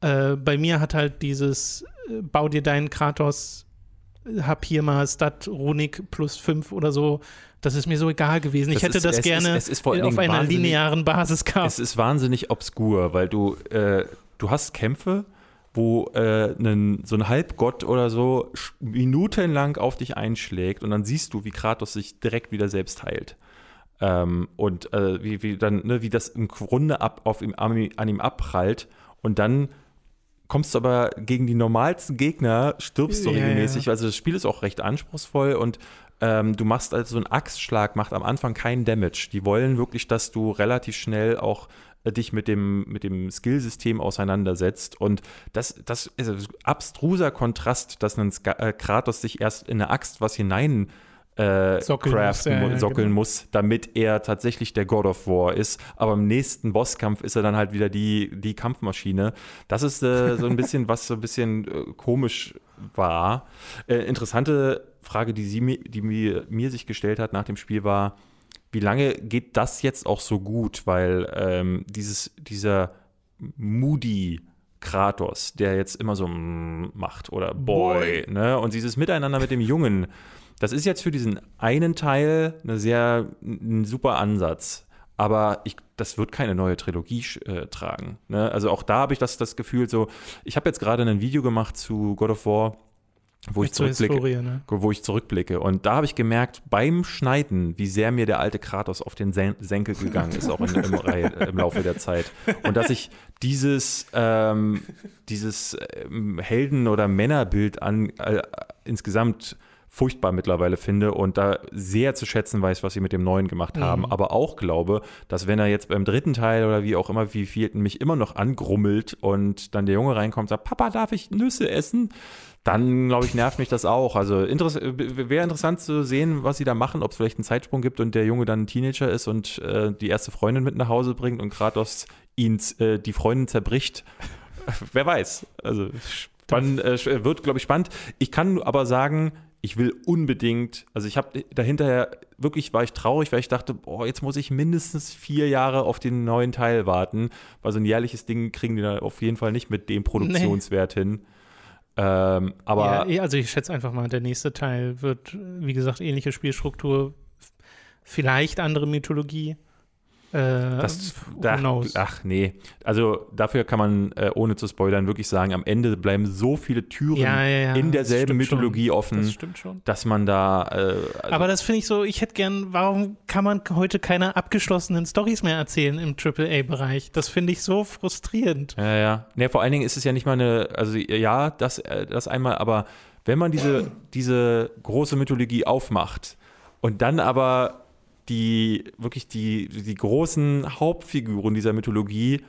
Äh, bei mir hat halt dieses äh, Bau dir deinen Kratos, hab hier mal Stat Runik plus 5 oder so. Das ist mir so egal gewesen. Ich Das hätte ist- das ist- gerne ist allen auf einer linearen Basis gehabt. Es ist wahnsinnig obskur, weil du, äh, du hast Kämpfe, wo äh, nen, so ein Halbgott oder so minutenlang auf dich einschlägt und dann siehst du, wie Kratos sich direkt wieder selbst heilt. Ähm, und äh, wie, wie dann, ne, wie das im Grunde ab, auf ihm, an, ihm- an ihm abprallt und dann kommst du aber gegen die normalsten Gegner, stirbst du Ja, regelmäßig. ja. Also das Spiel ist auch recht anspruchsvoll und ähm, du machst also so einen Axtschlag, macht am Anfang keinen Damage. Die wollen wirklich, dass du relativ schnell auch äh, dich mit dem, mit dem Skillsystem auseinandersetzt. Und das, das ist ein abstruser Kontrast, dass ein äh, Kratos sich erst in eine Axt was hinein äh, Sockeln craften, muss, ja, sockeln genau. muss, damit er tatsächlich der God of War ist. Aber im nächsten Bosskampf ist er dann halt wieder die, die Kampfmaschine. Das ist äh, so ein bisschen, was so ein bisschen äh, komisch war. Äh, interessante Frage, die, sie, mir- die mir, mir sich gestellt hat nach dem Spiel war, wie lange geht das jetzt auch so gut? Weil ähm, dieses, dieser Moody Kratos, der jetzt immer so mm, macht oder Boy, ne? Und dieses Miteinander mit dem Jungen, das ist jetzt für diesen einen Teil eine sehr ein super Ansatz. Aber ich, das wird keine neue Trilogie äh, tragen. Ne? Also auch da habe ich das, das Gefühl, so, ich habe jetzt gerade ein Video gemacht zu God of War, wo ich zur zurückblicke Historie, ne? wo ich zurückblicke. Und da habe ich gemerkt, beim Schneiden, wie sehr mir der alte Kratos auf den Sen Senkel gegangen ist, auch in, im, im Laufe der Zeit. Und dass ich dieses, ähm, dieses ähm, Helden- oder Männerbild an, äh, insgesamt furchtbar mittlerweile finde und da sehr zu schätzen weiß, was sie mit dem Neuen gemacht haben, Mhm. aber auch glaube, dass wenn er jetzt beim dritten Teil oder wie auch immer, wie viel mich immer noch angrummelt und dann der Junge reinkommt und sagt, Papa, darf ich Nüsse essen? Dann, glaube ich, nervt mich das auch. Also interess wäre interessant zu sehen, was sie da machen, ob es vielleicht einen Zeitsprung gibt und der Junge dann ein Teenager ist und äh, die erste Freundin mit nach Hause bringt und Kratos ihn äh, die Freundin zerbricht. Wer weiß. Also spann, äh, wird, glaube ich, spannend. Ich kann aber sagen, ich will unbedingt, also ich habe dahinter wirklich war ich traurig, weil ich dachte, boah, jetzt muss ich mindestens vier Jahre auf den neuen Teil warten, weil so ein jährliches Ding kriegen die da auf jeden Fall nicht mit dem Produktionswert hin. Ähm, aber ja, eh, also ich schätze einfach mal, der nächste Teil wird, wie gesagt, ähnliche Spielstruktur, vielleicht andere Mythologie. Äh, Das, da, ach nee, also dafür kann man, äh, ohne zu spoilern, wirklich sagen, am Ende bleiben so viele Türen ja, ja, ja, in derselben Mythologie schon. offen, Das stimmt schon. dass man da, äh, also, Aber das finde ich so, ich hätte gern, warum kann man heute keine abgeschlossenen Stories mehr erzählen im AAA-Bereich? Das finde ich so frustrierend. Ja, ja. Nee, vor allen Dingen ist es ja nicht mal eine, also ja, das, äh, das einmal, aber wenn man diese, diese große Mythologie aufmacht und dann aber die, wirklich die, die großen Hauptfiguren dieser Mythologie,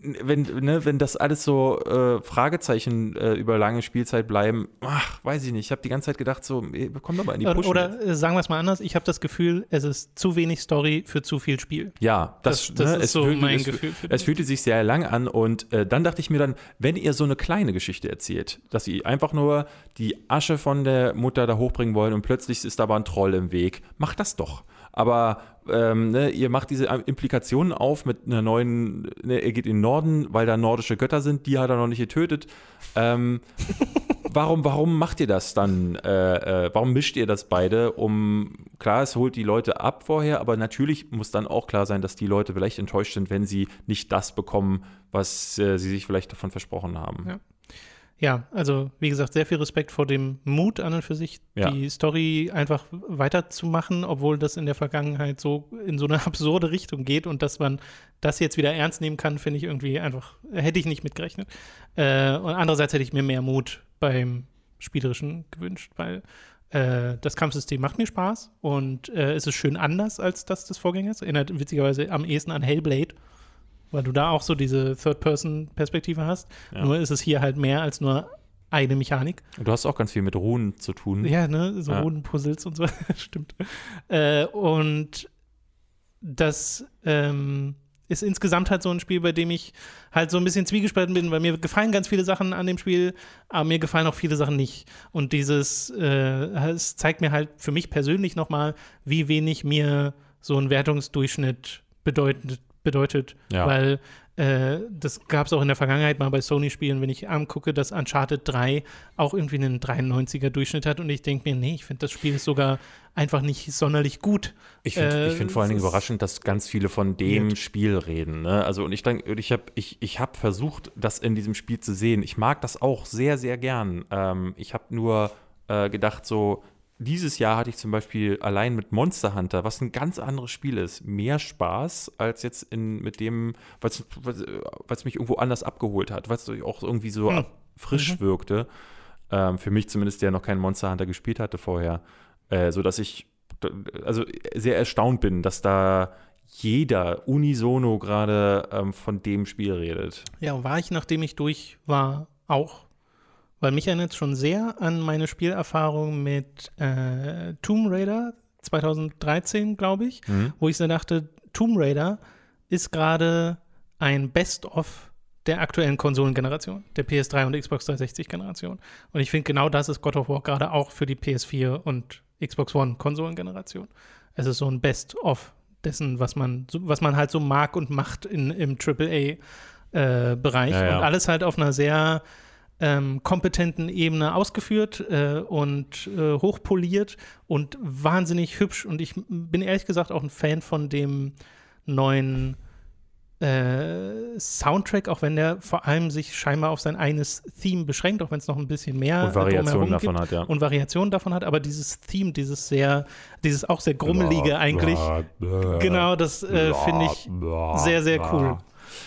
wenn, ne, wenn das alles so äh, Fragezeichen äh, über lange Spielzeit bleiben, ach, weiß ich nicht. Ich habe die ganze Zeit gedacht, so, ey, komm doch mal in die Oder, Push. oder äh, sagen wir es mal anders, ich habe das Gefühl, es ist zu wenig Story für zu viel Spiel. Ja, das, Das- das ne, ist es so fühlte, mein es, Gefühl für Es fühlte sich sehr lang an und äh, dann dachte ich mir dann, wenn ihr so eine kleine Geschichte erzählt, dass sie einfach nur die Asche von der Mutter da hochbringen wollen und plötzlich ist da aber ein Troll im Weg, macht das doch. Aber ähm, ne, ihr macht diese Implikationen auf mit einer neuen, ne, er geht in den Norden, weil da nordische Götter sind, die hat er noch nicht getötet. Ähm, warum, warum macht ihr das dann? Äh, äh, warum mischt ihr das beide? Um klar, es holt die Leute ab vorher, aber natürlich muss dann auch klar sein, dass die Leute vielleicht enttäuscht sind, wenn sie nicht das bekommen, was äh, sie sich vielleicht davon versprochen haben. Ja. Ja, also wie gesagt, sehr viel Respekt vor dem Mut an und für sich, Ja. die Story einfach weiterzumachen, obwohl das in der Vergangenheit so in so eine absurde Richtung geht und dass man das jetzt wieder ernst nehmen kann, finde ich irgendwie einfach, hätte ich nicht mitgerechnet. Äh, und andererseits hätte ich mir mehr Mut beim Spielerischen gewünscht, weil äh, das Kampfsystem macht mir Spaß und äh, es ist schön anders als das des Vorgängers. Erinnert witzigerweise am ehesten an Hellblade, weil du da auch so diese Third-Person-Perspektive hast. Ja. Nur ist es hier halt mehr als nur eine Mechanik. Und du hast auch ganz viel mit Runen zu tun. Ja, ne, so Ja. Runenpuzzles und so, stimmt. Äh, und das ähm, ist insgesamt halt so ein Spiel, bei dem ich halt so ein bisschen zwiegespalten bin, weil mir gefallen ganz viele Sachen an dem Spiel, aber mir gefallen auch viele Sachen nicht. Und dieses, äh, es zeigt mir halt für mich persönlich nochmal, wie wenig mir so ein Wertungsdurchschnitt bedeutet, bedeutet Ja. weil äh, das gab es auch in der Vergangenheit mal bei Sony-Spielen, wenn ich angucke, dass Uncharted 3 auch irgendwie einen 93er Durchschnitt hat und ich denke mir, nee, ich finde das Spiel ist sogar einfach nicht sonderlich gut. Ich finde Äh, find vor allen Dingen überraschend, dass ganz viele von dem weird. Spiel reden. Ne? Also und ich denke, ich habe ich, ich hab versucht, das in diesem Spiel zu sehen. Ich mag das auch sehr, sehr gern. Ähm, ich habe nur äh, gedacht, so dieses Jahr hatte ich zum Beispiel allein mit Monster Hunter, was ein ganz anderes Spiel ist, mehr Spaß als jetzt in, mit dem, was es mich irgendwo anders abgeholt hat, was auch irgendwie so Hm. frisch wirkte. Ähm, für mich zumindest, der noch keinen Monster Hunter gespielt hatte vorher. Äh, so dass ich also sehr erstaunt bin, dass da jeder unisono gerade ähm, von dem Spiel redet. Ja, war ich, nachdem ich durch war, auch. Weil mich erinnert es schon sehr an meine Spielerfahrung mit äh, Tomb Raider 2013, glaube ich, Mhm. wo ich so dachte, Tomb Raider ist gerade ein Best-of der aktuellen Konsolengeneration, der PS3 und Xbox 360-Generation. Und ich finde, genau das ist God of War gerade auch für die PS4 und Xbox One Konsolengeneration. Es ist so ein Best-of dessen, was man, was man halt so mag und macht in, im AAA-Bereich. Ja, ja. Und alles halt auf einer sehr ähm, kompetenten Ebene ausgeführt äh, und äh, hochpoliert und wahnsinnig hübsch. Und ich bin ehrlich gesagt auch ein Fan von dem neuen äh, Soundtrack, auch wenn der vor allem sich scheinbar auf sein eines Theme beschränkt, auch wenn es noch ein bisschen mehr Und Variationen davon gibt hat, ja. und Variationen davon hat, aber dieses Theme, dieses sehr, dieses auch sehr grummelige eigentlich, genau, das äh, finde ich sehr, sehr cool.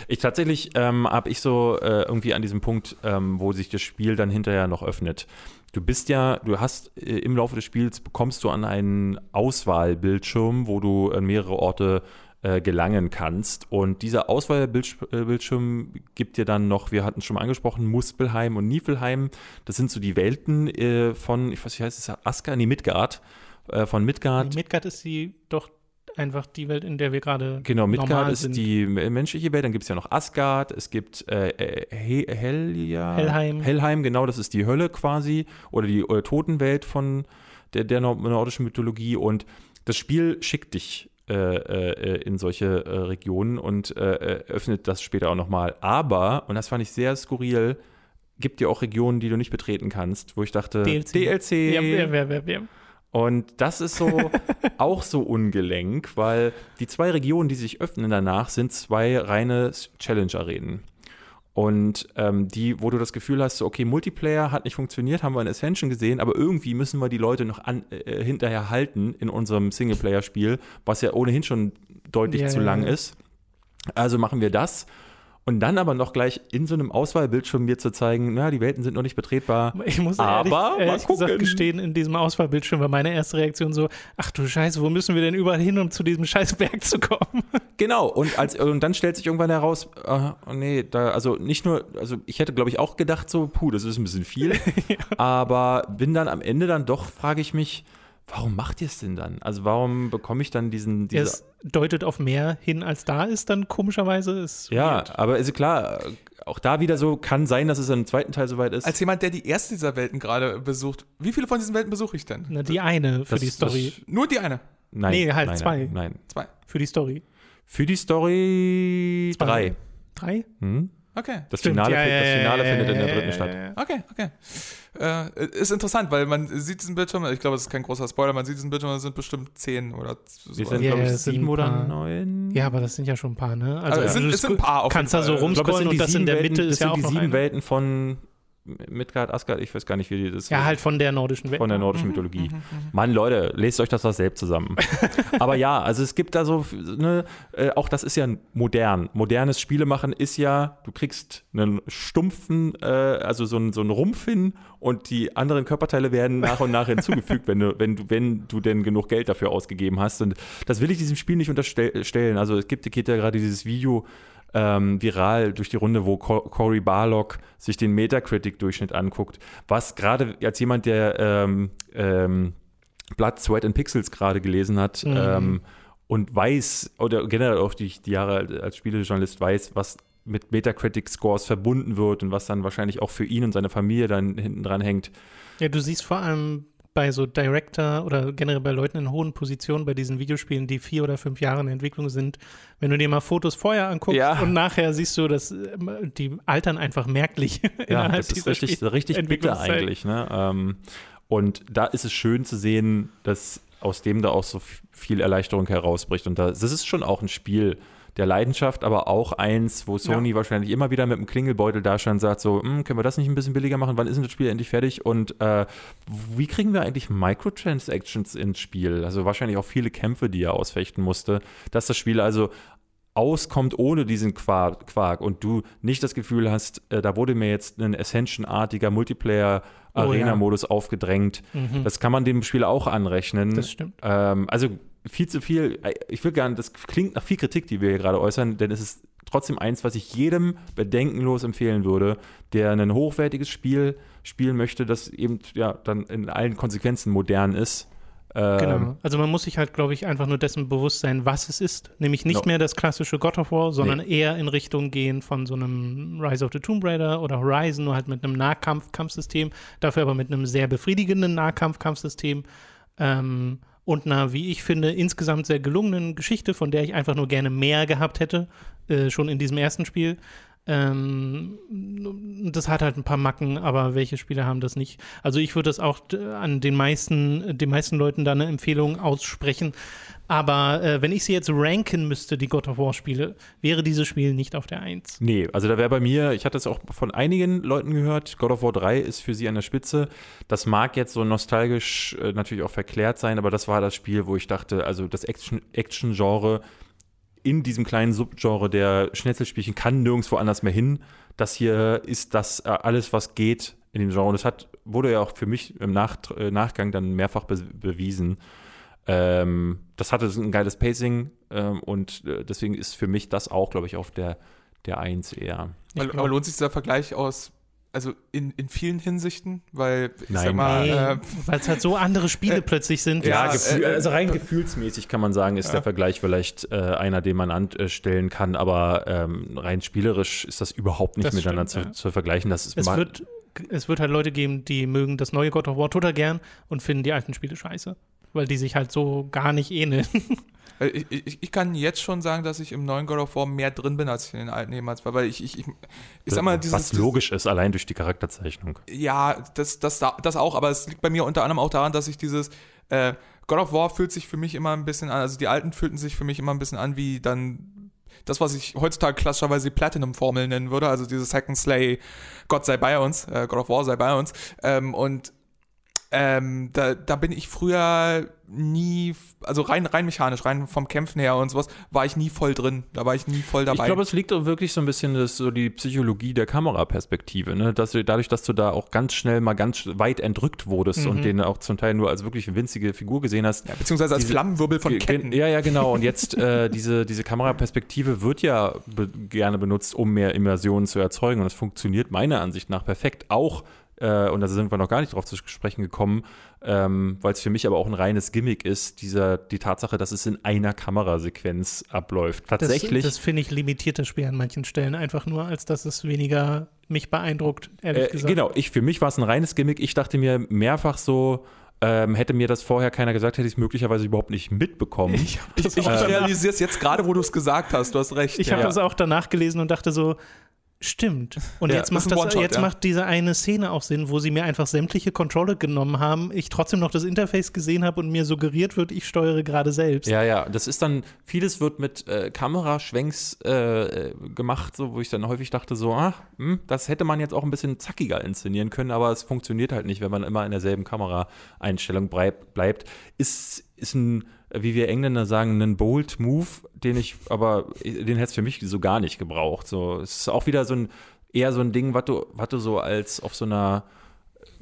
Ich tatsächlich ähm, habe ich so äh, irgendwie an diesem Punkt, ähm, wo sich das Spiel dann hinterher noch öffnet. Du bist ja, du hast äh, im Laufe des Spiels bekommst du an einen Auswahlbildschirm, wo du an mehrere Orte äh, gelangen kannst. Und dieser Auswahlbildschirm gibt dir dann noch, wir hatten es schon mal angesprochen, Muspelheim und Niflheim. Das sind so die Welten äh, von, ich weiß nicht, heißt es, Aska, nee, Midgard. Äh, von Midgard. Midgard ist die doch einfach die Welt, in der wir gerade Genau, Midgard ist sind. die menschliche Welt, dann gibt es ja noch Asgard, es gibt äh, äh, He Helja, Hellheim. Hellheim, genau, das ist die Hölle quasi oder die äh, Totenwelt von der, der nord- nordischen Mythologie und das Spiel schickt dich äh, äh, in solche äh, Regionen und öffnet das später auch nochmal. Aber, und das fand ich sehr skurril, gibt dir auch Regionen, die du nicht betreten kannst, wo ich dachte, DLC. DLC Ja, ja, ja, ja, ja. Und das ist so auch so ungelenk, weil die zwei Regionen, die sich öffnen danach, sind zwei reine Challenge-Arenen. Und ähm, die, wo du das Gefühl hast, so, okay, Multiplayer hat nicht funktioniert, haben wir in Ascension gesehen, aber irgendwie müssen wir die Leute noch an, äh, hinterher halten in unserem Singleplayer-Spiel, was ja ohnehin schon deutlich Ja, zu lang ja. ist. Also machen wir das. Und dann aber noch gleich in so einem Auswahlbildschirm mir zu zeigen, na, die Welten sind noch nicht betretbar. Ich muss Aber ehrlich, mal ehrlich gesagt gestehen, in diesem Auswahlbildschirm war meine erste Reaktion so, ach du Scheiße, wo müssen wir denn überall hin, um zu diesem scheiß Berg zu kommen? Genau, und, als, und dann stellt sich irgendwann heraus, oh nee, da, also nicht nur, also ich hätte, glaube ich, auch gedacht, so, puh, das ist ein bisschen viel. Aber bin dann am Ende dann doch, frage ich mich, warum macht ihr es denn dann? Also warum bekomme ich dann diesen, diese, Es deutet auf mehr hin, als da ist, dann komischerweise ist ja, weird. aber ist klar, auch da wieder so, kann sein, dass es im zweiten Teil soweit ist. Als jemand, der die erste dieser Welten gerade besucht, wie viele von diesen Welten besuche ich denn? Na, die eine für Das- die Story. Nur die eine. nein, nee, halt nein, zwei. Nein, nein. Zwei. Für die Story. Für die Story Zwei. drei. Drei? Hm? Okay. Das Stimmt, Finale, ja, das Finale ja, findet in ja, der dritten ja, statt. ja, ja. Okay, okay. Äh, ist interessant, weil man sieht diesen Bildschirm, ich glaube, das ist kein großer Spoiler, man sieht diesen Bildschirm, das sind bestimmt zehn oder so. Wir sind, Ja, glaube ich, es sieben oder neun. Ja, aber das sind ja schon ein paar, ne? Also es sind- es sind ein paar auf kannst da so rumscrollen und die das in der Mitte ist ja auch die sieben. Welten von Midgard, Asgard, ich weiß gar nicht, wie die das Ja, halt von der nordischen Welt. von der nordischen Mythologie. Mann, Leute, lest euch das doch selbst zusammen. Aber ja, also es gibt da so, ne, äh, auch das ist ja modern. Modernes Spielemachen ist ja, du kriegst einen stumpfen, äh, also so einen, so einen Rumpf hin und die anderen Körperteile werden nach und nach hinzugefügt, wenn du, wenn du, wenn du denn genug Geld dafür ausgegeben hast. Und das will ich diesem Spiel nicht unterstellen. Also es gibt, geht ja gerade dieses Video ähm, viral durch die Runde, wo Co Cory Barlock sich den Metacritic-Durchschnitt anguckt, was gerade als jemand, der ähm, ähm, Blood, Sweat and Pixels gerade gelesen hat Mhm. ähm, und weiß, oder generell auch die, die Jahre als Spielejournalist weiß, was mit Metacritic-Scores verbunden wird und was dann wahrscheinlich auch für ihn und seine Familie dann hinten dran hängt. Ja, du siehst vor allem bei so Director oder generell bei Leuten in hohen Positionen bei diesen Videospielen, die vier oder fünf Jahre in Entwicklung sind, wenn du dir mal Fotos vorher anguckst Ja. und nachher siehst du, dass ähm, die altern einfach merklich Ja, innerhalb das ist richtig, Spiel- richtig bitter eigentlich. Ne? Ähm, und da ist es schön zu sehen, dass aus dem da auch so viel Erleichterung herausbricht. Und da, das ist schon auch ein Spiel der Leidenschaft, aber auch eins, wo Sony wahrscheinlich immer wieder mit dem Klingelbeutel da und sagt so, "Hm, können wir das nicht ein bisschen billiger machen? Wann ist denn das Spiel endlich fertig? Und äh, wie kriegen wir eigentlich Microtransactions ins Spiel? Also wahrscheinlich auch viele Kämpfe, die er ausfechten musste, dass das Spiel also auskommt ohne diesen Quark, und du nicht das Gefühl hast, äh, da wurde mir jetzt ein Ascension-artiger Multiplayer-Arena-Modus aufgedrängt. Mhm. Das kann man dem Spiel auch anrechnen. Das stimmt. Ähm, also viel zu viel, äh, ich will nicht, das klingt nach viel Kritik, die wir hier gerade äußern, denn es ist trotzdem eins, was ich jedem bedenkenlos empfehlen würde, der ein hochwertiges Spiel spielen möchte, das eben ja dann in allen Konsequenzen modern ist. Ähm, Genau. Also man muss sich halt, glaube ich, einfach nur dessen bewusst sein, was es ist. Nämlich nicht No. mehr das klassische God of War, sondern eher in Richtung gehen von so einem Rise of the Tomb Raider oder Horizon, nur halt mit einem Nahkampf-Kampfsystem, dafür aber mit einem sehr befriedigenden Nahkampf-Kampfsystem. Ähm, und einer, wie ich finde, insgesamt sehr gelungenen Geschichte, von der ich einfach nur gerne mehr gehabt hätte, äh, schon in diesem ersten Spiel. Ähm, das hat halt ein paar Macken, aber welche Spiele haben das nicht? Also ich würde das auch äh, an den meisten, den meisten Leuten da eine Empfehlung aussprechen. Aber äh, wenn ich sie jetzt ranken müsste, die God of War Spiele, wäre dieses Spiel nicht auf der Eins. Nee, also da wäre bei mir, ich hatte es auch von einigen Leuten gehört, God of War 3 ist für sie an der Spitze. Das mag jetzt so nostalgisch äh, natürlich auch verklärt sein, aber das war das Spiel, wo ich dachte, also das Action- Action-Genre in diesem kleinen Subgenre der Schnetzelspielchen kann nirgendwo anders mehr hin. Das hier ist das äh, alles, was geht in dem Genre. Und das hat, wurde ja auch für mich im Nach äh, Nachgang dann mehrfach be bewiesen. Ähm, das hatte ein geiles Pacing ähm, und äh, deswegen ist für mich das auch, glaube ich, auf der, der Eins eher. Ich Aber, glaub- aber lohnt sich dieser Vergleich aus, also in, in vielen Hinsichten? Weil, ich Nein, sag mal, äh, weil es halt so andere Spiele äh, plötzlich sind. ja, Das- Gefühl- also rein gefühlsmäßig kann man sagen, ist Ja. der Vergleich vielleicht äh, einer, den man anstellen kann, aber ähm, rein spielerisch ist das überhaupt nicht Das miteinander stimmt, zu, zu vergleichen. Das ist es wird, es wird halt Leute geben, die mögen das neue God of War total gern und finden die alten Spiele scheiße. Weil die sich halt so gar nicht ähneln. Weil Ich, ich, ich kann jetzt schon sagen, dass ich im neuen God of War mehr drin bin, als ich in den alten jemals war. Weil ich, ich, ich, ich sag mal, dieses. Was logisch ist, allein durch die Charakterzeichnung. Ja, das, das, das auch, aber es liegt bei mir unter anderem auch daran, dass ich dieses äh, God of War fühlt sich für mich immer ein bisschen an, also die alten fühlten sich für mich immer ein bisschen an wie dann das, was ich heutzutage klassischerweise Platinum-Formel nennen würde, also dieses Hack and Slay, Gott sei bei uns, äh, God of War sei bei uns. Ähm, und ähm, da, da bin ich früher nie, also rein, rein mechanisch, rein vom Kämpfen her und sowas, war ich nie voll drin. Da war ich nie voll dabei. Ich glaube, es liegt auch wirklich so ein bisschen das, so die Psychologie der Kameraperspektive, ne? dass du, dadurch, dass du da auch ganz schnell mal ganz weit entrückt wurdest Mhm. und den auch zum Teil nur als wirklich winzige Figur gesehen hast. ja, beziehungsweise als diese- Flammenwirbel von Ketten. Ja, ja, genau. Und jetzt äh, diese, diese Kameraperspektive wird ja be gerne benutzt, um mehr Immersion zu erzeugen. Und es funktioniert meiner Ansicht nach perfekt. Auch, äh, und da sind wir noch gar nicht drauf zu sprechen gekommen, ähm, weil es für mich aber auch ein reines Gimmick ist, dieser, die Tatsache, dass es in einer Kamerasequenz abläuft. Tatsächlich. Das, das finde ich limitiert das Spiel an manchen Stellen einfach nur, als dass es weniger mich beeindruckt, ehrlich Äh, gesagt. genau, ich, für mich war es ein reines Gimmick. Ich dachte mir mehrfach so, ähm, hätte mir das vorher keiner gesagt, hätte ich es möglicherweise überhaupt nicht mitbekommen. Ich, ich, ich realisiere es jetzt gerade, wo du es gesagt hast. Du hast recht. Ich ja. habe das auch danach gelesen und dachte so, stimmt. Und Ja, jetzt, macht, das, jetzt ja. macht diese eine Szene auch Sinn, wo sie mir einfach sämtliche Controller genommen haben, ich trotzdem noch das Interface gesehen habe und mir suggeriert wird, ich steuere gerade selbst. Ja, ja, das ist dann, vieles wird mit äh, Kameraschwenks äh, gemacht, so, wo ich dann häufig dachte, so, ah, hm, das hätte man jetzt auch ein bisschen zackiger inszenieren können, aber es funktioniert halt nicht, wenn man immer in derselben Kameraeinstellung bleib, bleibt. Ist, ist ein, wie wir Engländer sagen, ein bold Move, den ich, aber den hätte es für mich so gar nicht gebraucht. So, es ist auch wieder so ein, eher so ein Ding, was du, was du so als auf so einer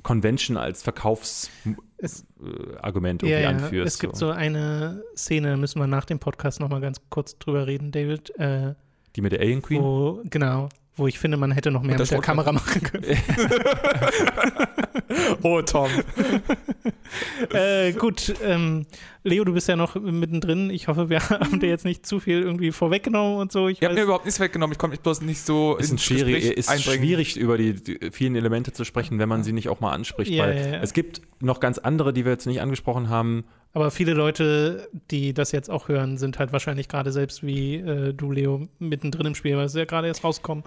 Convention als Verkaufsargument irgendwie Ja, ja. anführst. Es gibt so eine Szene, müssen wir nach dem Podcast nochmal ganz kurz drüber reden, David, äh, Die mit der Alien Queen? wo, genau, wo ich finde, man hätte noch mehr mit der. Kamera machen können. Oh, Tom. äh, gut, ähm, Leo, du bist ja noch mittendrin. Ich hoffe, wir haben dir jetzt nicht zu viel irgendwie vorweggenommen und so. Ich habt mir überhaupt nichts weggenommen. Ich konnte mich bloß nicht so ist, ein ins schwierig, Gespräch ist einbringen. schwierig, über die, die vielen Elemente zu sprechen, wenn man sie nicht auch mal anspricht. Ja, weil ja, ja. es gibt noch ganz andere, die wir jetzt nicht angesprochen haben. aber viele Leute, die das jetzt auch hören, sind halt wahrscheinlich gerade selbst wie äh, du, Leo, mittendrin im Spiel, weil es ja gerade erst rauskommen.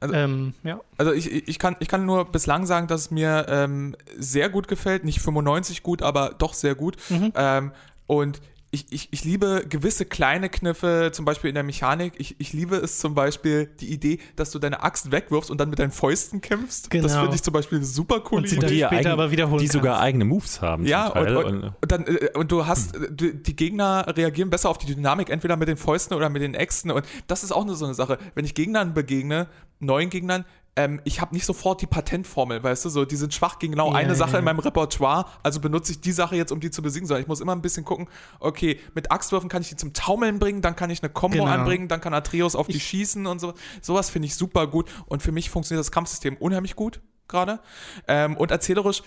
Also- ähm, ja. Also ich, ich, kann, ich kann nur bislang sagen, dass es mir ähm, sehr gut gefällt. Nicht 95 gut, aber doch sehr gut. Mhm. Ähm, und ich, ich, ich liebe gewisse kleine Kniffe, zum Beispiel in der Mechanik. Ich, ich liebe es zum Beispiel die Idee, dass du deine Axt wegwirfst und dann mit deinen Fäusten kämpfst. Das Genau. finde ich zum Beispiel eine super coole Und sie Idee. die später eigen- aber wiederholen Die sogar eigene Moves haben Ja, zum Teil. und, und, und, dann, äh, und du hast, Hm. äh, du, die Gegner reagieren besser auf die Dynamik, entweder mit den Fäusten oder mit den Äxten. Und das ist auch nur so eine Sache. Wenn ich Gegnern begegne, neuen Gegnern, ähm, ich habe nicht sofort die Patentformel, weißt du, so, die sind schwach gegen genau Ja, eine Sache ja. in meinem Repertoire, also benutze ich die Sache jetzt, um die zu besiegen, sondern ich muss immer ein bisschen gucken, okay, mit Axtwürfen kann ich die zum Taumeln bringen, dann kann ich eine Combo Genau. anbringen, dann kann Atreus auf die schießen und so. Sowas finde ich super gut und für mich funktioniert das Kampfsystem unheimlich gut gerade. Ähm, und erzählerisch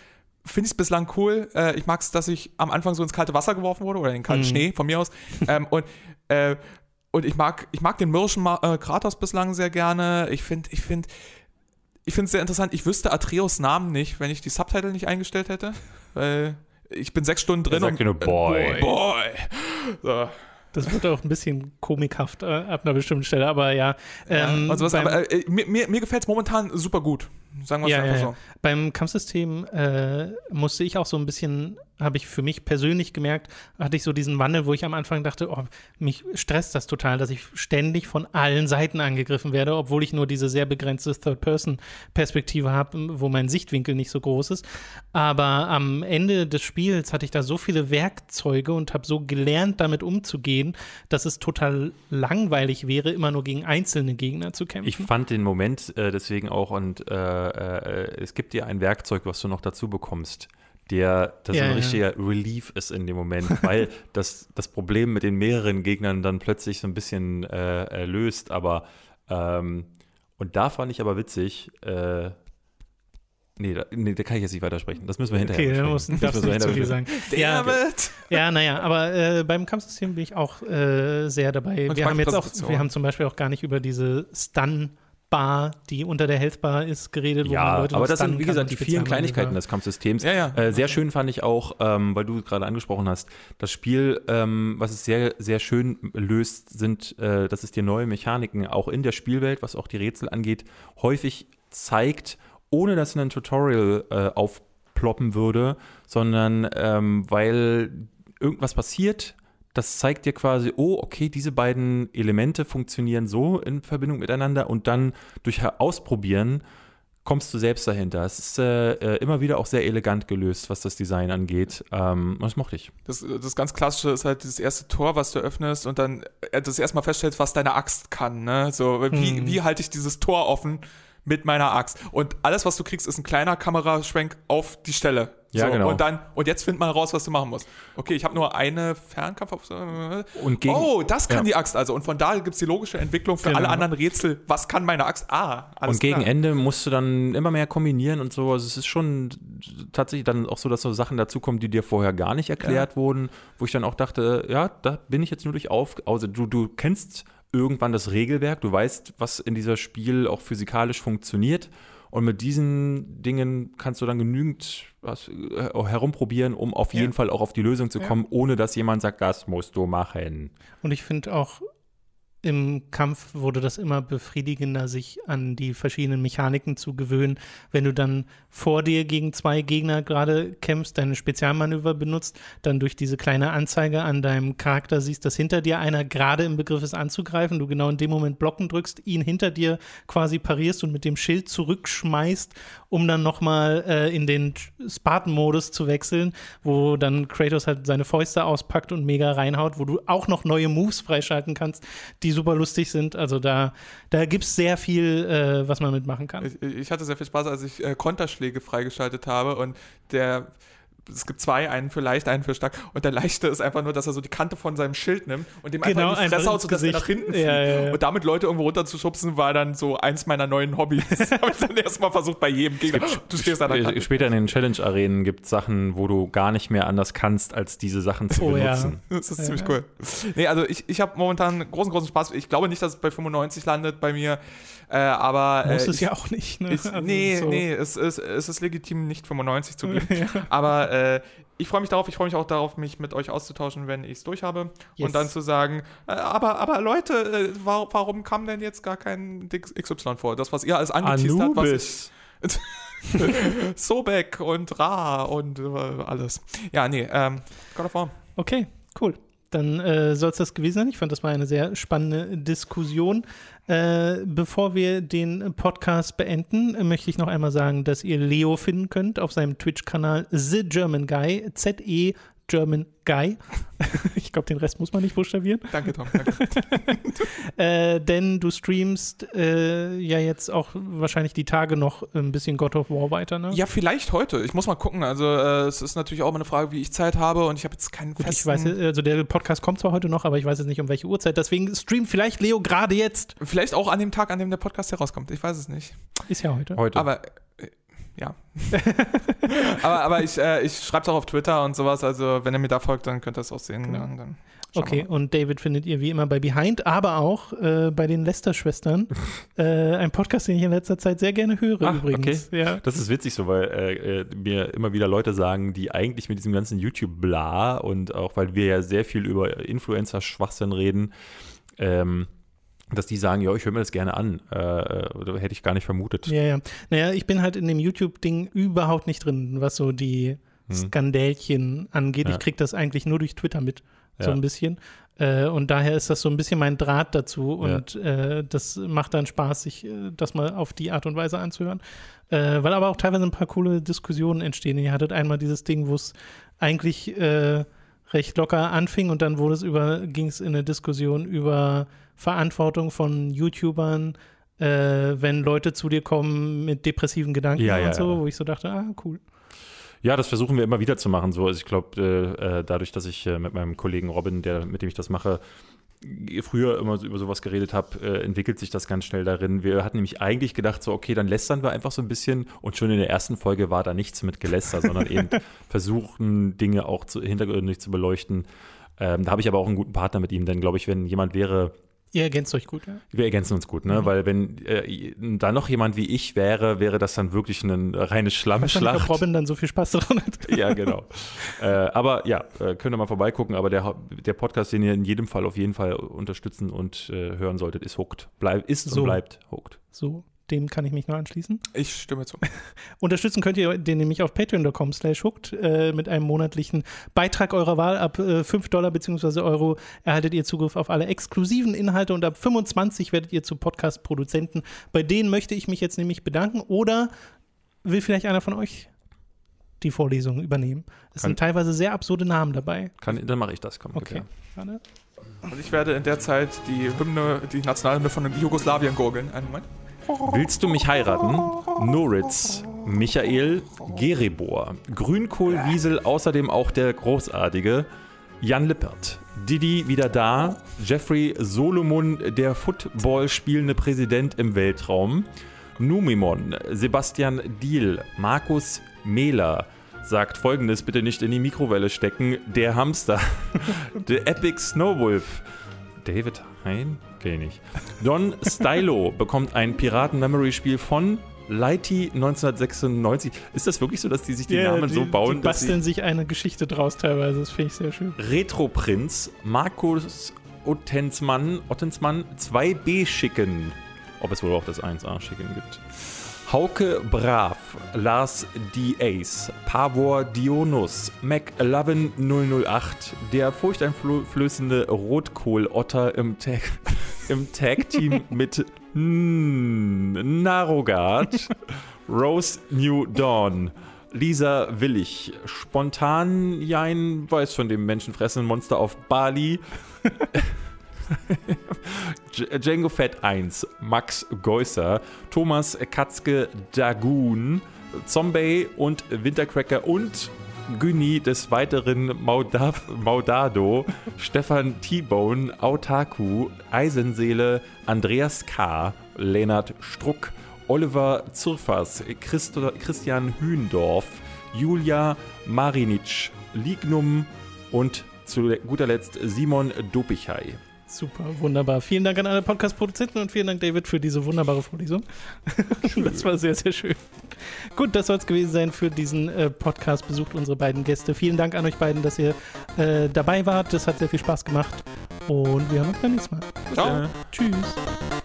finde ich es bislang cool. Äh, ich mag es, dass ich am Anfang so ins kalte Wasser geworfen wurde oder in den kalten Mhm. Schnee von mir aus. ähm, und äh, und ich mag, ich mag den mürrischen äh, Kratos bislang sehr gerne. Ich finde, ich finde, ich finde es sehr interessant. Ich wüsste Atreus Namen nicht, wenn ich die Subtitle nicht eingestellt hätte. Weil ich bin sechs Stunden drin sagt ja nur Boy. Äh, boy. So. Das wird auch ein bisschen komikhaft äh, ab einer bestimmten Stelle, aber ja. Ähm, und sowas, beim- aber äh, mir, mir, mir gefällt es momentan super gut. Sagen wir es ja, einfach ja, so. Beim Kampfsystem äh, musste ich auch so ein bisschen, habe ich für mich persönlich gemerkt, hatte ich so diesen Wandel, wo ich am Anfang dachte, oh, mich stresst das total, dass ich ständig von allen Seiten angegriffen werde, obwohl ich nur diese sehr begrenzte Third-Person-Perspektive habe, wo mein Sichtwinkel nicht so groß ist. Aber am Ende des Spiels hatte ich da so viele Werkzeuge und habe so gelernt, damit umzugehen, dass es total langweilig wäre, immer nur gegen einzelne Gegner zu kämpfen. Ich fand den Moment äh, deswegen auch und äh, äh, es gibt dir ein Werkzeug, was du noch dazu bekommst, der das Ja, so ein ja. richtiger Relief ist in dem Moment, weil das, das Problem mit den mehreren Gegnern dann plötzlich so ein bisschen äh, äh, löst, aber ähm, und da fand ich aber witzig, äh, nee, da, nee, da kann ich jetzt nicht weitersprechen. Das müssen wir hinterher Okay, da Das darfst du nicht zu viel sagen. Ja, ja, naja, aber äh, beim Kampfsystem bin ich auch äh, sehr dabei. Und Wir haben jetzt auch, wir haben zum Beispiel auch gar nicht über diese Stun Bar, die unter der Health Bar ist, geredet, wo man Ja, Leute aber das sind, wie gesagt, die vielen. Kleinigkeiten des Kampfsystems. Ja, ja. Äh, sehr schön fand ich auch, ähm, weil du gerade angesprochen hast, das Spiel, ähm, was es sehr, sehr schön löst, sind, äh, dass es dir neue Mechaniken auch in der Spielwelt, was auch die Rätsel angeht, häufig zeigt, ohne dass ein Tutorial äh, aufploppen würde, sondern ähm, weil irgendwas passiert, das zeigt dir quasi, oh, okay, diese beiden Elemente funktionieren so in Verbindung miteinander und dann durch Ausprobieren kommst du selbst dahinter. Es ist äh, äh, immer wieder auch sehr elegant gelöst, was das Design angeht. Ähm, und das mochte ich. Das, das ganz klassische ist halt dieses erste Tor, was du öffnest und dann äh, das erstmal feststellst, was deine Axt kann. Ne? So, wie, Hm. wie halte ich dieses Tor offen mit meiner Axt? Und alles, was du kriegst, ist ein kleiner Kameraschwenk auf die Stelle. Ja, so, genau. Und dann, und jetzt find mal raus, was du machen musst. Okay, ich habe nur eine Fernkampf. Und gegen, Oh, das kann Ja. die Axt also. Und von da gibt es die logische Entwicklung für Genau. alle anderen Rätsel. Was kann meine Axt? Ah, alles und gegen klar. Ende musst du dann immer mehr kombinieren und so. Also es ist schon tatsächlich dann auch so, dass so Sachen dazukommen, die dir vorher gar nicht erklärt wurden, wo ich dann auch dachte, ja, da bin ich jetzt nur durch auf. Also du, du kennst irgendwann das Regelwerk, du weißt, was in dieser Spiel auch physikalisch funktioniert. Und mit diesen Dingen kannst du dann genügend was, äh, herumprobieren, um auf jeden Fall auch auf die Lösung zu kommen, ohne dass jemand sagt, das musst du machen. Und ich finde auch, im Kampf wurde das immer befriedigender, sich an die verschiedenen Mechaniken zu gewöhnen. Wenn du dann vor dir gegen zwei Gegner gerade kämpfst, deine Spezialmanöver benutzt, dann durch diese kleine Anzeige an deinem Charakter siehst, dass hinter dir einer gerade im Begriff ist anzugreifen, du genau in dem Moment blocken drückst, ihn hinter dir quasi parierst und mit dem Schild zurückschmeißt, um dann nochmal äh, in den Spartan-Modus zu wechseln, wo dann Kratos halt seine Fäuste auspackt und mega reinhaut, wo du auch noch neue Moves freischalten kannst, die super lustig sind. Also da, da gibt es sehr viel, äh, was man mitmachen kann. Ich, ich hatte sehr viel Spaß, als ich äh, Konterschläge freigeschaltet habe und der es gibt zwei, einen für leicht, einen für stark. Und der leichte ist einfach nur, dass er so die Kante von seinem Schild nimmt und dem Genau, einfach in die Fresse haut, ins sodass er nach hinten Ja, fliegt. ja, ja. Und damit Leute irgendwo runterzuschubsen, war dann so eins meiner neuen Hobbys. Habe ich dann erstmal versucht bei jedem Gegner. Du stehst an der Äh, Kante. Später in den Challenge-Arenen gibt es Sachen, wo du gar nicht mehr anders kannst, als diese Sachen zu Oh ja. benutzen. Das ist Ja, ziemlich ja. cool. Nee, also ich, ich habe momentan großen, großen Spaß. Ich glaube nicht, dass es bei 95 landet bei mir. Äh, aber Muss äh, es ich, ja auch nicht. Ne? Ich, Also nee, so. nee, es ist, es ist legitim, nicht 95 zu geben. Ja. Aber äh, ich freue mich darauf, ich freue mich auch darauf, mich mit euch auszutauschen, wenn ich es durch habe. Yes. Und dann zu sagen, äh, aber, aber Leute, äh, warum, warum kam denn jetzt gar kein XY vor? Das, was ihr alles angeteased habt, was ich, Sobek und Ra und äh, alles. Ja, nee, ähm, God of War. Okay, cool. Dann äh, soll es das gewesen sein. Ich fand, das war eine sehr spannende Diskussion. Äh, bevor wir den Podcast beenden, äh, möchte ich noch einmal sagen, dass ihr Leo finden könnt auf seinem Twitch-Kanal The German Guy, Z-E German Guy. ich glaube, den Rest muss man nicht buchstabieren. Danke, Tom. Danke. Äh, denn du streamst äh, ja jetzt auch wahrscheinlich die Tage noch ein bisschen God of War weiter, ne? ja, vielleicht heute. Ich muss mal gucken. Also, äh, es ist natürlich auch immer eine Frage, wie ich Zeit habe und ich habe jetzt keinen Gut, ich festen... weiß, also der Podcast kommt zwar heute noch, aber ich weiß jetzt nicht, um welche Uhrzeit. Deswegen streamt vielleicht Leo gerade jetzt. Vielleicht auch an dem Tag, an dem der Podcast herauskommt. Ich weiß es nicht. Ist ja heute. Heute. Aber äh, ja. aber, aber ich, äh, ich schreibe es auch auf Twitter und sowas. Also wenn ihr mir da folgt, dann könnt ihr es auch sehen. Genau. Ja, Okay, und David findet ihr wie immer bei Behind, aber auch äh, bei den Lester-Schwestern. äh, ein Podcast, den ich in letzter Zeit sehr gerne höre, Ah, übrigens. Ja. Das ist witzig so, weil äh, äh, mir immer wieder Leute sagen, die eigentlich mit diesem ganzen YouTube-Bla und auch weil wir ja sehr viel über Influencer-Schwachsinn reden, ähm, dass die sagen, ja, ich höre mir das gerne an. Äh, äh, hätte ich gar nicht vermutet. ja, ja. Naja, ich bin halt in dem YouTube-Ding überhaupt nicht drin, was so die Hm. Skandälchen angeht. Ja. Ich kriege das eigentlich nur durch Twitter mit, so Ja. ein bisschen. Äh, und daher ist das so ein bisschen mein Draht dazu. Und äh, das macht dann Spaß, sich äh, das mal auf die Art und Weise anzuhören. Äh, weil aber auch teilweise ein paar coole Diskussionen entstehen. Ihr hattet einmal dieses Ding, wo es eigentlich recht locker anfing und dann wurde es über, ging es in eine Diskussion über Verantwortung von YouTubern, äh, wenn Leute zu dir kommen mit depressiven Gedanken Ja, ja, und so, ja. wo ich so dachte, ah, cool. Ja, das versuchen wir immer wieder zu machen. So, also ich glaube, äh, äh, dadurch, dass ich äh, mit meinem Kollegen Robin, der, mit dem ich das mache, früher immer über sowas geredet habe, äh, entwickelt sich das ganz schnell darin. Wir hatten nämlich eigentlich gedacht, so, okay, dann lästern wir einfach so ein bisschen und schon in der ersten Folge war da nichts mit Geläster, sondern eben versuchen, Dinge auch zu, hintergründig zu beleuchten. Ähm, da habe ich aber auch einen guten Partner mit ihm, denn glaube ich, wenn jemand wäre, Ihr ergänzt euch gut, ja. Wir ergänzen uns gut, ne? Mhm. Weil wenn äh, da noch jemand wie ich wäre, wäre das dann wirklich eine reine Wahrscheinlich, ob Schlammschlacht. Robin dann so viel Spaß daran hat. ja, genau. äh, aber ja, äh, könnt ihr mal vorbeigucken. Aber der, der Podcast, den ihr in jedem Fall auf jeden Fall unterstützen und äh, hören solltet, ist Hooked. Bleib, ist So. und bleibt Hooked. So, dem kann ich mich nur anschließen. Ich stimme zu. Unterstützen könnt ihr den nämlich auf patreon.com slash hooked äh, mit einem monatlichen Beitrag eurer Wahl. Ab äh, 5 Dollar bzw. Euro erhaltet ihr Zugriff auf alle exklusiven Inhalte und ab 25 werdet ihr zu Podcast-Produzenten. Bei denen möchte ich mich jetzt nämlich bedanken oder will vielleicht einer von euch die Vorlesung übernehmen? Es Kann- sind teilweise sehr absurde Namen dabei. Kann, dann mache ich das. Komm, Okay. Und ich werde in der Zeit die Hymne, die Nationalhymne von Jugoslawien gurgeln. Einen Moment. Willst du mich heiraten? Noritz, Michael, Gerebor, Grünkohlwiesel, außerdem auch der großartige Jan Lippert, Didi wieder da, Jeffrey Solomon, der Football spielende Präsident im Weltraum, Numimon, Sebastian Diel, Markus Mehler, sagt folgendes bitte nicht in die Mikrowelle stecken, der Hamster, der Epic Snowwolf, David Hein? Kenn ich nicht. Don Stylo bekommt ein Piraten-Memory-Spiel von Lighty 1996. Ist das wirklich so, dass die sich die Ja, Namen so bauen, Die basteln sich eine Geschichte draus teilweise. Das finde ich sehr schön. Retro-Prinz Markus Ottensmann, Ottensmann 2B schicken? Ob es wohl auch das 1A schicken gibt. Hauke Brav, Lars D. Ace, Pavor Dionus, McLovin 008, der furchteinflößende Rotkohl-Otter im Tag, im Tag-Team mit mm, Narogard, Rose New Dawn, Lisa Willig, Spontan Jein, weiß von dem menschenfressenden Monster auf Bali, Django Fett 1, Max Geusser, Thomas Katzke Dagun, Zombie und Wintercracker und Günni des Weiteren Maudav, Maudado, Stefan T-Bone, Autaku, Eisenseele, Andreas K., Lennart Struck, Oliver Zurfas, Christo, Christian Hühndorf, Julia Marinic, Lignum und zu guter Letzt Simon Dopichai. Super, wunderbar. Vielen Dank an alle Podcast-Produzenten und vielen Dank, David, für diese wunderbare Vorlesung. das war sehr, sehr schön. Gut, das soll es gewesen sein für diesen äh, Podcast. Besucht unsere beiden Gäste. Vielen Dank an euch beiden, dass ihr äh, dabei wart. Das hat sehr viel Spaß gemacht. Und wir hören uns beim nächsten Mal. Ciao. Äh, Tschüss.